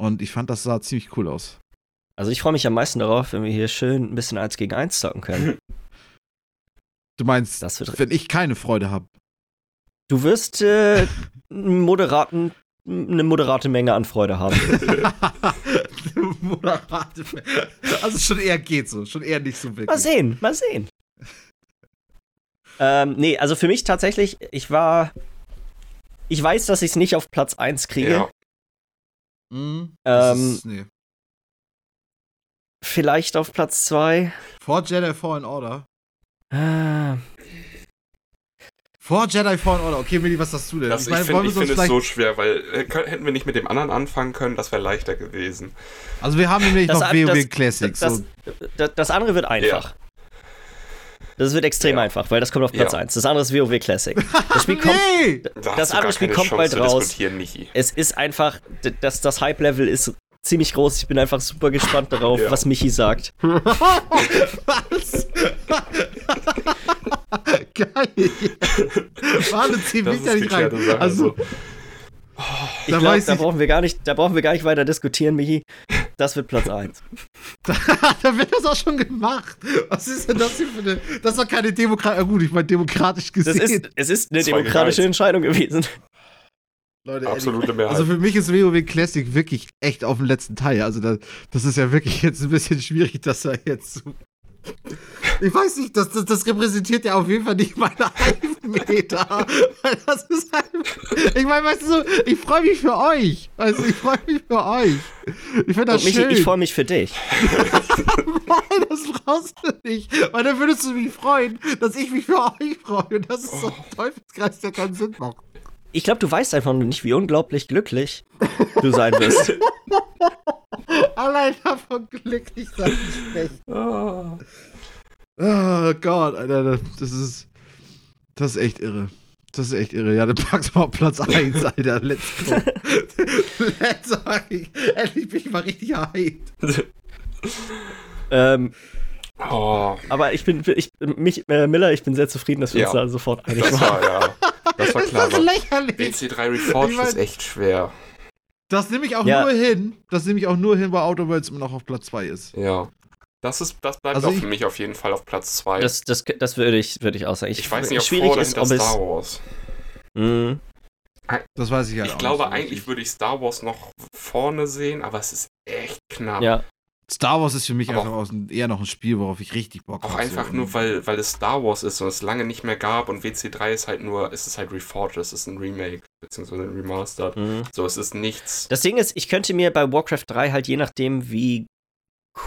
Und ich fand, das sah ziemlich cool aus. Also ich freue mich am meisten darauf, wenn wir hier schön ein bisschen 1 gegen 1 zocken können. Du meinst, Das wird. wenn ich keine Freude habe. Du wirst äh, einen moderaten, eine moderate Menge an Freude haben. Moderate. Also schon eher geht so, schon eher nicht so wirklich. Mal sehen, mal sehen. ähm, nee, also für mich tatsächlich, ich war. Ich weiß, dass ich es nicht auf Platz 1 kriege. Ja. Mhm. Das Ähm, ist, nee. Vielleicht auf Platz 2. Vor Jedi Fallen Order. Ah, Vor Jedi Fallen Order. Okay, Milli, was sagst du denn? Das, ich meine, finde ich find es vielleicht- so schwer, weil äh, können, hätten wir nicht mit dem anderen anfangen können, das wäre leichter gewesen. Also wir haben nämlich Das noch WoW das- Classics. das, das, das andere wird einfach. Das wird extrem Ja. einfach, weil das kommt auf Platz Ja. 1. Das andere ist WoW Classic. Das Spiel kommt. nee! Da Das hast andere Spiel kommt bald raus. Es ist einfach. Das, das Hype-Level ist ziemlich groß. Ich bin einfach super gespannt darauf, Ja. was Michi sagt. was? Geil. Warte, zieh Das mich ist da nicht rein. Sache, Also, Ich Da glaube, weiß da ich- brauchen wir gar nicht, da brauchen wir gar nicht weiter diskutieren, Michi. Das wird Platz 1. da wird das auch schon gemacht. Was ist denn das hier für eine. Das ist doch keine Demokratie. Gut, ich meine, demokratisch Das gesehen. ist, es ist eine demokratische. Entscheidung gewesen. Leute. Absolute Mehrheit. Also für mich ist WoW Classic wirklich echt auf dem letzten Teil. Also da, das ist ja wirklich jetzt ein bisschen schwierig, dass er jetzt so Ich weiß nicht, das, das, das repräsentiert ja auf jeden Fall nicht meine. Weil das ist halt. Ich meine, weißt du, so, ich freue mich für euch. Also, ich freue mich für euch. Ich finde das Und Michi, schön. ich freue mich für dich. Nein, das brauchst du nicht. Weil dann würdest du mich freuen, dass ich mich für euch freue. Und das ist so ein Teufelskreis, der keinen Sinn macht. Ich glaube, du weißt einfach nur nicht, wie unglaublich glücklich du sein wirst. Allein davon glücklich sein ist schlecht. Oh Gott, Alter, das ist. Das ist echt irre. Das ist echt irre. Ja, dann packst du mal auf Platz 1, Alter. Let's go. Let's go. Endlich bin ich mal richtig hyped. ähm, Oh, aber ich bin, ich, mich, äh, Miller, ich bin sehr zufrieden, dass wir Ja. uns da sofort einig waren. war ja. Das war Das klar. ist so lächerlich. BC3 Reforged Ich mein- ist echt schwer. Das nehme ich auch Ja. nur hin. Das nehme ich auch nur hin, weil Outer Worlds immer noch auf Platz 2 ist. Ja. Das, ist, das bleibt Also auch ich- für mich auf jeden Fall auf Platz 2. Das, das, das würde ich, würde ich auch sagen. ich weiß nicht, ob schwierig vor ist, oder ob hinter es. Star Wars. Mh, Das weiß ich halt Ich auch glaube, nicht so eigentlich würde ich Star Wars noch vorne sehen, aber es ist echt knapp. ja, Star Wars ist für mich Aber einfach aus, ein- eher noch ein Spiel, worauf ich richtig Bock Auch habe. einfach so. nur, weil, weil es Star Wars ist und es lange nicht mehr gab und WC3 ist halt nur, es ist halt Reforged, es ist ein Remake, beziehungsweise ein Remastered. mh. So, es ist nichts. Das Ding ist, ich könnte mir bei Warcraft 3 halt je nachdem, wie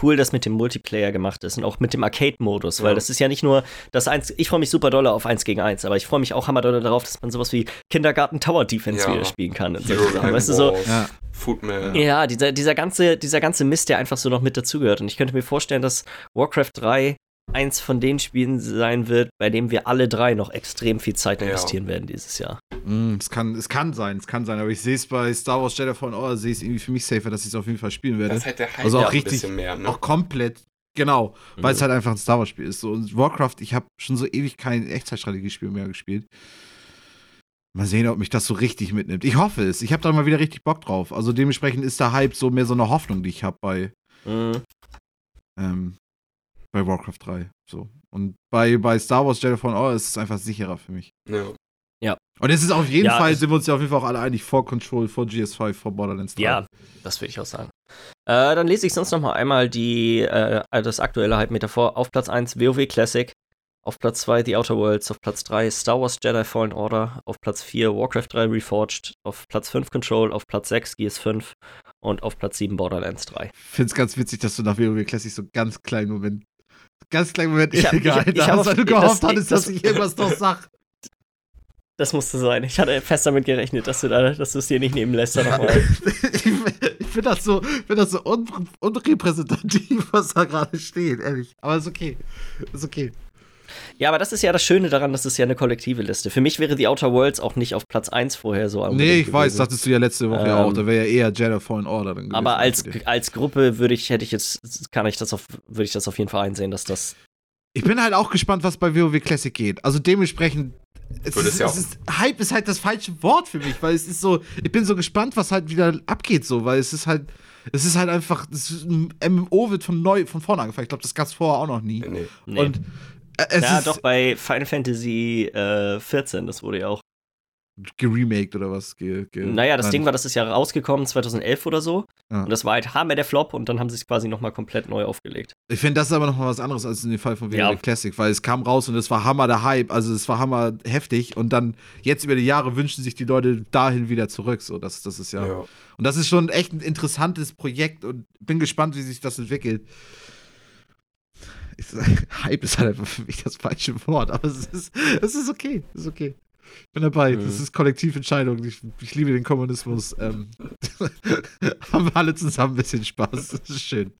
cool das mit dem Multiplayer gemacht ist und auch mit dem Arcade-Modus, weil Ja. das ist ja nicht nur das eins, ich freue mich super doll auf 1 gegen 1, aber ich freue mich auch hammerdoll darauf, dass man sowas wie Kindergarten Tower Defense Ja. wieder spielen kann. Und solche Sachen. Weißt du, so, Ja. Footman. ja, dieser, dieser, ganze, dieser ganze Mist, der einfach so noch mit dazugehört. Und ich könnte mir vorstellen, dass Warcraft 3 eins von den Spielen sein wird, bei dem wir alle drei noch extrem viel Zeit Ja. investieren werden dieses Jahr. Mm, es, kann, es kann sein, es kann sein, aber ich sehe es bei Star Wars Jedi Fallen Order, sehe ich es irgendwie für mich safer, dass ich es auf jeden Fall spielen werde. Das ist halt der Hype Also auch richtig- bisschen mehr, ne? Auch komplett, genau, weil es Mhm. halt einfach ein Star Wars Spiel ist. So, und Warcraft, ich habe schon so ewig kein Echtzeitstrategiespiel mehr gespielt. Mal sehen, ob mich das so richtig mitnimmt. Ich hoffe es. Ich habe da mal wieder richtig Bock drauf. Also dementsprechend ist der Hype so mehr so eine Hoffnung, die ich habe bei, Mhm. ähm, bei Warcraft 3. So. Und bei, bei Star Wars Jedi Fallen Order ist es einfach sicherer für mich. Ja. Und es ist auf jeden Ja, Fall, sind wir uns ja auf jeden Fall auch alle einig, vor Control, vor GS5, vor Borderlands 3. Ja, das würde ich auch sagen. Äh, dann lese ich sonst noch mal einmal die, äh, das aktuelle Hype-Meter vor. Auf Platz 1 WoW Classic, auf Platz 2 The Outer Worlds, auf Platz 3 Star Wars Jedi Fallen Order, auf Platz 4 Warcraft 3 Reforged, auf Platz 5 Control, auf Platz 6 Gears 5 und auf Platz 7 Borderlands 3. Ich finde es ganz witzig, dass du nach WoW Classic so ganz kleinen Moment, ganz kleinen Moment Ich hab- ich- innegehalten ich hab hast, weil du das- gehofft hattest, dass das- ich irgendwas noch sag. Das musste sein. Ich hatte fest damit gerechnet, dass du da, dass du es dir nicht nehmen lässt. ich finde das so, find das so un unrepräsentativ, was da gerade steht, ehrlich. Aber ist okay. Ist okay. ja, aber das ist ja das Schöne daran, das ist ja eine kollektive Liste. Für mich wäre The Outer Worlds auch nicht auf Platz 1 vorher so Nee, unbedingt ich weiß, gewesen. sagtest du ja letzte Woche Ähm, auch. Da wäre ja eher Jedi Fallen Order dann gewesen. Aber als, als Gruppe würde ich, hätte ich jetzt, kann ich das auf, würde ich das auf jeden Fall einsehen, dass das. Ich bin halt auch gespannt, was bei WoW Classic geht. Also dementsprechend. Es Würde ist, es ja es ist, Hype ist halt das falsche Wort für mich, weil es ist so, ich bin so gespannt, was halt wieder abgeht, so, weil es ist halt, es ist halt einfach, es ist, ein MMO wird von neu, von vorne angefangen. Ich glaube, das gab es vorher auch noch nie. Nee. Nee. Und äh, es ja, ist doch bei Final Fantasy äh, 14, das wurde ja auch. Geremaked oder was? Ge, ge, Naja, das nein. Ding war, das ist ja rausgekommen 2011 oder so. Ja. Und das war halt Hammer der Flop und dann haben sie es quasi nochmal komplett neu aufgelegt. Ich finde, das ist aber noch mal was anderes als in dem Fall von WoW Ja. Classic, weil es kam raus und es war Hammer der Hype, also es war Hammer heftig und dann jetzt über die Jahre wünschen sich die Leute dahin wieder zurück, so das, das ist ja. Ja. Und das ist schon echt ein interessantes Projekt und bin gespannt, wie sich das entwickelt. Ich sag, Hype ist halt einfach für mich das falsche Wort, aber es ist, es ist okay, es ist okay. Ich bin dabei, Mhm. das ist Kollektiventscheidung. Ich, ich liebe den Kommunismus. Ähm, haben wir alle zusammen ein bisschen Spaß. Das ist schön.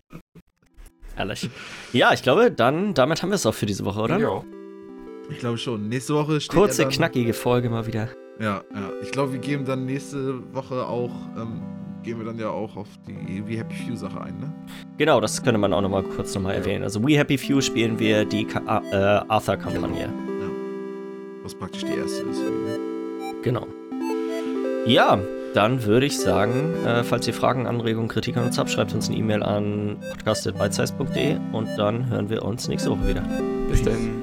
Ehrlich. Ja, ich glaube, dann, damit haben wir es auch für diese Woche, oder? Ja. Ich glaube schon. Nächste Woche steht Kurze, ja dann, knackige Folge mal wieder. Ja, ja. Ich glaube, wir geben dann nächste Woche auch, ähm, gehen wir dann ja auch auf die We Happy Few Sache ein, ne? Genau, das könnte man auch nochmal kurz nochmal Ja. erwähnen. Also We Happy Few spielen wir die Ka äh, Arthur-Kampagne. Was praktisch die erste ist. Genau. Ja, dann würde ich sagen, äh, falls ihr Fragen, Anregungen, Kritik an uns habt, schreibt uns eine E-Mail an podcast.bitesize.de und dann hören wir uns nächste Woche wieder. Bis dann.